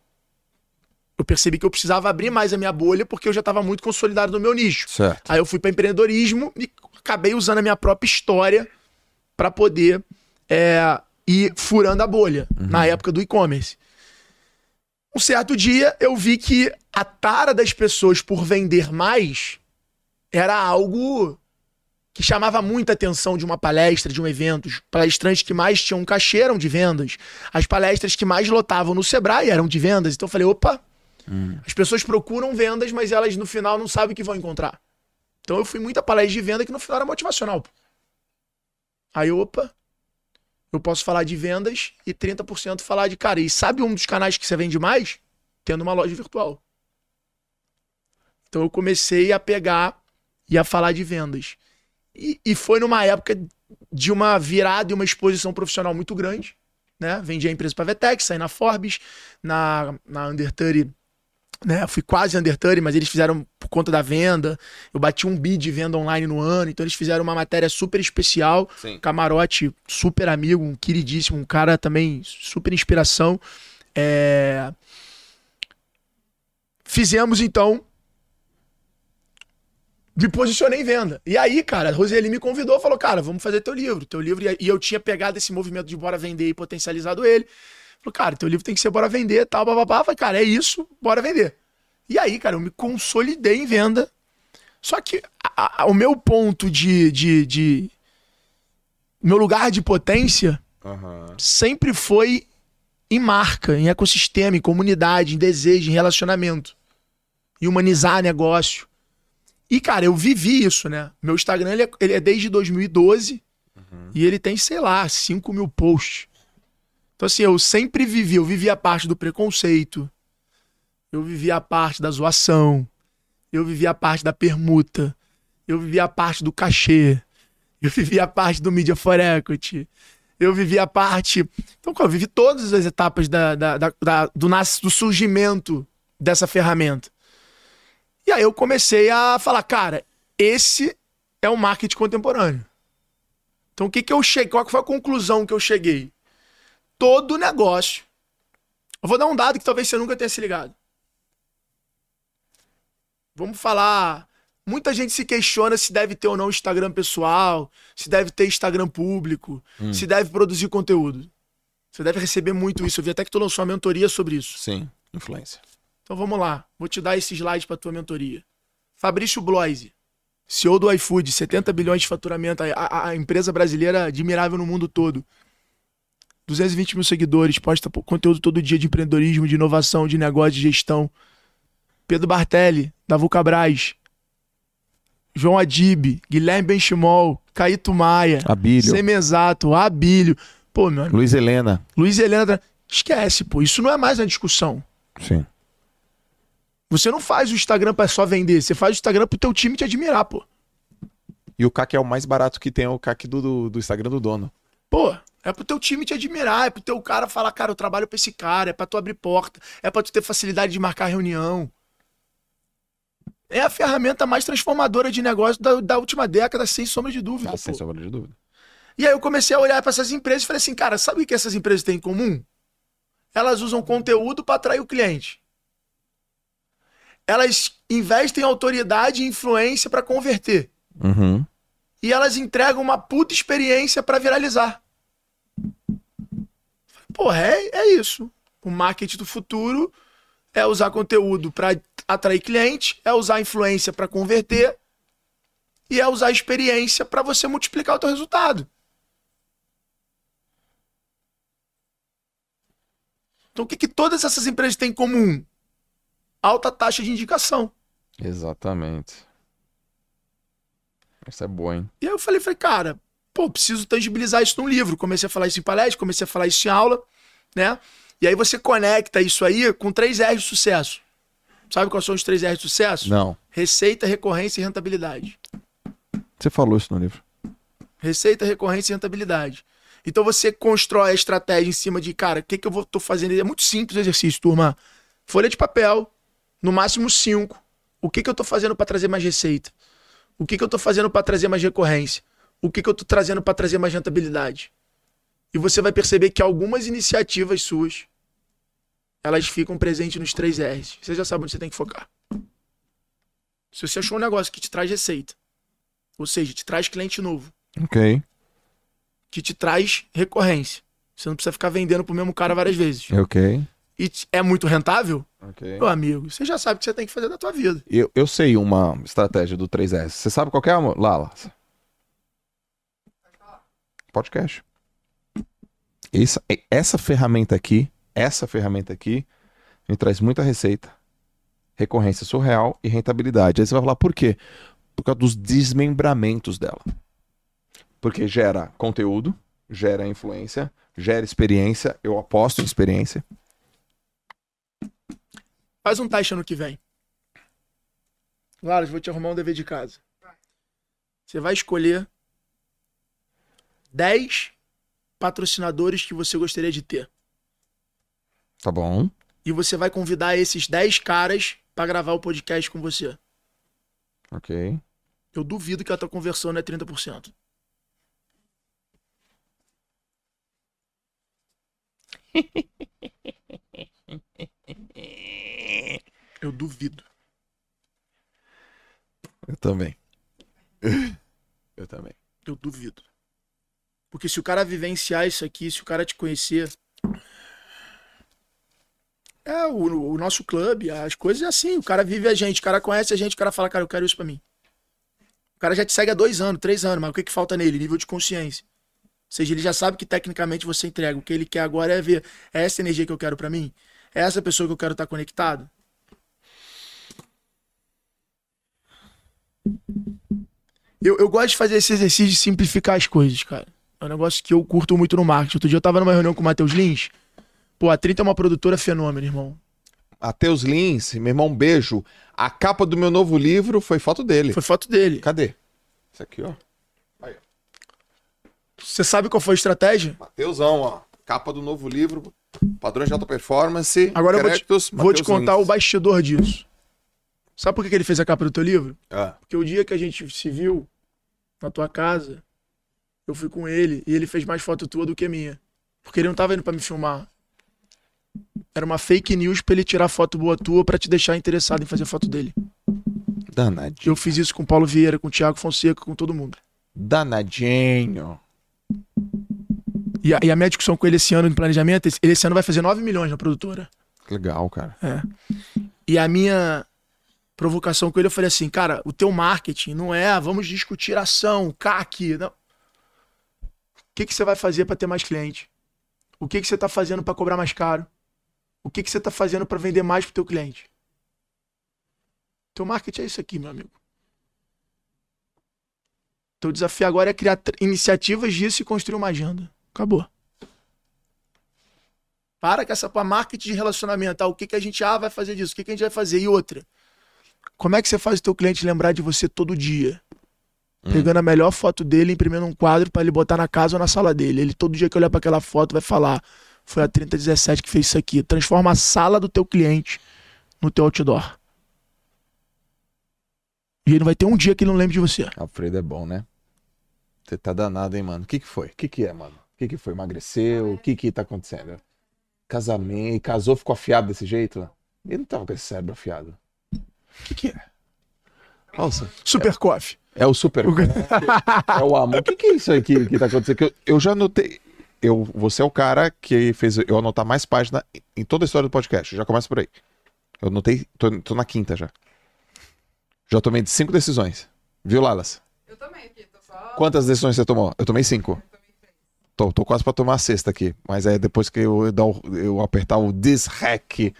Eu percebi que eu precisava abrir mais a minha bolha porque eu já estava muito consolidado no meu nicho. Certo. Aí eu fui para empreendedorismo e acabei usando a minha própria história para poder é, e furando a bolha, na época do e-commerce. Um certo dia eu vi que a tara das pessoas por vender mais era algo que chamava muita atenção de uma palestra, de um evento. Os palestrantes que mais tinham cachê eram de vendas. As palestras que mais lotavam no Sebrae eram de vendas. Então eu falei, opa, as pessoas procuram vendas, mas elas no final não sabem o que vão encontrar. Então eu fui muita palestra de venda que no final era motivacional. Aí, opa, eu posso falar de vendas e 30% falar de cara. E sabe um dos canais que você vende mais? Tendo uma loja virtual. Então eu comecei a pegar e a falar de vendas. E, e foi numa época de uma virada e uma exposição profissional muito grande. Né? Vendi a empresa para Vetex, saí na Forbes, na, na Under 30, né? Fui quase Under 30, mas eles fizeram por conta da venda. Eu bati um bid de venda online no ano, então eles fizeram uma matéria super especial. Sim. Camarote, super amigo, um queridíssimo, um cara também super inspiração. É... Fizemos então. Me posicionei em venda. E aí, cara, a Roseli me convidou, falou: Cara, vamos fazer teu livro. Teu livro. E eu tinha pegado esse movimento de bora vender e potencializado ele. Falou, cara, teu livro tem que ser bora vender, tal, papapá. Falei, cara, é isso, bora vender. E aí, cara, eu me consolidei em venda. Só que a- a- o meu ponto de, de, de. Meu lugar de potência Aham. sempre foi em marca, em ecossistema, em comunidade, em desejo, em relacionamento. Em humanizar negócio. E, cara, eu vivi isso, né? Meu Instagram ele é, ele é desde 2012 e ele tem, sei lá, 5 mil posts. Então, assim, eu sempre vivi. Eu vivi a parte do preconceito. Eu vivi a parte da zoação. Eu vivi a parte da permuta. Eu vivi a parte do cachê. Eu vivi a parte do Media for Equity. Eu vivi a parte. Então, eu vivi todas as etapas da- da- da- do, nas- do surgimento dessa ferramenta. E aí eu comecei a falar, cara, esse é o marketing contemporâneo. Então, o que, que eu cheguei? Qual foi a conclusão que eu cheguei? Todo negócio. Eu vou dar um dado que talvez você nunca tenha se ligado. Vamos falar. Muita gente se questiona se deve ter ou não Instagram pessoal, se deve ter Instagram público, se deve produzir conteúdo. Você deve receber muito isso. Eu vi até que tu lançou uma mentoria sobre isso. Sim, influência. Então vamos lá. Vou te dar esse slide para tua mentoria. Fabrício Bloise, CEO do iFood, 70 bilhões de faturamento, a, a- a empresa brasileira admirável no mundo todo. 220 mil seguidores, posta po- conteúdo todo dia de empreendedorismo, de inovação, de negócio, de gestão. Pedro Bartelli, da Vulcabras. João Adib, Guilherme Benchimol, Caíto Maia, Abílio. Semesato, Abílio. Pô, meu amigo, Luiz Helena. Luiz Helena, esquece, pô. Isso não é mais uma discussão. Sim. Você não faz o Instagram pra só vender, você faz o Instagram pro teu time te admirar, pô. E o CAC é o mais barato que tem, é o CAC do, do, do Instagram do dono. Pô, é pro teu time te admirar, é pro teu cara falar, cara, eu trabalho pra esse cara, é pra tu abrir porta, é pra tu ter facilidade de marcar reunião. É a ferramenta mais transformadora de negócio da, da última década, sem sombra de dúvida. Ah, sem sombra de dúvida. E aí eu comecei a olhar pra essas empresas e falei assim, cara, sabe o que essas empresas têm em comum? Elas usam conteúdo pra atrair o cliente. Elas investem em autoridade e influência pra converter. Uhum. e elas entregam uma puta experiência pra viralizar. Porra, é, é isso. O marketing do futuro é usar conteúdo pra atrair cliente, é usar influência pra converter e é usar experiência pra você multiplicar o teu resultado. Então o que, que todas essas empresas têm em comum? Alta taxa de indicação. Exatamente. Isso é bom, hein? E aí eu falei, falei, cara, pô, preciso tangibilizar isso num livro. Comecei a falar isso em palestra, comecei a falar isso em aula, né? E aí você conecta isso aí com três R's de sucesso. Sabe quais são os três R's de sucesso? Não. Receita, recorrência e rentabilidade. Você falou isso no livro. Receita, recorrência e rentabilidade. Então você constrói a estratégia em cima de, cara, o que, que eu vou, tô fazendo? É muito simples o exercício, turma. Folha de papel, no máximo cinco. O que, que eu tô fazendo para trazer mais receita? O que, que eu tô fazendo para trazer mais recorrência? O que, que eu tô trazendo para trazer mais rentabilidade? E você vai perceber que algumas iniciativas suas, elas ficam presentes nos três R's. Você já sabe onde você tem que focar. Se você achou um negócio que te traz receita, ou seja, te traz cliente novo, Ok. que te traz recorrência. Você não precisa ficar vendendo pro mesmo cara várias vezes. Ok. E é muito rentável? Ok. Meu amigo, você já sabe o que você tem que fazer da tua vida. Eu, eu sei uma estratégia do 3S. Você sabe qual que é, amor? Lala? Podcast. Essa, essa ferramenta aqui, essa ferramenta aqui, me traz muita receita, recorrência surreal e rentabilidade. Aí você vai falar, por quê? Por causa dos desmembramentos dela. Porque gera conteúdo, gera influência, gera experiência. Eu aposto em experiência. Faz um teste ano que vem. Claro, eu vou te arrumar um dever de casa. Você vai escolher 10 patrocinadores que você gostaria de ter. Tá bom? E você vai convidar esses 10 caras pra gravar o podcast com você. Ok. Eu duvido que a tua conversão não é 30%. Eu duvido. Eu também. Eu também. Eu duvido. Porque se o cara vivenciar isso aqui, se o cara te conhecer. É, o, o nosso clube, as coisas é assim. O cara vive a gente, o cara conhece a gente, o cara fala, cara, eu quero isso pra mim. O cara já te segue há dois anos, três anos, mas o que, que falta nele? Nível de consciência. Ou seja, ele já sabe que tecnicamente você entrega. O que ele quer agora é ver é essa energia que eu quero pra mim? É essa pessoa que eu quero estar conectado? Eu, eu gosto de fazer esse exercício de simplificar as coisas, cara. É um negócio que eu curto muito no marketing. Outro dia eu tava numa reunião com o Matheus Lins. Pô, a 30 é uma produtora fenômeno, irmão. Matheus Lins, meu irmão, um beijo. A capa do meu novo livro foi foto dele. Foi foto dele. Cadê? Isso aqui, ó. Você sabe qual foi a estratégia? Mateusão, ó. Capa do novo livro. Padrões de alta performance. Agora eu vou te, vou te contar Lins. o bastidor disso. Sabe por que ele fez a capa do teu livro? Ah, Porque o dia que a gente se viu na tua casa, eu fui com ele e ele fez mais foto tua do que minha. Porque ele não tava indo pra me filmar. Era uma fake news pra ele tirar foto boa tua pra te deixar interessado em fazer foto dele. danadinho. Eu fiz isso com Paulo Vieira, com Thiago Fonseca, com todo mundo. Danadinho. E a, e a minha discussão com ele esse ano em planejamento, ele esse ano vai fazer 9 milhões na produtora. Legal, cara. É. E a minha provocação com ele, eu falei assim, cara, o teu marketing não é, ah, vamos discutir ação, CAC, não. O que, que você vai fazer para ter mais cliente? O que, que você tá fazendo para cobrar mais caro? O que, que você tá fazendo para vender mais pro teu cliente? Teu marketing é isso aqui, meu amigo. Teu desafio agora é criar iniciativas disso e construir uma agenda. Acabou. Para com essa pá, marketing de relacionamento. Tá? O que, que a gente ah, vai fazer disso? O que, que a gente vai fazer? E outra. Como é que você faz o teu cliente lembrar de você todo dia? Pegando a melhor foto dele, imprimindo um quadro pra ele botar na casa ou na sala dele. Ele todo dia que olhar pra aquela foto vai falar: Foi a 3017 que fez isso aqui. Transforma a sala do teu cliente no teu outdoor. E ele não vai ter um dia que ele não lembre de você. Alfredo é bom, né? Você tá danado, hein, mano? O que que foi? O que que é, mano? O que que foi? Emagreceu? O que que tá acontecendo? Casamento, casou, ficou afiado desse jeito? Ele não tava com esse cérebro afiado. O que que é? Nossa, Super Coffee. é o super... é o amor. O que que é isso aí que, que tá acontecendo? Que eu, eu já anotei... Eu, você é o cara que fez eu anotar mais página em toda a história do podcast. Já começa por aí. Eu anotei... Tô, tô na quinta já. Já tomei cinco decisões. Viu, Lalas? Eu também aqui, tô só. Quantas decisões você tomou? Eu tomei cinco. Eu três. Tô, tô quase pra tomar a sexta aqui. Mas aí depois que eu, dar o- eu apertar o disrec.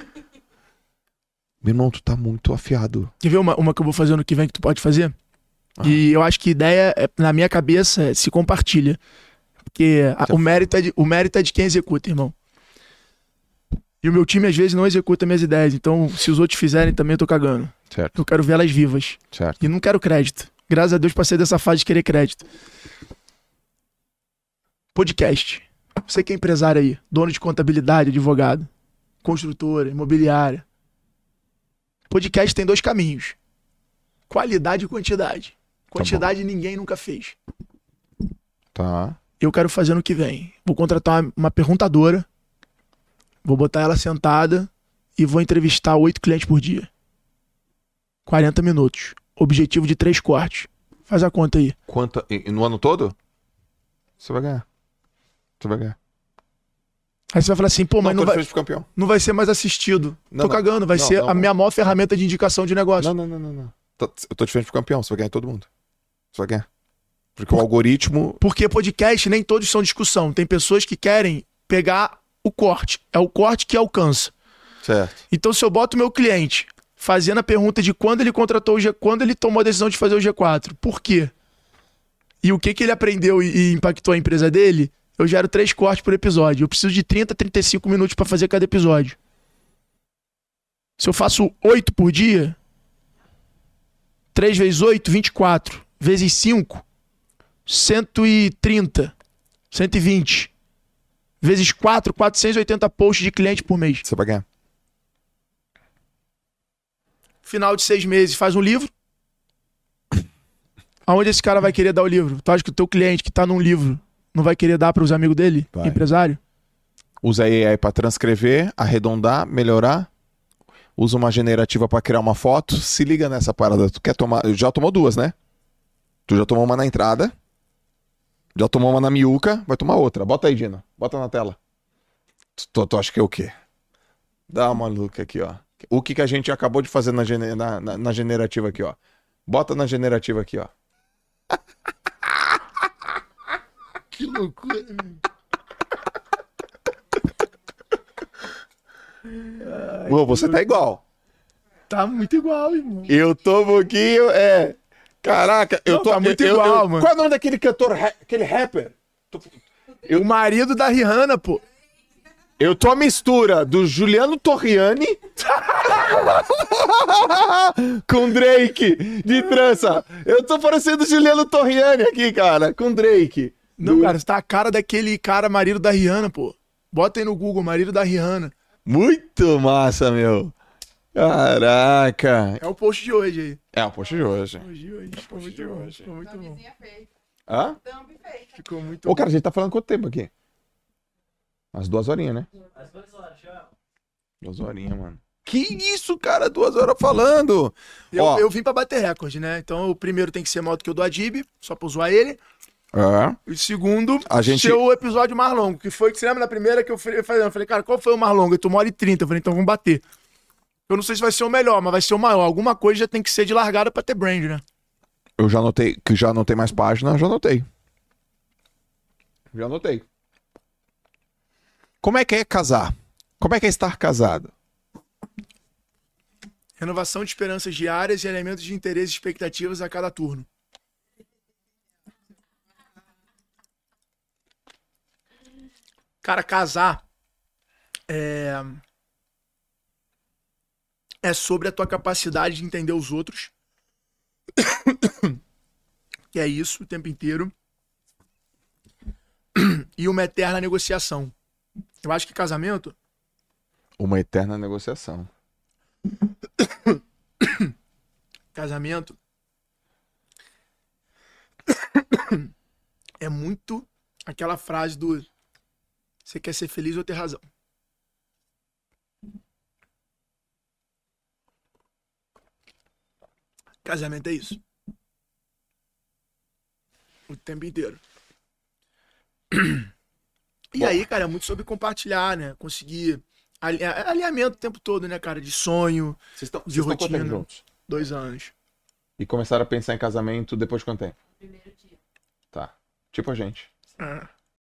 Meu irmão, tu tá muito afiado. Quer ver uma, uma que eu vou fazer ano que vem que tu pode fazer? Ah. E eu acho que ideia, é- na minha cabeça, é se compartilha. Porque a- o, mérito é de, o mérito é de quem executa, irmão. E o meu time, às vezes, não executa minhas ideias. Então, se os outros fizerem, também eu tô cagando. Certo, Eu quero ver elas vivas. certo. E não quero crédito. Graças a Deus passei dessa fase de querer crédito. Podcast. Você que é empresário aí, dono de contabilidade, advogado, construtora, imobiliária. Podcast tem dois caminhos: qualidade e quantidade. Quantidade ninguém nunca fez. Tá. Eu quero fazer no que vem. Vou contratar uma, uma perguntadora, vou botar ela sentada e vou entrevistar oito clientes por dia. 40 minutos. Objetivo de três cortes. Faz a conta aí. Quanto. e no ano todo? Você vai ganhar. Você vai ganhar. Aí você vai falar assim, pô, mas não, não, vai, campeão. não vai ser mais assistido. Não, Tô não. cagando, vai ser a minha maior ferramenta de indicação de negócio. Não, não, não, não, Eu tô de frente pro campeão, você vai ganhar todo mundo. Você vai ganhar. Porque o algoritmo. Porque podcast nem todos são discussão. Tem pessoas que querem pegar o corte. É o corte que alcança. Certo. Então, se eu boto o meu cliente fazendo a pergunta de quando ele contratou o G, quando ele tomou a decisão de fazer o G4, por quê? E o que, que ele aprendeu e, e impactou a empresa dele, eu gero três cortes por episódio. Eu preciso de 30, 35 minutos para fazer cada episódio. Se eu faço oito por dia, 3 vezes 8, 24. Vezes 5, 130. 120. Vezes 4, 480 posts de cliente por mês. Você vai ganhar. final de seis meses faz um livro. Aonde esse cara vai querer dar o livro? Tu acha que o teu cliente que tá num livro não vai querer dar para os amigos dele? Vai. Empresário? Usa a AI pra transcrever, arredondar, melhorar. Usa uma generativa pra criar uma foto. Se liga nessa parada. Tu quer tomar. Já tomou duas, né? Tu já tomou uma na entrada. Já tomou uma na miúca. Vai tomar outra. Bota aí, Dina. Bota na tela. Tu, tu, acha que é o quê? Dá uma look aqui, ó. O que, que a gente acabou de fazer na, na, na- na generativa aqui, ó. Bota na generativa aqui, ó. Que loucura. Pô, você tá igual. Tá muito igual, irmão. Eu tô um pouquinho, é. Caraca, eu Não, tô. tá muito eu- igual, eu- mano. Qual é o nome daquele cantor, aquele rapper? O marido da Rihanna, pô. Eu tô a mistura do Juliano Torriani com Drake de trança. Eu tô parecendo o Juliano Torriani aqui, cara, com Drake. Não, Do- cara, você tá a cara daquele cara marido da Rihanna, pô. Bota aí no Google, marido da Rihanna. Muito massa, meu. Caraca. É o post de hoje aí. É o post de hoje. Post de hoje. Ficou muito bom. Ficou muito bom. Hã? Thumb feita. Ficou muito Ô, cara, a gente tá falando quanto tempo aqui? Umas duas horinhas, né? Duas horinhas, mano. Que isso, cara? Duas horas falando. Eu, Ó. eu vim pra bater recorde, né? Então o primeiro tem que ser maior do que o do Adib, só pra zoar ele. É. E o segundo, A gente- ser o episódio mais longo. Que foi, que você lembra na primeira que eu falei, eu falei, cara, qual foi o mais longo? Eu tô uma hora e trinta. Eu falei, então vamos bater. Eu não sei se vai ser o melhor, mas vai ser o maior. Alguma coisa já tem que ser de largada pra ter brand, né? Eu já anotei que já não tem mais página, já anotei. Já anotei. Como é que é casar? Como é que é estar casado? Renovação de esperanças diárias e elementos de interesse e expectativas a cada turno. Cara, casar é... é sobre a tua capacidade de entender os outros. que é isso o tempo inteiro. E uma eterna negociação. Eu acho que casamento Uma eterna negociação. casamento é muito aquela frase do você quer ser feliz ou ter razão. Casamento é isso. O tempo inteiro. E aí, cara, é muito sobre compartilhar, né? Conseguir ali- alinhamento o tempo todo, né, cara? De sonho, Vocês estão De rotina. juntos? dois anos. E começaram a pensar em casamento depois de quanto tempo? Primeiro dia. Tá. Tipo a gente.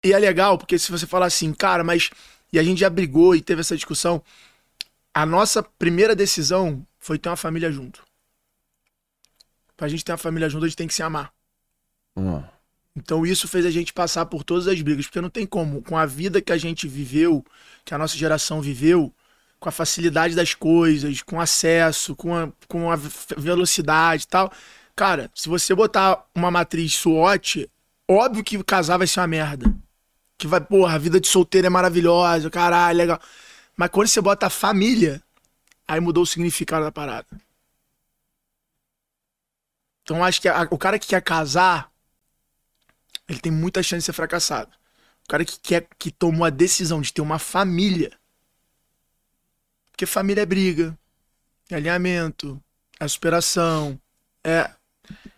E é legal, porque se você falar assim, cara, mas. E a gente já brigou e teve essa discussão. A nossa primeira decisão foi ter uma família junto. Pra gente ter uma família junto, a gente tem que se amar. Hum. Então isso fez a gente passar por todas as brigas, porque não tem como, com a vida que a gente viveu, que a nossa geração viveu, com a facilidade das coisas, com acesso, com a, com a ve- velocidade e tal. Cara, se você botar uma matriz SWOT, óbvio que casar vai ser uma merda. Que vai, porra, a vida de solteiro é maravilhosa, caralho, legal. Mas quando você bota família, aí mudou o significado da parada. Então acho que a- o cara que quer casar, ele tem muita chance de ser fracassado. O cara que quer que tomou a decisão de ter uma família. Porque família é briga, é alinhamento, é superação, é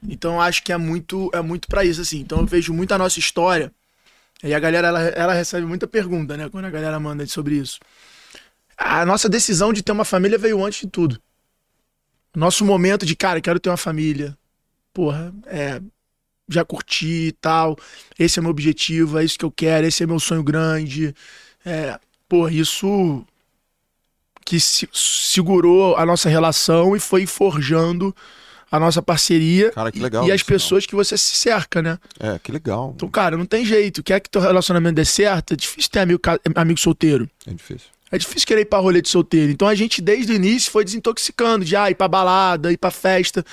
então acho que é muito é muito para isso assim. Então eu vejo muito a nossa história E a galera, ela, ela recebe muita pergunta, né? Quando a galera manda sobre isso. A nossa decisão de ter uma família veio antes de tudo. Nosso momento de, cara, quero ter uma família. Porra, é. Já curti e tal. Esse é meu objetivo, é isso que eu quero, esse é meu sonho grande. É, porra, isso que se- segurou a nossa relação e foi forjando a nossa parceria Cara, que e- legal e as isso, pessoas que você se cerca, né? É, que legal. Então, cara, não tem jeito. Quer que teu relacionamento dê certo? É difícil ter amigo, amigo solteiro. É difícil. É difícil querer ir pra rolê de solteiro. Então a gente, desde o início, foi desintoxicando de ah, ir pra balada, ir pra festa,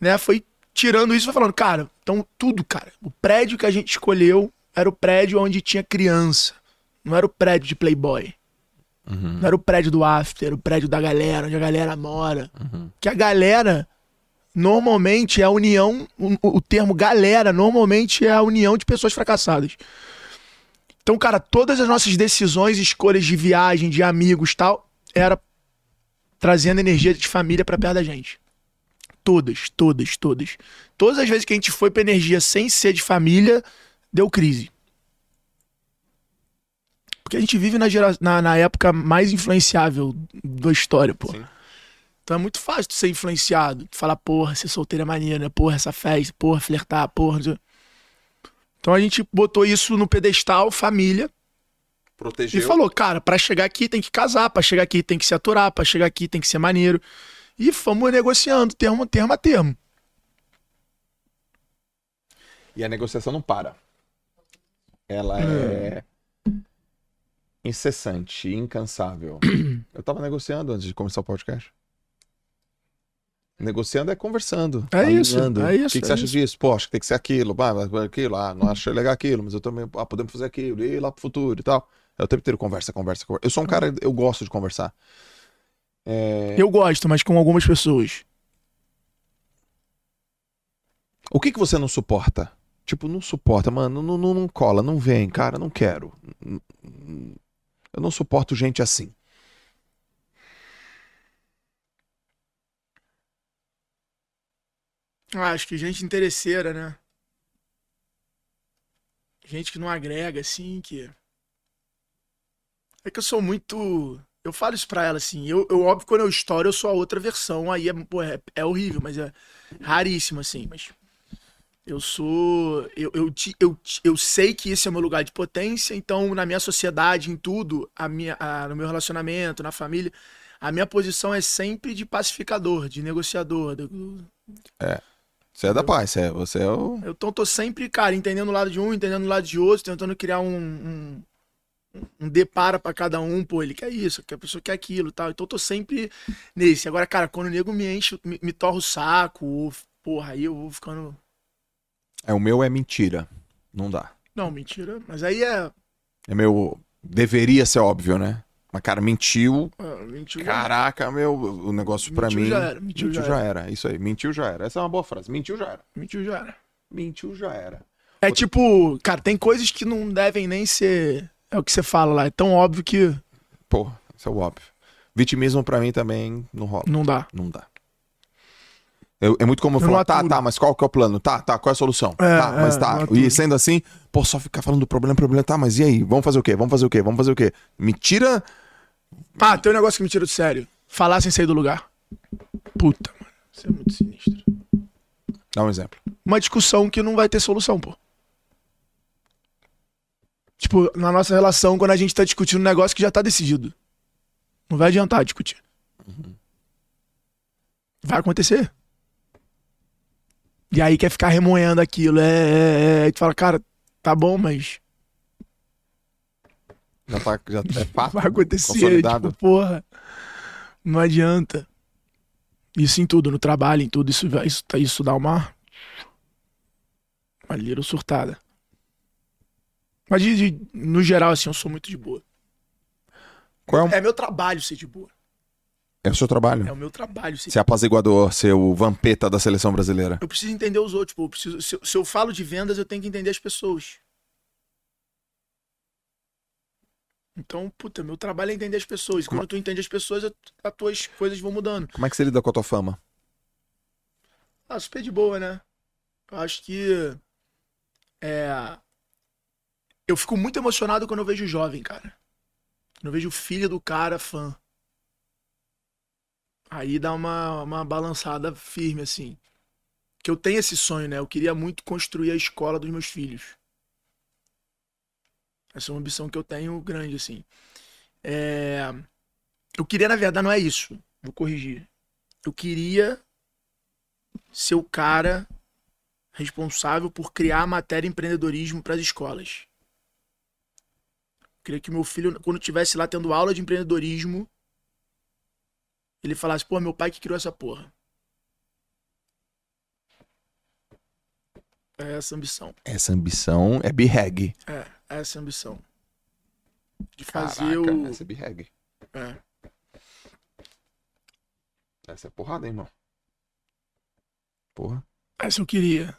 né? Foi tirando isso e foi falando, cara, então tudo, cara. O prédio que a gente escolheu era o prédio onde tinha criança. Não era o prédio de Playboy. Não era o prédio do after, era o prédio da galera, onde a galera mora. Que a galera, normalmente, é a união. O, o termo galera, normalmente, é a união de pessoas fracassadas. Então, cara, todas as nossas decisões, escolhas de viagem, de amigos tal, era trazendo energia de família pra perto da gente. Todas, todas, todas. Todas as vezes que a gente foi pra energia sem ser de família, deu crise. Porque a gente vive na, gera... na, na época mais influenciável da história, pô. Sim. Então é muito fácil tu ser influenciado. Falar, porra, ser solteiro é maneiro, né? porra, essa festa, porra, flertar, porra. Então a gente botou isso no pedestal, família, Protegeu. e falou, cara, pra chegar aqui tem que casar, pra chegar aqui tem que se aturar, pra chegar aqui tem que ser maneiro. E fomos negociando, termo, termo a termo. E a negociação não para. Ela é incessante, incansável. Eu tava negociando antes de começar o podcast. Negociando é conversando. É isso, é isso, O que, que é você acha isso. disso? Pô, acho que tem que ser aquilo. Aquilo. Ah, não achei legal aquilo, mas eu também. Ah, podemos fazer aquilo. E ir lá pro futuro e tal. É o tempo inteiro conversa, conversa, conversa. Eu sou um cara, eu gosto de conversar. É, Eu gosto, mas com algumas pessoas. O que, que você não suporta? Tipo, não suporta, mano, não, não, não cola, não vem, cara, não quero. Eu não suporto gente assim. Ah, acho que gente interesseira, né? Gente que não agrega, assim, que. É que eu sou muito. Eu falo isso pra ela, assim. Eu, eu óbvio, quando eu estouro, eu sou a outra versão. Aí é, pô, é, é horrível, mas é raríssimo, assim. Mas. Eu sou. Eu, eu, eu, eu sei que esse é o meu lugar de potência, então, na minha sociedade, em tudo, a minha, a- no meu relacionamento, na família, a minha posição é sempre de pacificador, de negociador. do- Você é da paz, você é, você é o. eu então tô sempre, cara, entendendo o lado de um, entendendo o lado de outro, tentando criar um, um, um depara pra cada um, pô, ele quer isso, que a pessoa quer aquilo tal. Então eu tô sempre nesse. Agora, cara, quando o nego me enche, me, me torra o saco, ou, porra, aí eu vou ficando. É, o meu é mentira. Não dá. Não, mentira. Mas aí é. É meu. Deveria ser óbvio, né? Mas, cara, mentiu. ah, mentiu. Caraca, meu. O negócio pra Mentiu mim. já era, mentiu já já era. Isso aí. Mentiu já era. Essa é uma boa frase. Mentiu já era. Mentiu já era. Mentiu já era. É tipo, cara, tem coisas que não devem nem ser. É o que você fala lá. É tão óbvio que Pô, isso é o óbvio. Vitimismo pra mim também não rola. não dá. Não dá. Eu- é muito como eu Eu falar, tá, tá, mas qual que é o plano? Tá, tá, qual é a solução? É, tá, mas é, tá. não aturo. E sendo assim, pô, só ficar falando do problema, problema, tá, mas e aí? Vamos fazer o quê? Vamos fazer o quê? Vamos fazer o quê? Me tira. Ah, tem um negócio que me tira do sério. Falar sem sair do lugar. Puta, mano. Isso é muito sinistro. Dá um exemplo. uma discussão que não vai ter solução, pô. Tipo, na nossa relação, quando a gente tá discutindo um negócio que já tá decidido. Não vai adiantar discutir. Vai acontecer. E aí quer ficar remoendo aquilo. É, é, é. E tu fala, cara, tá bom, mas Já tá, já é fato. vai acontecer. Tipo, porra. Não adianta. Isso em tudo, no trabalho, em tudo. Isso, isso, isso dá uma. Uma lira surtada. Mas de- de- no geral, assim, eu sou muito de boa. Qual é, o- É meu trabalho ser de boa. é o seu trabalho? É o meu trabalho ser de Ser apaziguador, ser o vampeta da seleção brasileira. Eu preciso entender os outros. Eu preciso, se, se eu falo de vendas, eu tenho que entender as pessoas. Então, puta, meu trabalho é entender as pessoas. Quando tu entende as pessoas, as tuas coisas vão mudando. Como é que você lida com a tua fama? Ah, super de boa, né? Eu acho que. É. Eu fico muito emocionado quando eu vejo jovem, cara. Quando eu vejo o filho do cara fã. Aí dá uma, uma balançada firme, assim. Que eu tenho esse sonho, né? Eu queria muito construir a escola dos meus filhos. Essa é uma ambição que eu tenho grande, assim. É... Eu queria, na verdade, não é isso. Vou corrigir. Eu queria ser o cara responsável por criar a matéria empreendedorismo para as escolas. Eu queria que meu filho, quando estivesse lá tendo aula de empreendedorismo, ele falasse, pô, meu pai que criou essa porra. É essa ambição. Essa ambição é. É, é essa a ambição. De Caraca, fazer o. essa é birreg. É. Essa é porrada, hein, irmão. Porra. Essa eu queria.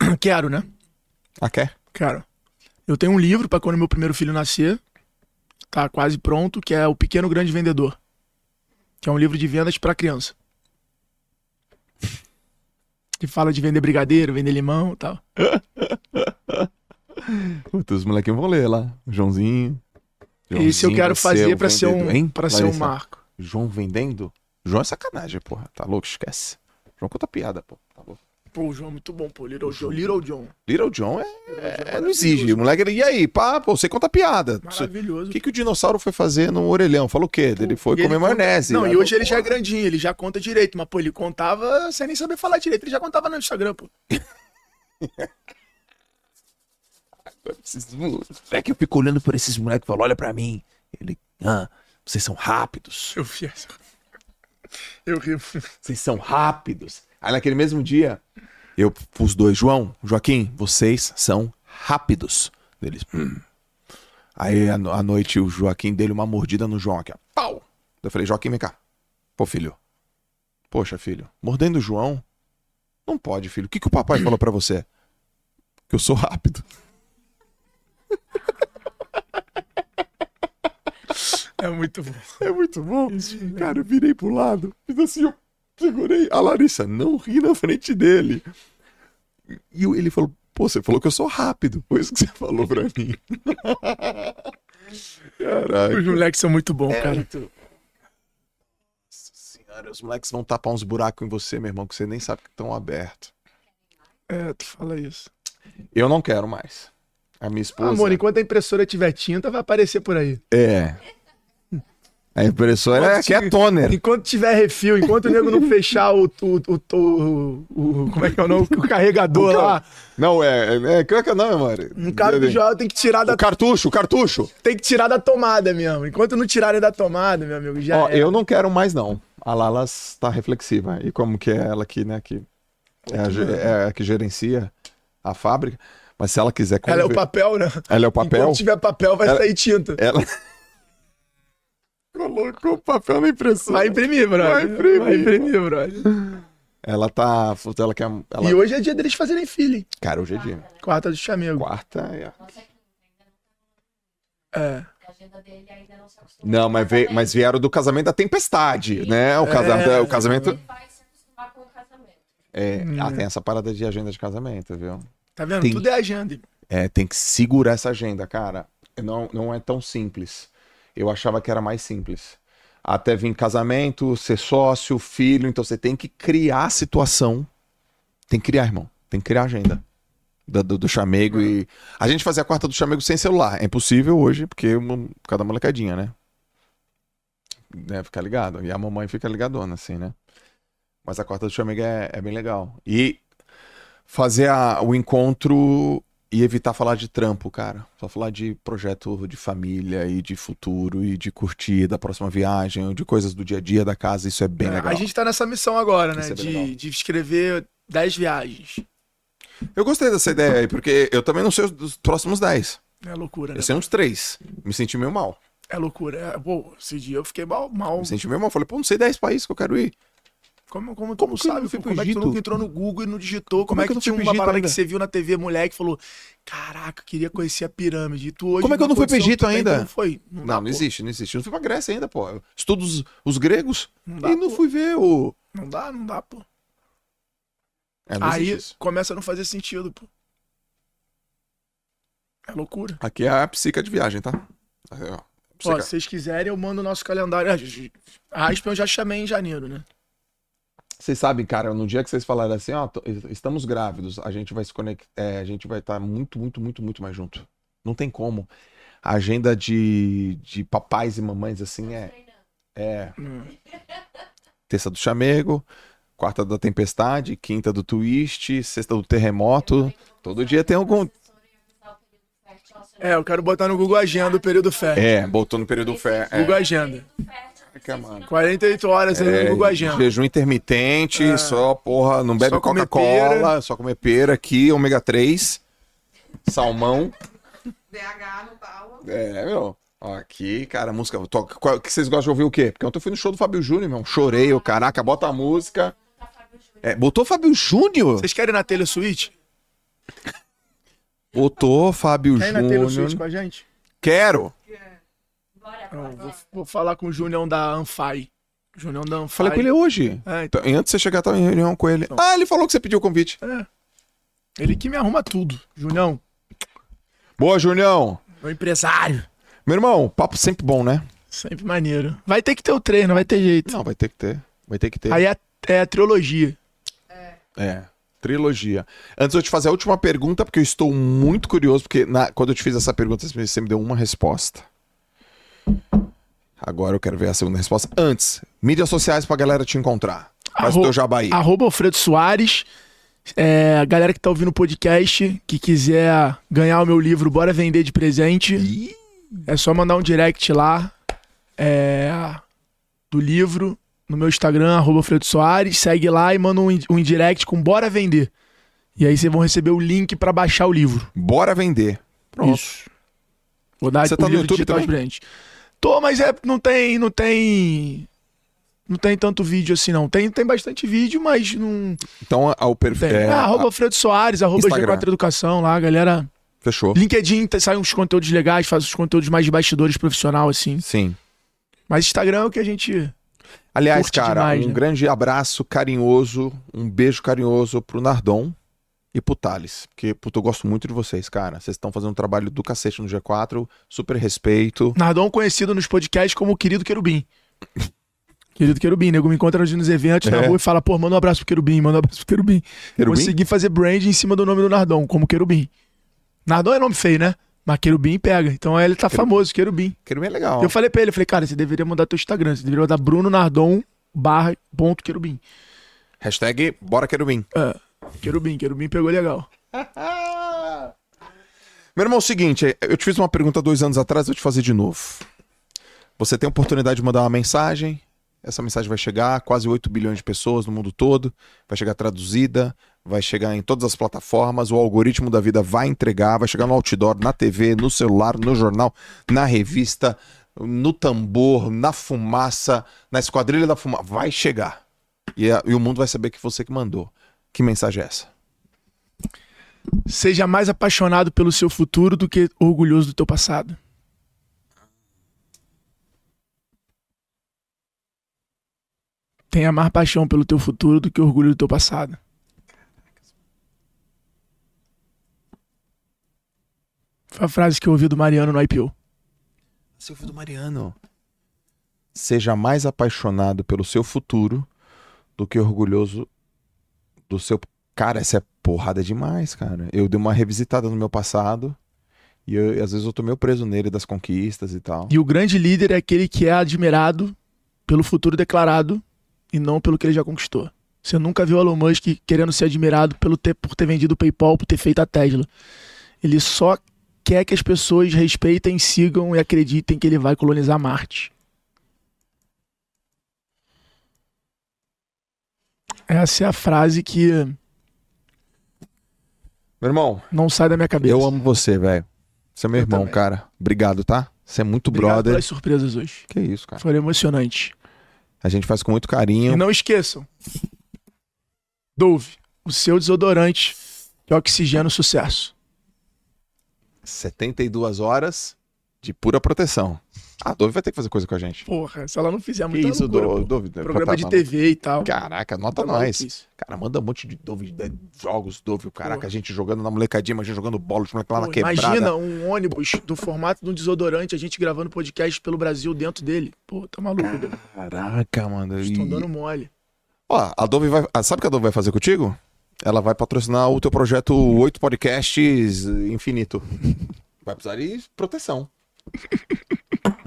Quero, né? Ah, quer? Quero. Eu tenho um livro para quando meu primeiro filho nascer. Tá quase pronto, que é O Pequeno Grande Vendedor. Que é um livro de vendas para criança. Que fala de vender brigadeiro, vender limão e tal. Puta, os molequinhos vão ler lá. O Joãozinho. Esse eu Joãozinho quero fazer o pra ser um, hein, para ser um marco. João vendendo? João é sacanagem, porra. Tá louco? Esquece. João conta piada, pô. Tá louco. Pô, o João é muito bom, pô. Little John. Little John. Little John é, é- John não exige. O moleque, e aí, pá, pô, você conta piada. Maravilhoso. O que, que o dinossauro foi fazer no orelhão? Falou o quê? Ele foi E ele comer conta- maionese. Não, e hoje ele já é grandinho, ele já conta direito. Mas, pô, ele contava sem nem saber falar direito. Ele já contava no Instagram, pô. esses moleques, eu fico olhando por esses moleques e falo, olha pra mim. Ele, ah, vocês são rápidos. Eu vi essa. Eu ri. Vocês são rápidos. Aí naquele mesmo dia, eu pus dois, João, Joaquim, vocês são rápidos. Eles, "Hum." Aí à no- à noite o Joaquim dele uma mordida no João aqui, ó. Pau! Eu falei, Joaquim, vem cá. Pô, filho. Poxa, filho, mordendo o João? Não pode, filho. O que, que o papai falou pra você? Que eu sou rápido. É muito bom. É muito bom. Cara, eu virei pro lado, fiz assim, eu segurei. A Larissa não ri na frente dele. E ele falou, pô, você falou que eu sou rápido. Foi isso que você falou pra mim. Os Caraca. moleques são muito bons, É cara. muito- Nossa senhora, os moleques vão tapar uns buracos em você, meu irmão, que você nem sabe que estão abertos. É, tu fala isso. Eu não quero mais. A minha esposa... Amor, enquanto a impressora tiver tinta, vai aparecer por aí. É. A impressora é que é toner. Enquanto tiver refil, enquanto o nego não fechar o, o, o, o- Como é que é o nome? O carregador lá. Não, é... é qual é que é o nome, amor? Um cara do jogo tem que tirar da O cartucho, o cartucho. tem que tirar da tomada mesmo. Enquanto não tirarem da tomada, meu amigo, já Ó, é. eu não quero mais, não. A Lalas tá reflexiva. E como que é ela aqui, né? Que é a, é a que gerencia a fábrica. Mas se ela quiser Ela é o papel, né? Ela é o papel. Enquanto tiver papel, vai sair tinta. Ela colocou o papel na impressora. Vai imprimir, brother. Vai imprimir. Vai imprimir, brother. Ela tá. Ela quer. Ela... E hoje é dia deles fazerem feeling. Cara, hoje é dia. Quarta do chamego. Quarta é. É. A agenda dele ainda não se acostumou. Não, mas, veio, mas vieram do casamento da tempestade, né? O, casa- É. o casamento. Ele vai se acostumar com o casamento. É, Hum. ah, tem essa parada de agenda de casamento, viu? Tá vendo? Tem- Tudo é agenda. É, tem que segurar essa agenda, cara. Não, não é tão simples. Eu achava que era mais simples. Até vir casamento, ser sócio, filho, então você tem que criar a situação. Tem que criar, irmão. Tem que criar a agenda. Do, do, do chamego e. A gente fazia a quarta do chamego sem celular. É impossível hoje, porque uma, por causa da molecadinha, né? né? Ficar ligado. E a mamãe fica ligadona, assim, né? Mas a quarta do chamego é, é bem legal. E fazer a- o encontro e evitar falar de trampo, cara. Só falar de projeto de família e de futuro e de curtir da próxima viagem, ou de coisas do dia a dia da casa. Isso é bem É, legal. A gente tá nessa missão agora, né? É. De, de escrever 10 viagens. Eu gostei dessa ideia aí, porque eu também não sei os dos próximos 10. É loucura, né? Eu sei uns 3. Me senti meio mal. É loucura. É, pô, esse dia eu fiquei mal. mal. Me senti meio mal. Falei, pô, não sei 10 países que eu quero ir. Como, como, Como como que eu sabe? Como é que tu Egito? nunca entrou no Google e não digitou? Como, é que, eu não tinha uma Egito parada ainda? que você viu na TV, moleque, falou: Caraca, queria conhecer a pirâmide. E tu hoje. Como é que eu não fui pro Egito que tu tem, ainda? tu Não foi. Não, Não, dá, não existe, não existe. Eu não fui pra Grécia ainda, pô. Eu Estudo os, os gregos Não dá, e não pô. fui ver o. Não dá, não dá, pô. É, não Aí começa a não fazer sentido, pô. É loucura. Aqui é a psica de viagem, tá? Aí, ó. Se vocês quiserem, eu mando o nosso calendário. A Aspen eu já chamei em janeiro, né? Vocês sabem, cara, no dia que vocês falaram assim, ó, estamos grávidos, a gente vai se conectar, a gente vai estar muito, muito, muito, muito mais junto. Não tem como. A agenda de, de papais e mamães, assim, é. É. Hum. Terça do chamego, quarta da tempestade, quinta do twist, sexta do terremoto. Todo dia tem algum. É, eu quero botar no Google Agenda o período fértil. É, botou no período fé. É. Google Agenda. Caraca, mano. 48 horas aí É, no Agenda. jejum intermitente, só, porra, não bebe Coca-Cola, só comer pera aqui, ômega 3, salmão. BH no tal. É, meu. Aqui, cara, música. Toca, qual- que vocês gostam de ouvir o quê? Porque ontem eu fui no show do Fábio Júnior, meu. Chorei, o caraca, bota a música. É, botou Fábio Júnior? Vocês querem ir na Taylor Swift? Botou Fábio Quer ir na Taylor Swift Júnior. com a gente? Quero. Não, vou, vou falar com o Junião da Anfai. Junião da Anfai. Falei com ele hoje. É, então, Então, e antes de você chegar, tava em reunião com ele. Ah, ele falou que você pediu o convite. ele que me arruma tudo. Junião, Boa, Junião. meu empresário. Meu irmão, papo sempre bom, né? Sempre maneiro. Vai ter que ter o treino, vai ter jeito. Não, vai ter que ter. Vai ter que ter. Aí é, é a trilogia. É. Trilogia. Antes de eu te fazer a última pergunta, porque eu estou muito curioso, porque na- quando eu te fiz essa pergunta, você me deu uma resposta. Agora eu quero ver a segunda resposta. Antes, mídias sociais pra galera te encontrar. Faz o teu jabá aí. Arroba Alfredo Soares. É, a galera que tá ouvindo o podcast, que quiser ganhar o meu livro, bora vender de presente. Ih, É só mandar um direct lá é, do livro no meu Instagram, arroba Alfredo Soares. Segue lá e manda um, um indirect com bora vender. E aí vocês vão receber o link pra baixar o livro. Bora vender. Pronto. Isso. Vou dar Você o tá no livro YouTube digital também? de presente. Tô, mas é, não tem, não tem, não tem tanto vídeo assim não. Tem, tem bastante vídeo, mas não Então, ao perfil. É, ah, arroba Alfredo Soares, arroba Instagram. G4 Educação lá, galera. Fechou. LinkedIn tá- sai uns conteúdos legais, faz uns conteúdos mais de bastidores profissional assim. Sim. Mas Instagram é o que a gente Aliás, cara, demais, um né? grande abraço carinhoso, um beijo carinhoso pro Nardon e pro Thales. Porque, puto, eu gosto muito de vocês, cara. Vocês estão fazendo um trabalho do cacete no G4, super respeito. Nardon conhecido nos podcasts como o querido Querubim. querido Querubim, nego me encontra nos eventos na É. rua e fala, pô, manda um abraço pro Querubim, manda um abraço pro Querubim. Querubim? Consegui fazer brand em cima do nome do Nardon, como Querubim. Nardon é nome feio, né? Mas Querubim pega. Então ele tá Querubim. famoso, Querubim. Querubim é legal. Eu falei pra ele, falei, cara, você deveria mudar teu Instagram. Você deveria botar Bruno Nardon barra ponto Querubim. Hashtag Bora Querubim. Querubim, Querubim pegou legal. Meu irmão, é o seguinte, eu te fiz uma pergunta dois anos atrás, vou te fazer de novo. Você tem a oportunidade de mandar uma mensagem, essa mensagem vai chegar quase 8 bilhões de pessoas no mundo todo, vai chegar traduzida, vai chegar em todas as plataformas, o algoritmo da vida vai entregar, vai chegar no outdoor, na TV, no celular, no jornal, na revista, no tambor, na fumaça, na esquadrilha da fumaça, vai chegar. E, a- e o mundo vai saber que você que mandou. Que mensagem é essa? Seja mais apaixonado pelo seu futuro do que orgulhoso do teu passado. Tenha mais paixão pelo teu futuro do que orgulho do teu passado. Foi a frase que eu ouvi do Mariano no IPO. Silvio do Mariano. Seja mais apaixonado pelo seu futuro do que orgulhoso do seu. Cara, essa é porrada demais, cara. Eu dei uma revisitada no meu passado e, eu- e às vezes eu tô meio preso nele das conquistas e tal. E o grande líder é aquele que é admirado pelo futuro declarado e não pelo que ele já conquistou. Você nunca viu Elon Musk querendo ser admirado pelo ter, por ter vendido o PayPal, por ter feito a Tesla. Ele só quer que as pessoas respeitem, sigam e acreditem que ele vai colonizar Marte. Essa é a frase que Meu irmão, não sai da minha cabeça. eu amo você, velho. Você é meu Eu irmão, também. cara. Obrigado, tá? Você é muito Obrigado brother. pelas surpresas hoje. Que isso, cara. Foram emocionantes. A gente faz com muito carinho. E não esqueçam. Dove, o seu desodorante que oxigena o sucesso. 72 horas de pura proteção. A Dove vai ter que fazer coisa com a gente. Porra, se ela não fizer Que muita isso, loucura, Do-. Dove? Programa tá de. TV e tal. Caraca, nota Tá nós. Cara, manda um monte de Dove, de jogos Dove, caraca, Pô. a gente jogando na molecadinha, mas a gente jogando bola, os moleques lá na quebrada. imagina um ônibus do formato de um desodorante, a gente gravando podcast pelo Brasil dentro dele. Pô, tá maluco. Caraca, mano. Estão E- dando mole. Ó, a Dove vai. ah, Sabe o que a Dove vai fazer contigo? Ela vai patrocinar o teu projeto Oito Podcasts Infinito. Vai precisar de proteção.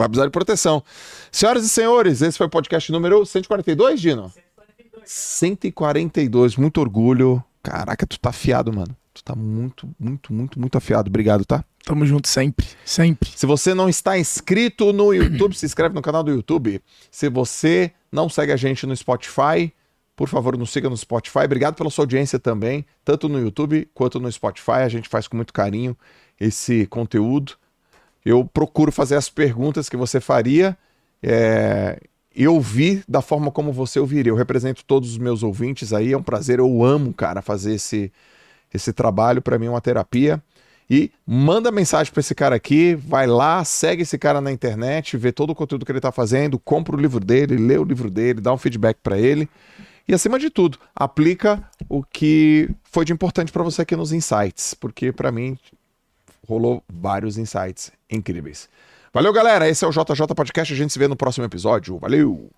Vai precisar de proteção. Senhoras e senhores, esse foi o podcast número 142, Dino? 142, muito orgulho. Caraca, tu tá afiado, mano. Tu tá muito, muito, muito, muito afiado. Obrigado, tá? Tamo junto sempre. Sempre. Se você não está inscrito no YouTube, se inscreve no canal do YouTube. Se você não segue a gente no Spotify, por favor, nos siga no Spotify. Obrigado pela sua audiência também, tanto no YouTube quanto no Spotify. A gente faz com muito carinho esse conteúdo. Eu procuro fazer as perguntas que você faria. É, eu vi da forma como você ouviria. Eu represento todos os meus ouvintes aí. É um prazer. Eu amo, cara, fazer esse, esse trabalho. Para mim é uma terapia. E manda mensagem para esse cara aqui, vai lá, segue esse cara na internet, vê todo o conteúdo que ele tá fazendo, compra o livro dele, lê o livro dele, dá um feedback para ele. E acima de tudo, aplica o que foi de importante para você aqui nos insights, porque para mim rolou vários insights incríveis. Valeu, galera. Esse é o JJ Podcast. A gente se vê no próximo episódio. Valeu!